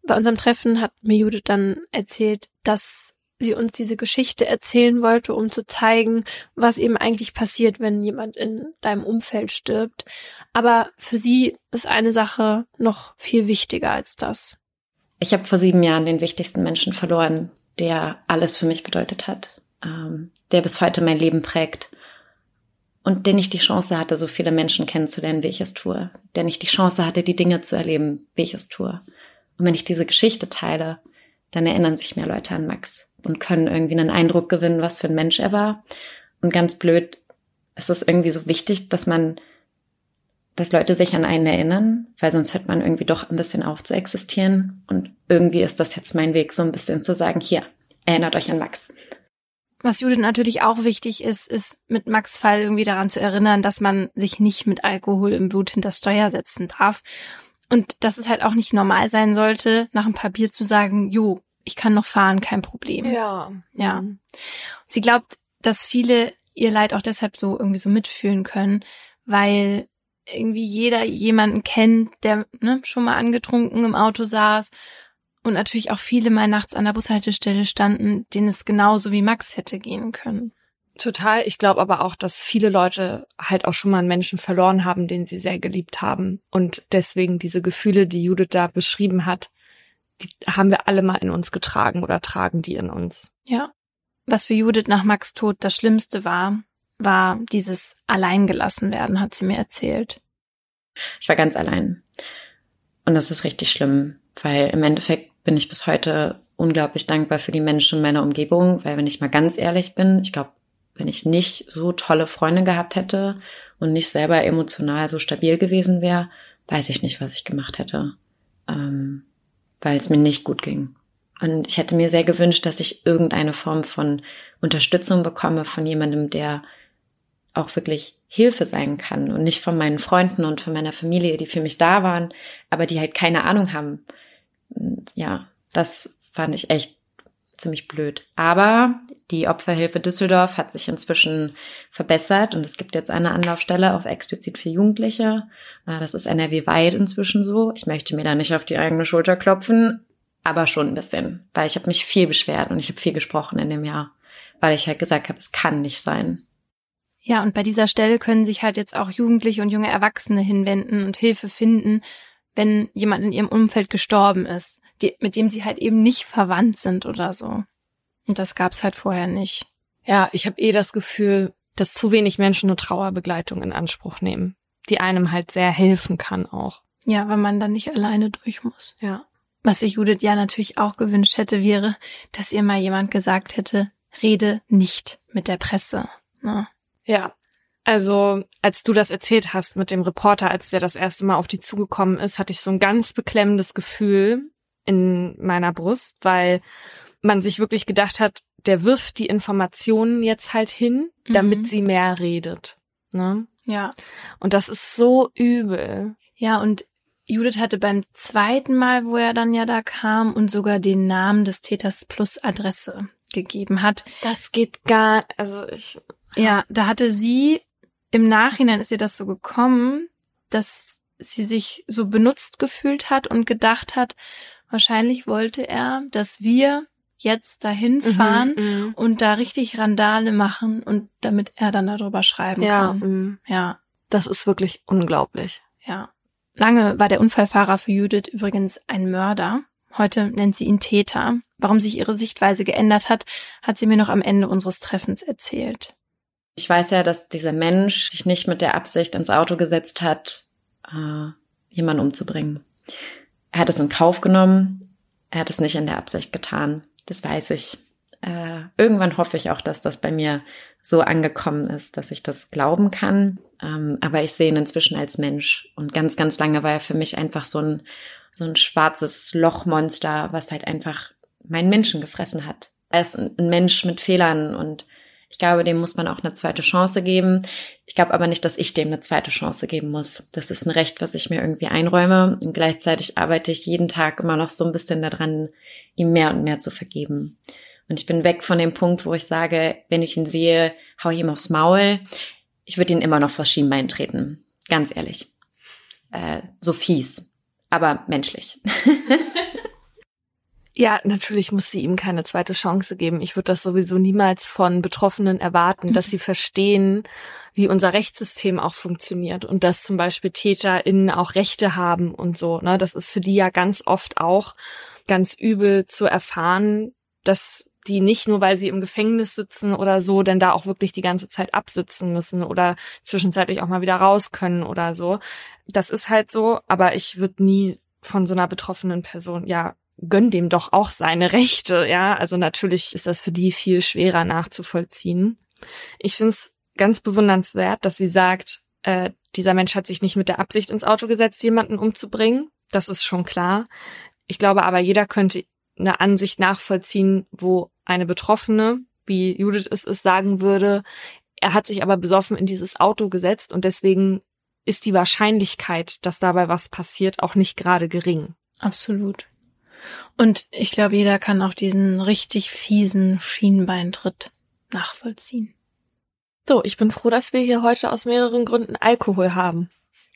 Bei unserem Treffen hat mir Judith dann erzählt, dass sie uns diese Geschichte erzählen wollte, um zu zeigen, was eben eigentlich passiert, wenn jemand in deinem Umfeld stirbt. Aber für sie ist eine Sache noch viel wichtiger als das. Ich habe vor sieben Jahren den wichtigsten Menschen verloren, der alles für mich bedeutet hat, ähm, der bis heute mein Leben prägt und der nicht die Chance hatte, so viele Menschen kennenzulernen, wie ich es tue, der nicht die Chance hatte, die Dinge zu erleben, wie ich es tue. Und wenn ich diese Geschichte teile, dann erinnern sich mehr Leute an Max und können irgendwie einen Eindruck gewinnen, was für ein Mensch er war. Und ganz blöd, es ist irgendwie so wichtig, dass man, dass Leute sich an einen erinnern, weil sonst hört man irgendwie doch ein bisschen auf zu existieren. Und irgendwie ist das jetzt mein Weg, so ein bisschen zu sagen, hier, erinnert euch an Max. Was Judith natürlich auch wichtig ist, ist mit Max Fall irgendwie daran zu erinnern, dass man sich nicht mit Alkohol im Blut hinter Steuer setzen darf. Und dass es halt auch nicht normal sein sollte, nach ein paar Bier zu sagen, jo, ich kann noch fahren, kein Problem. Ja. Ja. Sie glaubt, dass viele ihr Leid auch deshalb so irgendwie so mitfühlen können, weil irgendwie jeder jemanden kennt, der ne, schon mal angetrunken im Auto saß und natürlich auch viele mal nachts an der Bushaltestelle standen, denen es genauso wie Max hätte gehen können. Total. Ich glaube aber auch, dass viele Leute halt auch schon mal einen Menschen verloren haben, den sie sehr geliebt haben. Und deswegen diese Gefühle, die Judith da beschrieben hat, die haben wir alle mal in uns getragen oder tragen die in uns. Ja. Was für Judith nach Max Tod das Schlimmste war, war dieses Alleingelassen werden, hat sie mir erzählt. Ich war ganz allein. Und das ist richtig schlimm, weil im Endeffekt bin ich bis heute unglaublich dankbar für die Menschen in meiner Umgebung, weil wenn ich mal ganz ehrlich bin, ich glaube, wenn ich nicht so tolle Freunde gehabt hätte und nicht selber emotional so stabil gewesen wäre, weiß ich nicht, was ich gemacht hätte. Ähm, weil es mir nicht gut ging. Und ich hätte mir sehr gewünscht, dass ich irgendeine Form von Unterstützung bekomme von jemandem, der auch wirklich Hilfe sein kann und nicht von meinen Freunden und von meiner Familie, die für mich da waren, aber die halt keine Ahnung haben. Ja, das fand ich echt ziemlich blöd. Aber die Opferhilfe Düsseldorf hat sich inzwischen verbessert und es gibt jetzt eine Anlaufstelle auch explizit für Jugendliche. Äh, das ist NRW-weit inzwischen so. Ich möchte mir da nicht auf die eigene Schulter klopfen, aber schon ein bisschen, weil ich habe mich viel beschwert und ich habe viel gesprochen in dem Jahr, weil ich halt gesagt habe, es kann nicht sein. Ja, und bei dieser Stelle können sich halt jetzt auch Jugendliche und junge Erwachsene hinwenden und Hilfe finden, wenn jemand in ihrem Umfeld gestorben ist die, mit dem sie halt eben nicht verwandt sind oder so. Und das gab's halt vorher nicht. Ja, ich habe eh das Gefühl, dass zu wenig Menschen eine Trauerbegleitung in Anspruch nehmen, die einem halt sehr helfen kann auch. Ja, weil man dann nicht alleine durch muss. Ja. Was ich Judith ja natürlich auch gewünscht hätte, wäre, dass ihr mal jemand gesagt hätte, rede nicht mit der Presse. Ne? Ja. Also, als du das erzählt hast mit dem Reporter, als der das erste Mal auf die zugekommen ist, hatte ich so ein ganz beklemmendes Gefühl, in meiner Brust, weil man sich wirklich gedacht hat, der wirft die Informationen jetzt halt hin, damit Mhm. sie mehr redet. Ne? Ja. Und das ist so übel. Ja, und Judith hatte beim zweiten Mal, wo er dann ja da kam und sogar den Namen des Täters plus Adresse gegeben hat. Das geht gar, also ich, Ja, da hatte sie, im Nachhinein ist ihr das so gekommen, dass sie sich so benutzt gefühlt hat und gedacht hat, wahrscheinlich wollte er, dass wir jetzt dahin fahren Mhm, und da richtig Randale machen und damit er dann darüber schreiben ja, kann. mhm. Ja, das ist wirklich unglaublich. ja. Lange war der Unfallfahrer für Judith übrigens ein Mörder. Heute nennt sie ihn Täter. Warum sich ihre Sichtweise geändert hat, hat sie mir noch am Ende unseres Treffens erzählt. Ich weiß ja, dass dieser Mensch sich nicht mit der Absicht ins Auto gesetzt hat, äh, jemanden umzubringen. Er hat es in Kauf genommen. Er hat es nicht in der Absicht getan. Das weiß ich. Äh, irgendwann hoffe ich auch, dass das bei mir so angekommen ist, dass ich das glauben kann. Ähm, aber ich sehe ihn inzwischen als Mensch. Und ganz, ganz lange war er für mich einfach so ein, so ein schwarzes Lochmonster, was halt einfach meinen Menschen gefressen hat. Er ist ein ein Mensch mit Fehlern und ich glaube, dem muss man auch eine zweite Chance geben. Ich glaube aber nicht, dass ich dem eine zweite Chance geben muss. Das ist ein Recht, was ich mir irgendwie einräume. Und gleichzeitig arbeite ich jeden Tag immer noch so ein bisschen daran, ihm mehr und mehr zu vergeben. Und ich bin weg von dem Punkt, wo ich sage, wenn ich ihn sehe, hau ich ihm aufs Maul. Ich würde ihn immer noch vor Schienbein treten. Ganz ehrlich. Äh, so fies. Aber menschlich. Ja, natürlich muss sie ihm keine zweite Chance geben. Ich würde das sowieso niemals von Betroffenen erwarten, dass sie verstehen, wie unser Rechtssystem auch funktioniert und dass zum Beispiel TäterInnen auch Rechte haben und so. Ne? Das ist für die ja ganz oft auch ganz übel zu erfahren, dass die nicht nur, weil sie im Gefängnis sitzen oder so, denn da auch wirklich die ganze Zeit absitzen müssen oder zwischenzeitlich auch mal wieder raus können oder so. Das ist halt so, aber ich würde nie von so einer betroffenen Person, ja, gönn dem doch auch seine Rechte, ja. Also natürlich ist das für die viel schwerer nachzuvollziehen. Ich finde es ganz bewundernswert, dass sie sagt, äh, dieser Mensch hat sich nicht mit der Absicht ins Auto gesetzt, jemanden umzubringen. Das ist schon klar. Ich glaube aber, jeder könnte eine Ansicht nachvollziehen, wo eine Betroffene, wie Judith es ist, sagen würde, er hat sich aber besoffen in dieses Auto gesetzt und deswegen ist die Wahrscheinlichkeit, dass dabei was passiert, auch nicht gerade gering. Absolut. Und ich glaube, jeder kann auch diesen richtig fiesen Schienbeintritt nachvollziehen. So, ich bin froh, dass wir hier heute aus mehreren Gründen Alkohol haben.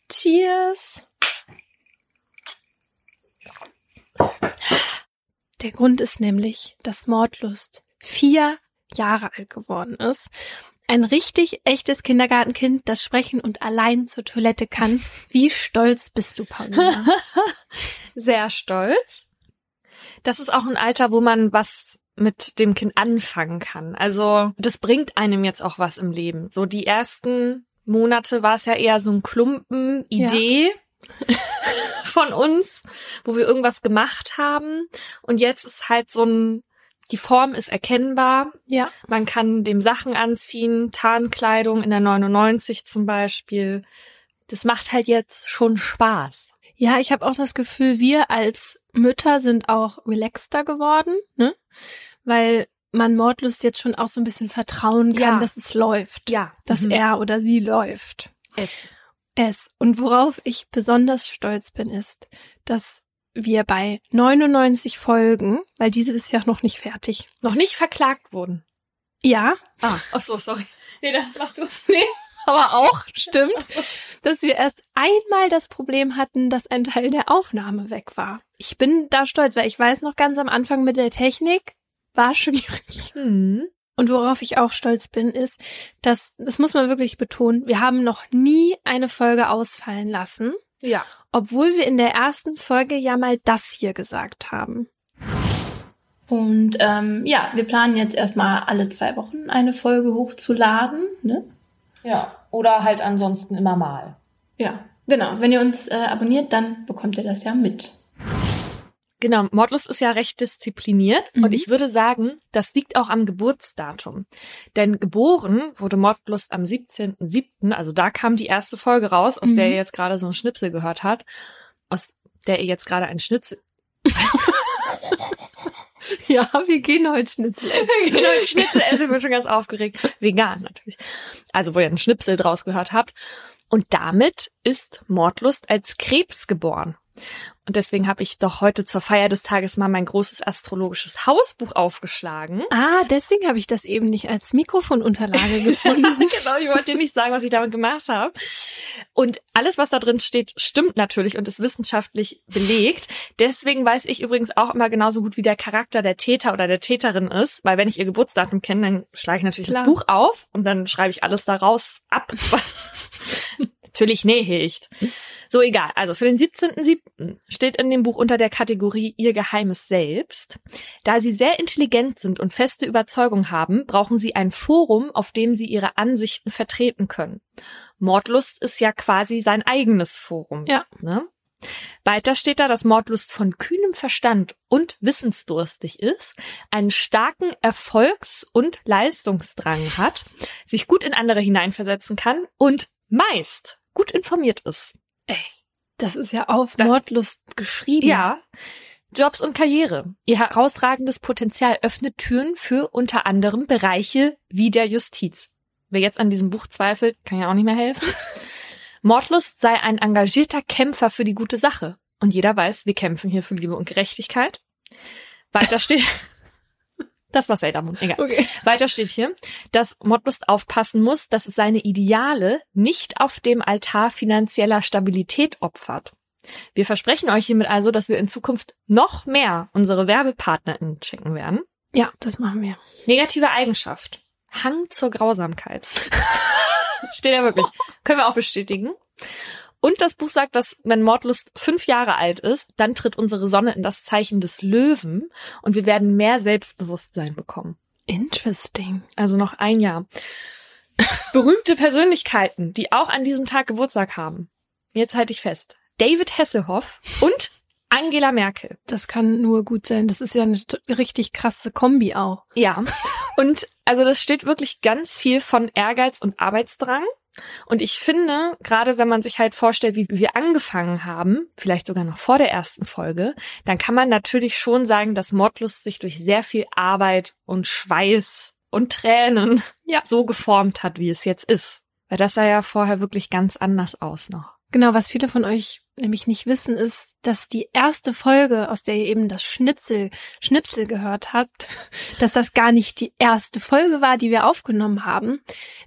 Cheers! Der Grund ist nämlich, dass Mordlust vier Jahre alt geworden ist. Ein richtig echtes Kindergartenkind, das sprechen und allein zur Toilette kann. Wie stolz bist du, Paulina? Sehr stolz. Das ist auch ein Alter, wo man was mit dem Kind anfangen kann. Also das bringt einem jetzt auch was im Leben. So die ersten Monate war es ja eher so ein Klumpen Idee von uns, wo wir irgendwas gemacht haben. Und jetzt ist halt so ein, die Form ist erkennbar. ja. Man kann dem Sachen anziehen, Tarnkleidung in der 99 zum Beispiel. Das macht halt jetzt schon Spaß. Ja, ich habe auch das Gefühl, wir als Mütter sind auch relaxter geworden, ne? Weil man Mordlust jetzt schon auch so ein bisschen vertrauen kann, Ja. dass es läuft. Ja, Dass mhm. er oder sie läuft. es. Es. Und worauf ich besonders stolz bin, ist, dass wir bei 99 Folgen, weil diese ist ja noch nicht fertig. noch nicht verklagt wurden. Ja, Ah, ach so, sorry. Nee, dann mach du. aber auch stimmt, dass wir erst einmal das Problem hatten, dass ein Teil der Aufnahme weg war. Ich bin da stolz, weil ich weiß noch ganz am Anfang mit der Technik war schwierig. Hm. Und worauf ich auch stolz bin, ist, dass, das muss man wirklich betonen, wir haben noch nie eine Folge ausfallen lassen, Ja. obwohl wir in der ersten Folge ja mal das hier gesagt haben. Und ähm, ja, wir planen jetzt erstmal alle zwei Wochen eine Folge hochzuladen. Ne? Ja. Oder halt ansonsten immer mal. Ja, genau. Wenn ihr uns äh, abonniert, dann bekommt ihr das ja mit. Genau, Mordlust ist ja recht diszipliniert Mhm. und ich würde sagen, das liegt auch am Geburtsdatum. Denn geboren wurde Mordlust am 17.07., also da kam die erste Folge raus, aus der Mhm. ihr jetzt gerade so ein Schnipsel gehört habt, aus der ihr jetzt gerade ein Schnitzel... Ja, wir gehen heute Schnitzel essen. genau, Schnitzel essen, ich bin schon ganz aufgeregt. Vegan natürlich. Also, wo ihr einen Schnipsel draus gehört habt. Und damit ist Mordlust als Krebs geboren. Und deswegen habe ich doch heute zur Feier des Tages mal mein großes astrologisches Hausbuch aufgeschlagen. Ah, deswegen habe ich das eben nicht als Mikrofonunterlage gefunden. genau, ich wollte dir nicht sagen, was ich damit gemacht habe. Und alles, was da drin steht, stimmt natürlich und ist wissenschaftlich belegt. Deswegen weiß ich übrigens auch immer genauso gut, wie der Charakter der Täter oder der Täterin ist, weil wenn ich ihr Geburtsdatum kenne, dann schlage ich natürlich Klar. das Buch auf und dann schreibe ich alles daraus ab. natürlich nicht. So egal. Also für den 17.07. steht in dem Buch unter der Kategorie Ihr geheimes Selbst. Da Sie sehr intelligent sind und feste Überzeugung haben, brauchen Sie ein Forum, auf dem Sie Ihre Ansichten vertreten können. Mordlust ist ja quasi sein eigenes Forum. Ja. Ne? Weiter steht da, dass Mordlust von kühnem Verstand und wissensdurstig ist, einen starken Erfolgs- und Leistungsdrang hat, sich gut in andere hineinversetzen kann und meist gut informiert ist. Das ist ja auf Da- Mordlust geschrieben. Ja. Jobs und Karriere. Ihr herausragendes Potenzial öffnet Türen für unter anderem Bereiche wie der Justiz. Wer jetzt an diesem Buch zweifelt, kann ja auch nicht mehr helfen. Mordlust sei ein engagierter Kämpfer für die gute Sache. Und jeder weiß, wir kämpfen hier für Liebe und Gerechtigkeit. Weiter steht, das war Sailor egal. Okay. Weiter steht hier, dass Mordlust aufpassen muss, dass es seine Ideale nicht auf dem Altar finanzieller Stabilität opfert. Wir versprechen euch hiermit also, dass wir in Zukunft noch mehr unsere WerbepartnerInnen checken werden. Ja, das machen wir. Negative Eigenschaft. Hang zur Grausamkeit. Steht ja wirklich. Können wir auch bestätigen. Und das Buch sagt, dass wenn Mordlust fünf Jahre alt ist, dann tritt unsere Sonne in das Zeichen des Löwen und wir werden mehr Selbstbewusstsein bekommen. Interesting. Also noch ein Jahr. Berühmte Persönlichkeiten, die auch an diesem Tag Geburtstag haben. Jetzt halte ich fest. David Hasselhoff und Angela Merkel. Das kann nur gut sein. Das ist ja eine richtig krasse Kombi auch. Ja. Und also das steht wirklich ganz viel von Ehrgeiz und Arbeitsdrang. Und ich finde, gerade wenn man sich halt vorstellt, wie wir angefangen haben, vielleicht sogar noch vor der ersten Folge, dann kann man natürlich schon sagen, dass Mordlust sich durch sehr viel Arbeit und Schweiß und Tränen Ja. so geformt hat, wie es jetzt ist. Weil das sah ja vorher wirklich ganz anders aus noch. Genau, was viele von euch nämlich nicht wissen, ist, dass die erste Folge, aus der ihr eben das Schnitzel, Schnipsel gehört habt, dass das gar nicht die erste Folge war, die wir aufgenommen haben.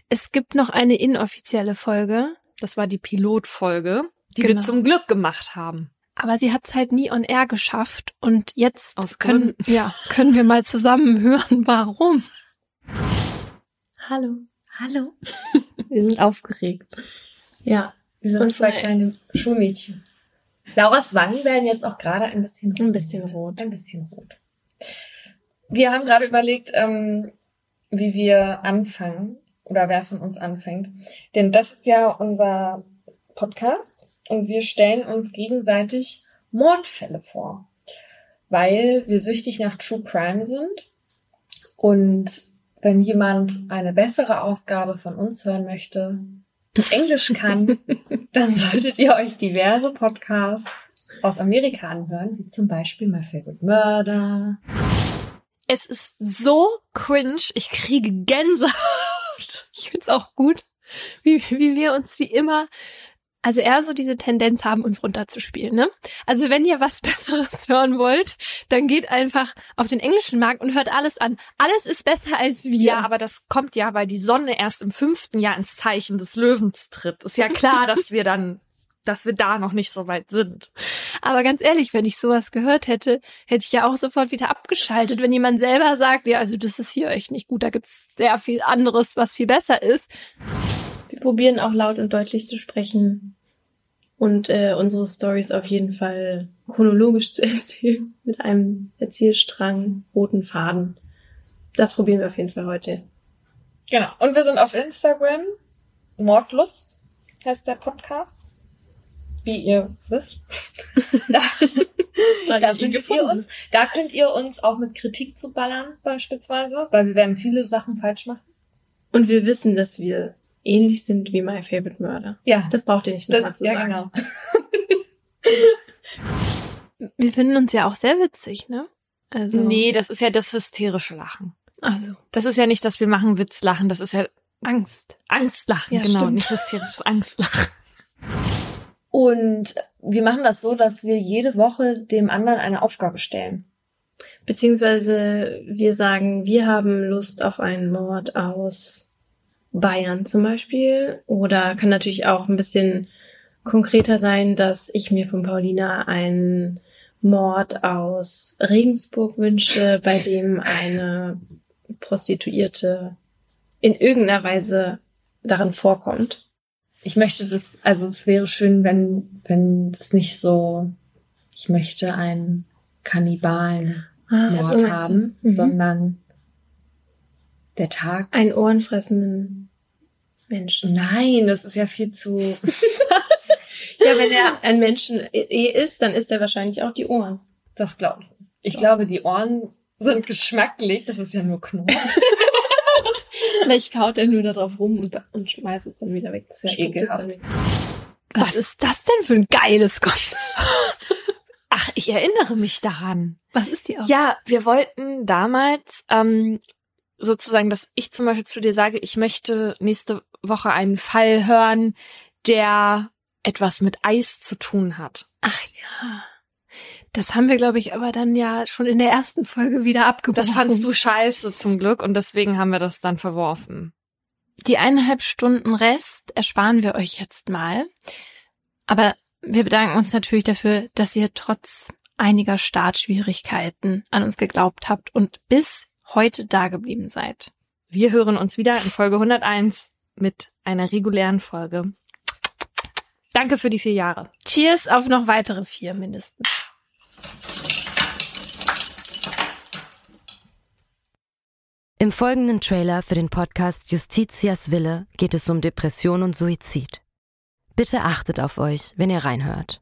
Es gibt noch eine inoffizielle Folge, Das war die Pilotfolge, die Genau. wir zum Glück gemacht haben. aber sie hat es halt nie on air geschafft. Und jetzt Aus können, ja, können wir mal zusammen hören, warum. Hallo. Hallo. Wir sind aufgeregt. Ja, wir sind Und zwei kleine Schulmädchen. Lauras Wangen werden jetzt auch gerade ein bisschen ein bisschen rot. ein bisschen rot. Wir haben gerade überlegt, ähm, wie wir anfangen oder wer von uns anfängt. Denn das ist ja unser Podcast und wir stellen uns gegenseitig Mordfälle vor, weil wir süchtig nach True Crime sind. Und wenn jemand eine bessere Ausgabe von uns hören möchte, Englisch kann, dann solltet ihr euch diverse Podcasts aus Amerika anhören, wie zum Beispiel My Favorite Murder. Es ist so cringe, ich kriege Gänsehaut. Ich find's auch gut, wie, wie wir uns wie immer, also eher so diese Tendenz haben, uns runterzuspielen, ne? Also wenn ihr was Besseres hören wollt, dann geht einfach auf den englischen Markt und hört alles an. Alles ist besser als wir. Ja, aber das kommt ja, weil die Sonne erst im fünften Jahr ins Zeichen des Löwens tritt. Ist ja klar, dass wir dann, dass wir da noch nicht so weit sind. Aber ganz ehrlich, wenn ich sowas gehört hätte, hätte ich ja auch sofort wieder abgeschaltet. Wenn jemand selber sagt, ja, also das ist hier echt nicht gut, da gibt's sehr viel anderes, was viel besser ist. Wir probieren auch laut und deutlich zu sprechen und äh, unsere Stories auf jeden Fall chronologisch zu erzählen, mit einem Erzählstrang, roten Faden. Das probieren wir auf jeden Fall heute. Genau. Und wir sind auf Instagram. Mordlust heißt der Podcast. Wie ihr wisst. Da, da, findet ihr uns, da könnt ihr uns auch mit Kritik zu ballern, beispielsweise, weil wir werden viele Sachen falsch machen. Und wir wissen, dass wir ähnlich sind wie My Favorite Murder. Ja, Das braucht ihr nicht nochmal zu ja sagen. genau. Wir finden uns ja auch sehr witzig, ne? Also, Nee, das ist ja das hysterische Lachen. Also, Das ist ja nicht, dass wir machen Witzlachen, das ist ja Angst. Angstlachen, Ja, genau, stimmt. nicht hysterisches Angstlachen. Und wir machen das so, dass wir jede Woche dem anderen eine Aufgabe stellen. Beziehungsweise wir sagen, wir haben Lust auf einen Mord aus Bayern zum Beispiel. Oder kann natürlich auch ein bisschen konkreter sein, dass ich mir von Paulina einen Mord aus Regensburg wünsche, bei dem eine Prostituierte in irgendeiner Weise darin vorkommt. Ich möchte das, also es wäre schön, wenn, wenn es nicht so, ich möchte einen Kannibalen Ah, Mord so meinst haben. Mhm. sondern der Tag. einen ohrenfressenden Menschen. Nein, das ist ja viel zu. Ja, wenn er ein Menschen eh ist, dann isst er wahrscheinlich auch die Ohren. Das glaube ich. Ich glaube, die Ohren sind geschmacklich. Das ist ja nur Knorr. Vielleicht kaut er nur da drauf rum und, und schmeißt es dann wieder weg. Das ist ja ekelhaft. weg. Was ist das denn für ein geiles Konzept? Ach, ich erinnere mich daran. Was ist die auch? Ja, wir wollten damals ähm, sozusagen, dass ich zum Beispiel zu dir sage, ich möchte nächste Woche einen Fall hören, der etwas mit Eis zu tun hat. Ach ja. Das haben wir, glaube ich, aber dann ja schon in der ersten Folge wieder abgebrochen. Das fandst du scheiße zum Glück und deswegen haben wir das dann verworfen. Die eineinhalb Stunden Rest ersparen wir euch jetzt mal. Aber wir bedanken uns natürlich dafür, dass ihr trotz einiger Startschwierigkeiten an uns geglaubt habt und bis heute da geblieben seid. Wir hören uns wieder in Folge 101 mit einer regulären Folge. Danke für die vier Jahre. Cheers auf noch weitere vier mindestens. Im folgenden Trailer für den Podcast Justitias Wille geht es um Depression und Suizid. Bitte achtet auf euch, wenn ihr reinhört.